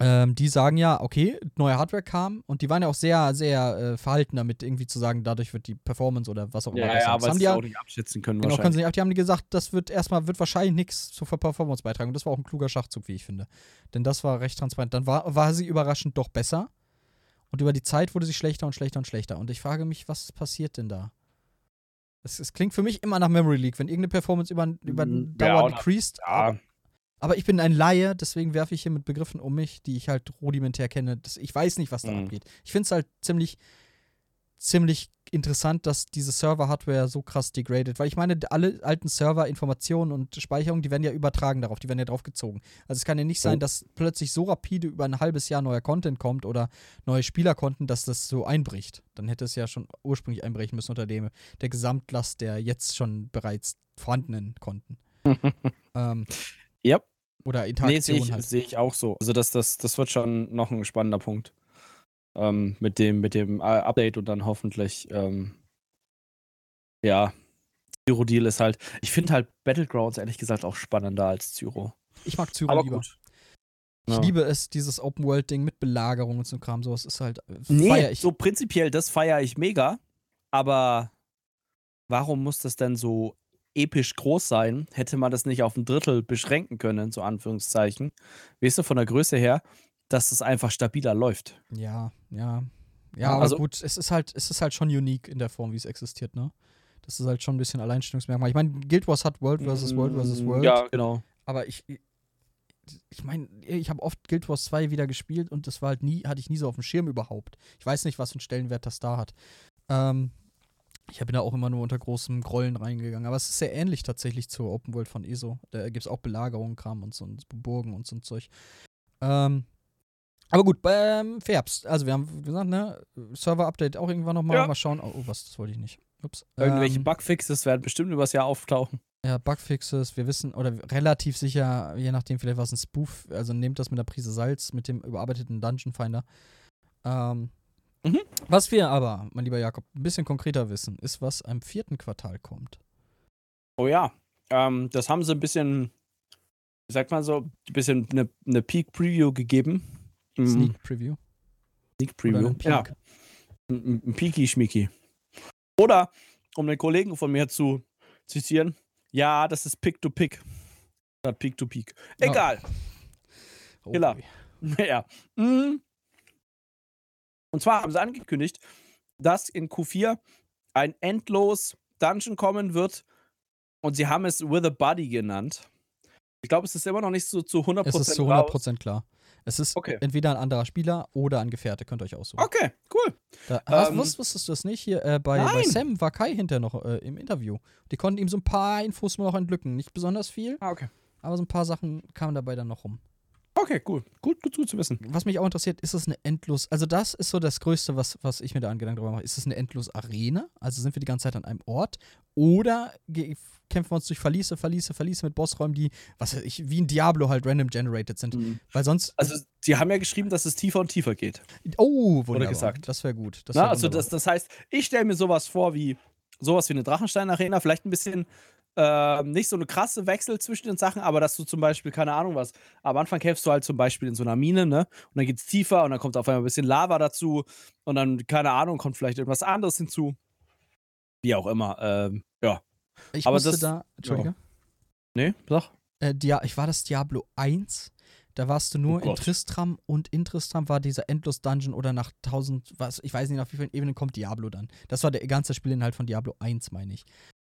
Ähm, die sagen ja, okay, neue Hardware kam und die waren ja auch sehr, sehr äh, verhalten damit, irgendwie zu sagen, dadurch wird die Performance oder was auch immer ja, besser. Ja, aber das haben die auch nicht abschätzen können. Genau, können sie nicht. Die haben gesagt, das wird erstmal, wird wahrscheinlich nichts zur Performance beitragen. Und das war auch ein kluger Schachzug, wie ich finde. Denn das war recht transparent. Dann war, war sie überraschend doch besser. Und über die Zeit wurde sie schlechter und schlechter und schlechter. Und ich frage mich, was passiert denn da? Es, es klingt für mich immer nach Memory Leak, wenn irgendeine Performance über, über Mm, Dauer ja, decreased. Ja, Aber ich bin ein Laie, deswegen werfe ich hier mit Begriffen um mich, die ich halt rudimentär kenne. Das, ich weiß nicht, was da Mhm. abgeht. Ich finde es halt ziemlich, ziemlich interessant, dass diese Server-Hardware so krass degradet. Weil ich meine, alle alten Server-Informationen und Speicherungen, die werden ja übertragen darauf, die werden ja drauf gezogen. Also es kann ja nicht sein, Oh. dass plötzlich so rapide über ein halbes Jahr neuer Content kommt oder neue Spielerkonten, dass das so einbricht. Dann hätte es ja schon ursprünglich einbrechen müssen unter dem, der Gesamtlast der jetzt schon bereits vorhandenen Konten. ähm, Yep. oder Nee, Interaktion sehe ich, halt. seh ich auch so. Also das, das, das wird schon noch ein spannender Punkt. Ähm, mit dem, mit dem äh, Update und dann hoffentlich, ähm, ja, Zyro Deal ist halt, ich finde halt Battlegrounds ehrlich gesagt auch spannender als Zyro. Ich mag Zyro Aber lieber. gut. Ich Ja. liebe es, dieses Open-World-Ding mit Belagerung und so Kram. Sowas ist halt. äh, Nee, so prinzipiell, das feiere ich mega. Aber warum muss das denn so episch groß sein? Hätte man das nicht auf ein Drittel beschränken können, so Anführungszeichen. Weißt du, von der Größe her, dass es einfach stabiler läuft. Ja, ja. Ja, aber also- gut, es ist halt, es ist halt schon unique in der Form, wie es existiert, ne? Das ist halt schon ein bisschen Alleinstellungsmerkmal. Ich meine, Guild Wars hat World versus World versus World. Mm, Ja, genau. Aber ich, ich meine, ich habe oft Guild Wars 2 wieder gespielt und das war halt nie, hatte ich nie so auf dem Schirm überhaupt. Ich weiß nicht, was für einen Stellenwert das da hat. Ähm, ich bin da auch immer nur unter großem Grollen reingegangen. Aber es ist sehr ähnlich tatsächlich zur Open World von ESO. Da gibt es auch Belagerungen, Kram und so und Burgen und so ein Zeug. Ähm, aber gut, beim Verbst. Also wir haben gesagt, ne, Server-Update auch irgendwann nochmal. Ja. Mal schauen. Oh, was, das wollte ich nicht. Ups. Irgendwelche Ähm, Bugfixes werden bestimmt übers Jahr auftauchen. ja, Bugfixes, wir wissen, oder relativ sicher, je nachdem, vielleicht was ein Spoof, also nehmt das mit einer Prise Salz, mit dem überarbeiteten Dungeon Finder. Ähm, Mhm. Was wir aber, mein lieber Jakob, ein bisschen konkreter wissen, ist, was im vierten Quartal kommt. Oh ja. Ähm, das haben sie ein bisschen, wie sagt man so, ein bisschen eine, eine Peak Preview gegeben. Mm, Sneak Preview. Sneak Oder Preview. Ja. Ein, ein Peaky Schmicky. Oder, um den Kollegen von mir zu zitieren, ja, das ist Pick to Pick. Statt Peak to Peak. Ja. Egal. Oh, boy. Ja. Mm. Und zwar haben sie angekündigt, dass in Q4 ein endlos Dungeon kommen wird und sie haben es With a Buddy genannt. Ich glaube, es ist immer noch nicht so zu 100% Es ist zu raus. 100% klar. Es ist Okay. entweder ein anderer Spieler oder ein Gefährte, könnt ihr euch aussuchen. Okay, cool. Da, Ähm, wusst- wusstest du das nicht? Hier äh, bei, bei. Sam war Kai hinterher noch äh, im Interview. Die konnten ihm so ein paar Infos nur noch entlücken. Nicht besonders viel, Ah, okay. aber so ein paar Sachen kamen dabei dann noch rum. Okay, cool. Gut, gut, gut zu wissen. Was mich auch interessiert, ist es eine endlos, also das ist so das Größte, was, was ich mir da an Gedanken drüber mache. Ist es eine endlos Arena? Also sind wir die ganze Zeit an einem Ort? Oder kämpfen wir uns durch Verliese, Verliese, Verliese mit Bossräumen, die, was weiß ich, wie ein Diablo halt random generated sind? Weil sonst. Also, sie haben ja geschrieben, dass es tiefer und tiefer geht. Oh, wunderbar. gesagt. Das wäre gut. Das Na, wär also, wunderbar. das, das heißt, ich stelle mir sowas vor wie sowas wie eine Drachenstein-Arena, vielleicht ein bisschen ähm, nicht so eine krasse Wechsel zwischen den Sachen, aber dass du zum Beispiel, keine Ahnung was, am Anfang kämpfst du halt zum Beispiel in so einer Mine, ne? Und dann geht's tiefer und dann kommt auf einmal ein bisschen Lava dazu und dann, keine Ahnung, kommt vielleicht irgendwas anderes hinzu. Wie auch immer. Ähm, ja. ich aber musste das- da, Entschuldige. Nee, sag. Äh, Dia ich war das Diablo 1. Da warst du nur Oh in. Tristram und in Tristram war dieser Endlos-Dungeon oder nach 1000, was, ich weiß nicht, nach wie vielen Ebenen kommt Diablo dann. Das war der ganze Spielinhalt von Diablo 1, meine ich.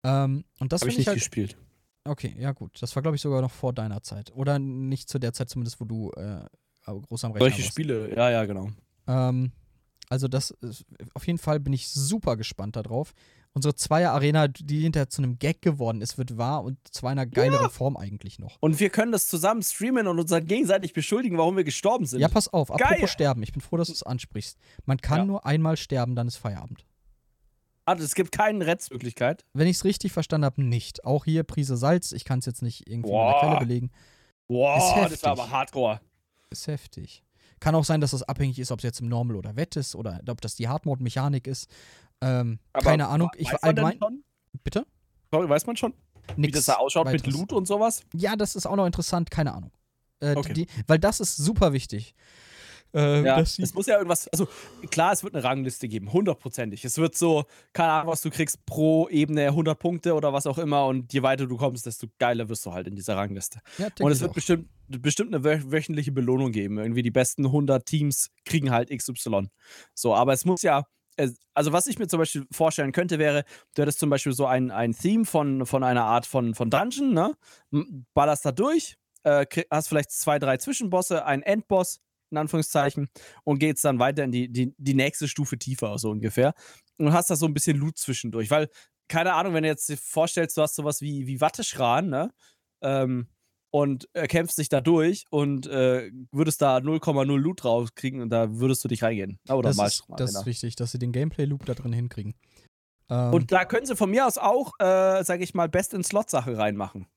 Ähm, und das Habe ich nicht halt. gespielt. Okay, ja gut. Das war, glaube ich, sogar noch vor deiner Zeit. Oder nicht zu der Zeit zumindest, wo du äh, groß am Rechner Solche warst. Spiele, ja, ja, genau. Ähm, also das ist, auf jeden Fall bin ich super gespannt darauf. Unsere Zweier-Arena, die hinterher zu einem Gag geworden ist, wird wahr und zwar in einer geileren Form eigentlich noch. Und wir können das zusammen streamen und uns dann gegenseitig beschuldigen, warum wir gestorben sind. Ja, pass auf, Geil. apropos sterben. Ich bin froh, dass du es ansprichst. Man kann Ja. nur einmal sterben, dann ist Feierabend. Ah, es gibt keine Rettmöglichkeit. Wenn ich es richtig verstanden habe, nicht. Auch hier Prise Salz, ich kann es jetzt nicht irgendwie mit Boah. der Quelle belegen. Boah, Ist das war aber hardcore. Ist heftig. Kann auch sein, dass das abhängig ist, ob es jetzt im Normal oder Wett ist oder ob das die Hardmode-Mechanik ist. Ähm, keine Ahnung. Ich weiß allgemein. schon? Bitte? Sorry, weiß man schon, wie Nix das da ausschaut mit. Loot und sowas? Ja, das ist auch noch interessant, keine Ahnung. Äh, Okay. die, weil das ist super wichtig. Äh, Ja, es muss ja irgendwas, also klar, es wird eine Rangliste geben, hundertprozentig. Es wird so, keine Ahnung, was du kriegst pro Ebene 100 Punkte oder was auch immer und je weiter du kommst, desto geiler wirst du halt in dieser Rangliste. ja, Und es wird auch. bestimmt, bestimmt eine wö- wöchentliche Belohnung geben. Irgendwie die besten 100 Teams kriegen halt XY. So, aber es muss ja, also was ich mir zum Beispiel vorstellen könnte, wäre, du hättest zum Beispiel so ein, ein Theme von, von einer Art von, von Dungeon, ne? Ballerst da durch, äh, hast vielleicht zwei, drei Zwischenbosse, einen Endboss, in Anführungszeichen, und gehst dann weiter in die, die, die nächste Stufe tiefer, so ungefähr. Und hast da so ein bisschen Loot zwischendurch, weil, keine Ahnung, wenn du jetzt dir vorstellst, du hast sowas wie, wie Watteschran, ne? Ähm, und äh, kämpfst dich da durch und äh, würdest da 0,0 Loot rauskriegen und da würdest du dich reingehen. Oder das mal. ist, das ist wichtig, dass sie den Gameplay-Loop da drin hinkriegen. Ähm, Und da können sie von mir aus auch, äh, sage ich mal, Best-in-Slot-Sache reinmachen.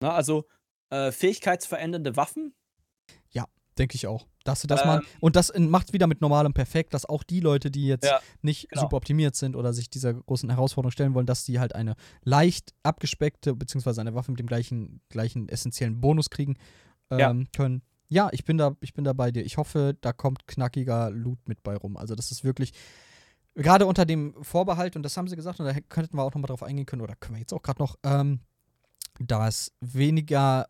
Na, also äh, fähigkeitsverändernde Waffen. Denke ich auch. Dass sie das mal. Ähm, Und das macht wieder mit normalem perfekt, dass auch die Leute, die jetzt Ja, nicht genau. super optimiert sind oder sich dieser großen Herausforderung stellen wollen, dass die halt eine leicht abgespeckte, beziehungsweise eine Waffe mit dem gleichen, gleichen essentiellen Bonus kriegen ähm, Ja. können. Ja, ich bin da, ich bin da bei dir. Ich hoffe, da kommt knackiger Loot mit bei rum. Also das ist wirklich gerade unter dem Vorbehalt, und das haben sie gesagt, und da könnten wir auch nochmal drauf eingehen können, oder können wir jetzt auch gerade noch, ähm, dass weniger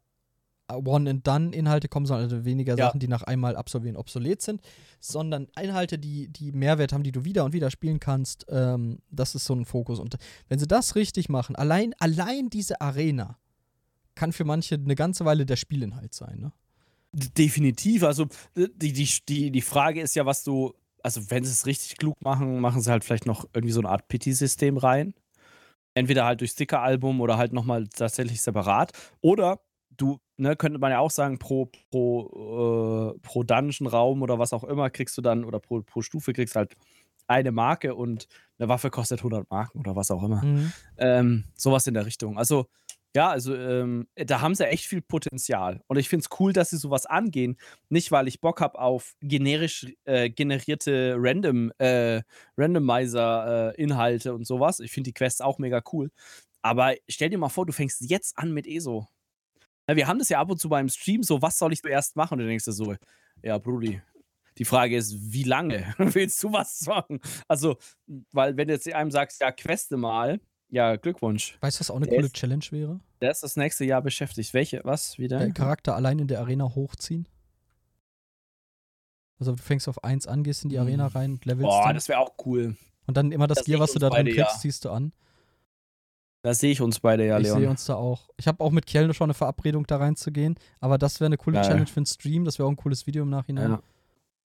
One-and-Done-Inhalte kommen, sondern also weniger Ja. Sachen, die nach einmal absolvieren obsolet sind, sondern Inhalte, die, die Mehrwert haben, die du wieder und wieder spielen kannst. Ähm, das ist so ein Fokus. Und wenn sie das richtig machen, allein, allein diese Arena kann für manche eine ganze Weile der Spielinhalt sein. Ne? Definitiv. Also die, die, die, die Frage ist ja, was du, also wenn sie es richtig klug machen, machen sie halt vielleicht noch irgendwie so eine Art Pity-System rein. Entweder halt durch Sticker-Album oder halt nochmal tatsächlich separat. Oder du, ne, könnte man ja auch sagen, pro, pro, äh, pro Dungeon-Raum oder was auch immer kriegst du dann, oder pro, pro Stufe kriegst halt eine Marke und eine Waffe kostet 100 Marken oder was auch immer. Mhm. Ähm, sowas in der Richtung. Also, ja, also ähm, da haben sie echt viel Potenzial. Und ich finde es cool, dass sie sowas angehen. Nicht, weil ich Bock habe auf generisch äh, generierte Random, äh, Randomizer-Inhalte und sowas. Ich finde die Quests auch mega cool. Aber stell dir mal vor, du fängst jetzt an mit ESO. Wir haben das ja ab und zu beim Stream so, was soll ich zuerst machen? Und du denkst dir so, ja, Brudi, die Frage ist, wie lange willst du was machen? Also, weil wenn du jetzt einem sagst, ja, queste mal, ja, Glückwunsch. Weißt du, was auch eine Der coole ist- Challenge wäre? Der ist das nächste Jahr beschäftigt. Welche? Was? Wieder? Der Charakter allein in der Arena hochziehen. Also du fängst auf 1 an, gehst in die Arena rein und levelst Boah, dann. das wäre auch cool. Und dann immer das das Gear, was du da drin kriegst, ja. ziehst du an. Da sehe ich uns beide, ja, ich sehe Leon. uns da auch. Ich habe auch mit Kjell schon eine Verabredung, da reinzugehen. Aber das wäre eine coole Geil. Challenge für einen Stream. Das wäre auch ein cooles Video im Nachhinein. Ja.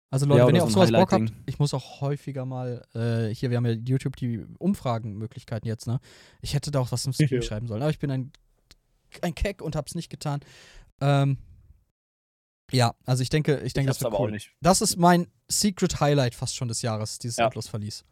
Also Leute, Ja, wenn ihr auf sowas Bock habt, ich muss auch häufiger mal, äh, hier, wir haben ja YouTube die Umfragenmöglichkeiten jetzt, ne? Ich hätte da auch was im Stream Ja. schreiben sollen, aber ich bin ein, ein Keck und hab's nicht getan. Ähm, ja, also ich denke, ich denke, hab's das wird aber auch cool. nicht. Das ist mein Secret Highlight fast schon des Jahres, dieses Ja. Endlosverlies.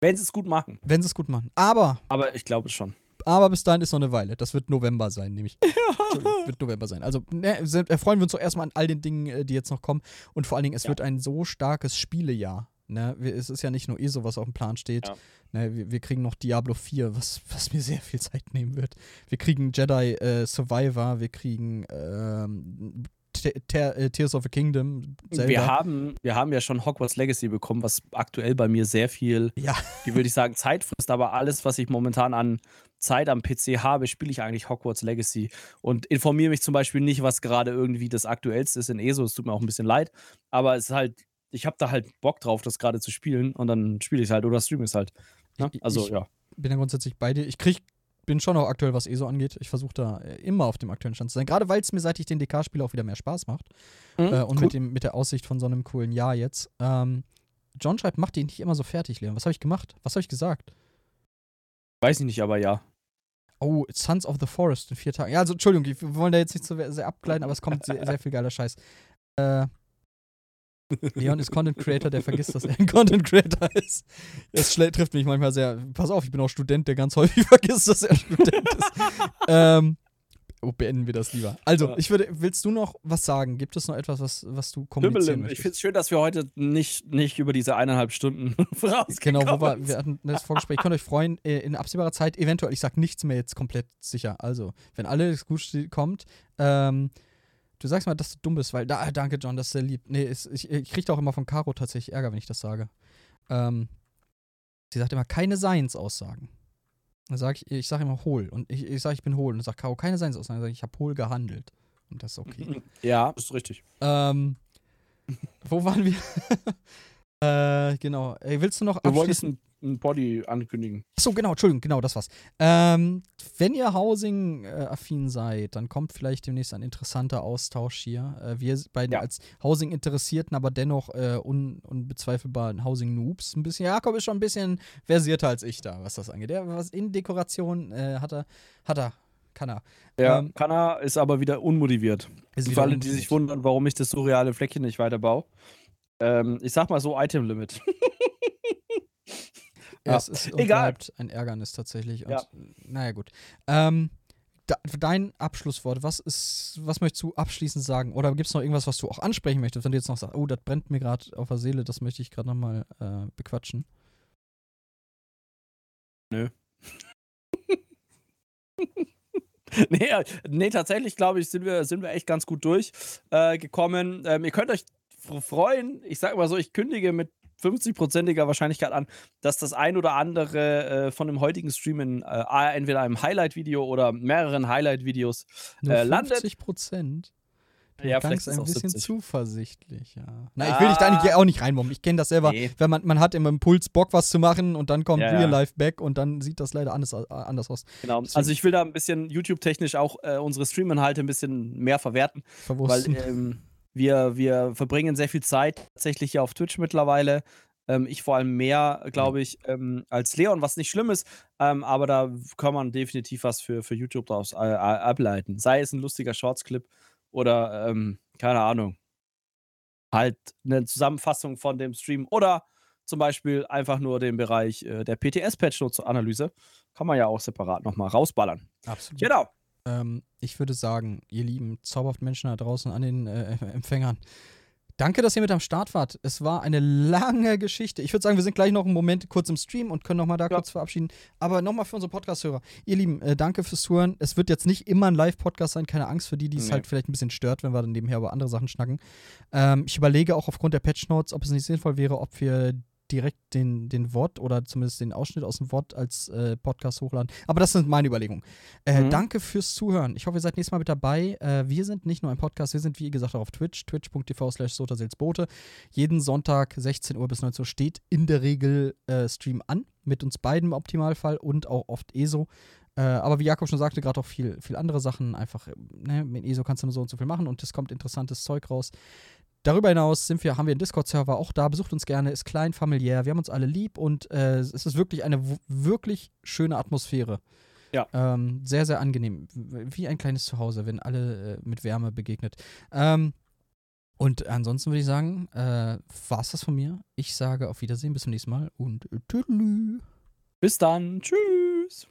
Wenn sie es gut machen. Wenn sie es gut machen. Aber, Aber ich glaube schon. aber bis dahin ist noch eine Weile. Das wird November sein, nämlich. Entschuldigung, wird November sein. Also ne, sind, erfreuen wir uns doch erstmal an all den Dingen, äh, die jetzt noch kommen. Und vor allen Dingen, es Ja. wird ein so starkes Spielejahr. Ne? Es ist ja nicht nur ESO, was auf dem Plan steht. Ja. Ne, wir, wir kriegen noch Diablo 4, was, was mir sehr viel Zeit nehmen wird. Wir kriegen Jedi äh, Survivor, wir kriegen ähm, äh, Tears of a Kingdom. Zelda. Wir haben, wir haben ja schon Hogwarts Legacy bekommen, was aktuell bei mir sehr viel, Ja. wie würde ich sagen, Zeit frisst, aber alles, was ich momentan an, Zeit am PC habe, spiele ich eigentlich Hogwarts Legacy und informiere mich zum Beispiel nicht, was gerade irgendwie das Aktuellste ist in ESO. Es tut mir auch ein bisschen leid, aber es ist halt, ich habe da halt Bock drauf, das gerade zu spielen und dann spiele ich es halt oder streame es halt. Ne? Also, ich, ja. Bin ja grundsätzlich bei dir. Ich krieg, bin schon auch aktuell, was ESO angeht. Ich versuche da äh, immer auf dem aktuellen Stand zu sein. Gerade weil es mir, seit ich den DK spiele, auch wieder mehr Spaß macht. Mhm, äh, und cool. mit, dem, mit der Aussicht von so einem coolen Jahr jetzt. Ähm, John schreibt, mach die nicht immer so fertig, Leon. Was habe ich gemacht? Was habe ich gesagt? Weiß ich nicht, aber ja. Oh, Sons of the Forest in vier Tagen. Ja, also Entschuldigung, wir wollen da jetzt nicht so sehr abgleiten, aber es kommt sehr, sehr viel geiler Scheiß. Äh, Leon ist Content Creator, der vergisst, dass er ein Content Creator ist. Das trifft mich manchmal sehr. Pass auf, ich bin auch Student, der ganz häufig vergisst, dass er Student ist. ähm, oh, beenden wir das lieber. Also, Ja. ich würde, willst du noch was sagen? Gibt es noch etwas, was, was du kommunizieren Himmelim. Ich möchtest? finde es schön, dass wir heute nicht, nicht über diese eineinhalb Stunden Genau, wo wir, wir hatten das Vorgespräch. Ihr könnt euch freuen, äh, in absehbarer Zeit, eventuell, ich sag nichts mehr jetzt komplett sicher. Also, wenn alles gut kommt, ähm, du sagst mal, dass du dumm bist, weil, da, ah, danke, John, das ist sehr lieb. Nee, ist, ich, ich kriege auch immer von Caro tatsächlich Ärger, wenn ich das sage. Ähm, sie sagt immer, keine Seinsaussagen. Dann sage ich, ich sage immer hohl. Und ich, ich sage, ich bin hohl. Und dann sagt Caro, keine Seinsaussagen. Dann sage ich, ich habe hohl gehandelt. Und das ist okay. Ja, ist richtig. ähm, wo waren wir? äh, genau. Willst du noch Du wolltest abschließen? ein, ein Body ankündigen. Achso, genau, Entschuldigung, genau, das war's. Ähm, wenn ihr Housing-affin seid, dann kommt vielleicht demnächst ein interessanter Austausch hier. Äh, wir beiden Ja. als Housing-Interessierten, aber dennoch äh, un unbezweifelbar Housing-Noobs. Ein bisschen, Jakob ist schon ein bisschen versierter als ich da, was das angeht. Der, was in Dekoration äh, hat er, hat er, kann er. Ja, Ähm, Kanna ist aber wieder unmotiviert. Ist Für wieder alle, die sich wundern, warum ich das surreale Fleckchen nicht weiterbaue. Ähm, ich sag mal so, Item Limit. Ja, es ist und Egal. bleibt ein Ärgernis tatsächlich. Und, Ja. Naja, gut. Ähm, da, dein Abschlusswort, was ist, was möchtest du abschließend sagen? Oder gibt es noch irgendwas, was du auch ansprechen möchtest, wenn du jetzt noch sagst, oh, das brennt mir gerade auf der Seele, das möchte ich gerade nochmal äh, bequatschen? nee, äh, nee, tatsächlich glaube ich, sind wir, sind wir echt ganz gut durchgekommen. Äh, ähm, ihr könnt euch freuen. Ich sage mal so, ich kündige mit 50-prozentiger Wahrscheinlichkeit an, dass das ein oder andere äh, von dem heutigen Stream in äh, entweder einem Highlight-Video oder mehreren Highlight-Videos Äh, landet- 50 Prozent? Du Ja, vielleicht ein bisschen 70. zuversichtlich, ja. Na, ich will dich da Ah. nicht, auch nicht reinmobben. Ich kenne das selber. Nee. Wenn man, man hat im Impuls Bock, was zu machen und dann kommt Ja, Real ja. Life back und dann sieht das leider anders, äh, anders aus. Genau. Deswegen- Also ich will da ein bisschen YouTube-technisch auch äh, unsere Stream-Inhalte ein bisschen mehr verwerten, weil Verwursten. ähm, wir, wir verbringen sehr viel Zeit tatsächlich hier auf Twitch mittlerweile. Ähm, ich vor allem mehr, glaube ich, ähm, als Leon, was nicht schlimm ist, ähm, aber da kann man definitiv was für, für YouTube daraus äh, ableiten. Sei es ein lustiger Shorts-Clip oder, ähm, keine Ahnung, halt eine Zusammenfassung von dem Stream oder zum Beispiel einfach nur den Bereich äh, der PTS-Patch-Analyse. Kann man ja auch separat nochmal rausballern. Absolut. Genau. Ähm, ich würde sagen, ihr lieben zauberhaft Menschen da draußen an den äh, Empfängern, danke, dass ihr mit am Start wart. Es war eine lange Geschichte. Ich würde sagen, wir sind gleich noch einen Moment kurz im Stream und können nochmal da Ja. kurz verabschieden. Aber nochmal für unsere Podcast-Hörer. Ihr Lieben, äh, danke fürs Zuhören. Es wird jetzt nicht immer ein Live-Podcast sein, keine Angst für die, die es Nee. halt vielleicht ein bisschen stört, wenn wir dann nebenher über andere Sachen schnacken. Ähm, ich überlege auch aufgrund der Patch-Notes, ob es nicht sinnvoll wäre, ob wir direkt den, den Wort oder zumindest den Ausschnitt aus dem Wort als äh, Podcast hochladen. Aber das sind meine Überlegungen. Äh, Mhm. Danke fürs Zuhören. Ich hoffe, ihr seid nächstes Mal mit dabei. Äh, wir sind nicht nur ein Podcast, wir sind wie gesagt auch auf Twitch, twitch.tv slash sotaselsbote. Jeden Sonntag 16 Uhr bis 19 Uhr steht in der Regel äh, Stream an, mit uns beiden im Optimalfall und auch oft ESO. Äh, aber wie Jakob schon sagte, gerade auch viel, viel andere Sachen. Einfach, äh, ne, mit ESO kannst du nur so und so viel machen und es kommt interessantes Zeug raus. Darüber hinaus sind wir, haben wir einen Discord-Server auch da. Besucht uns gerne, ist klein, familiär. Wir haben uns alle lieb und äh, es ist wirklich eine wirklich schöne Atmosphäre. Ja. Ähm, sehr, sehr angenehm. Wie ein kleines Zuhause, wenn alle äh, mit Wärme begegnet. Ähm, und ansonsten würde ich sagen, äh, war es das von mir. Ich sage auf Wiedersehen, bis zum nächsten Mal und tüdelü. Bis dann. Tschüss.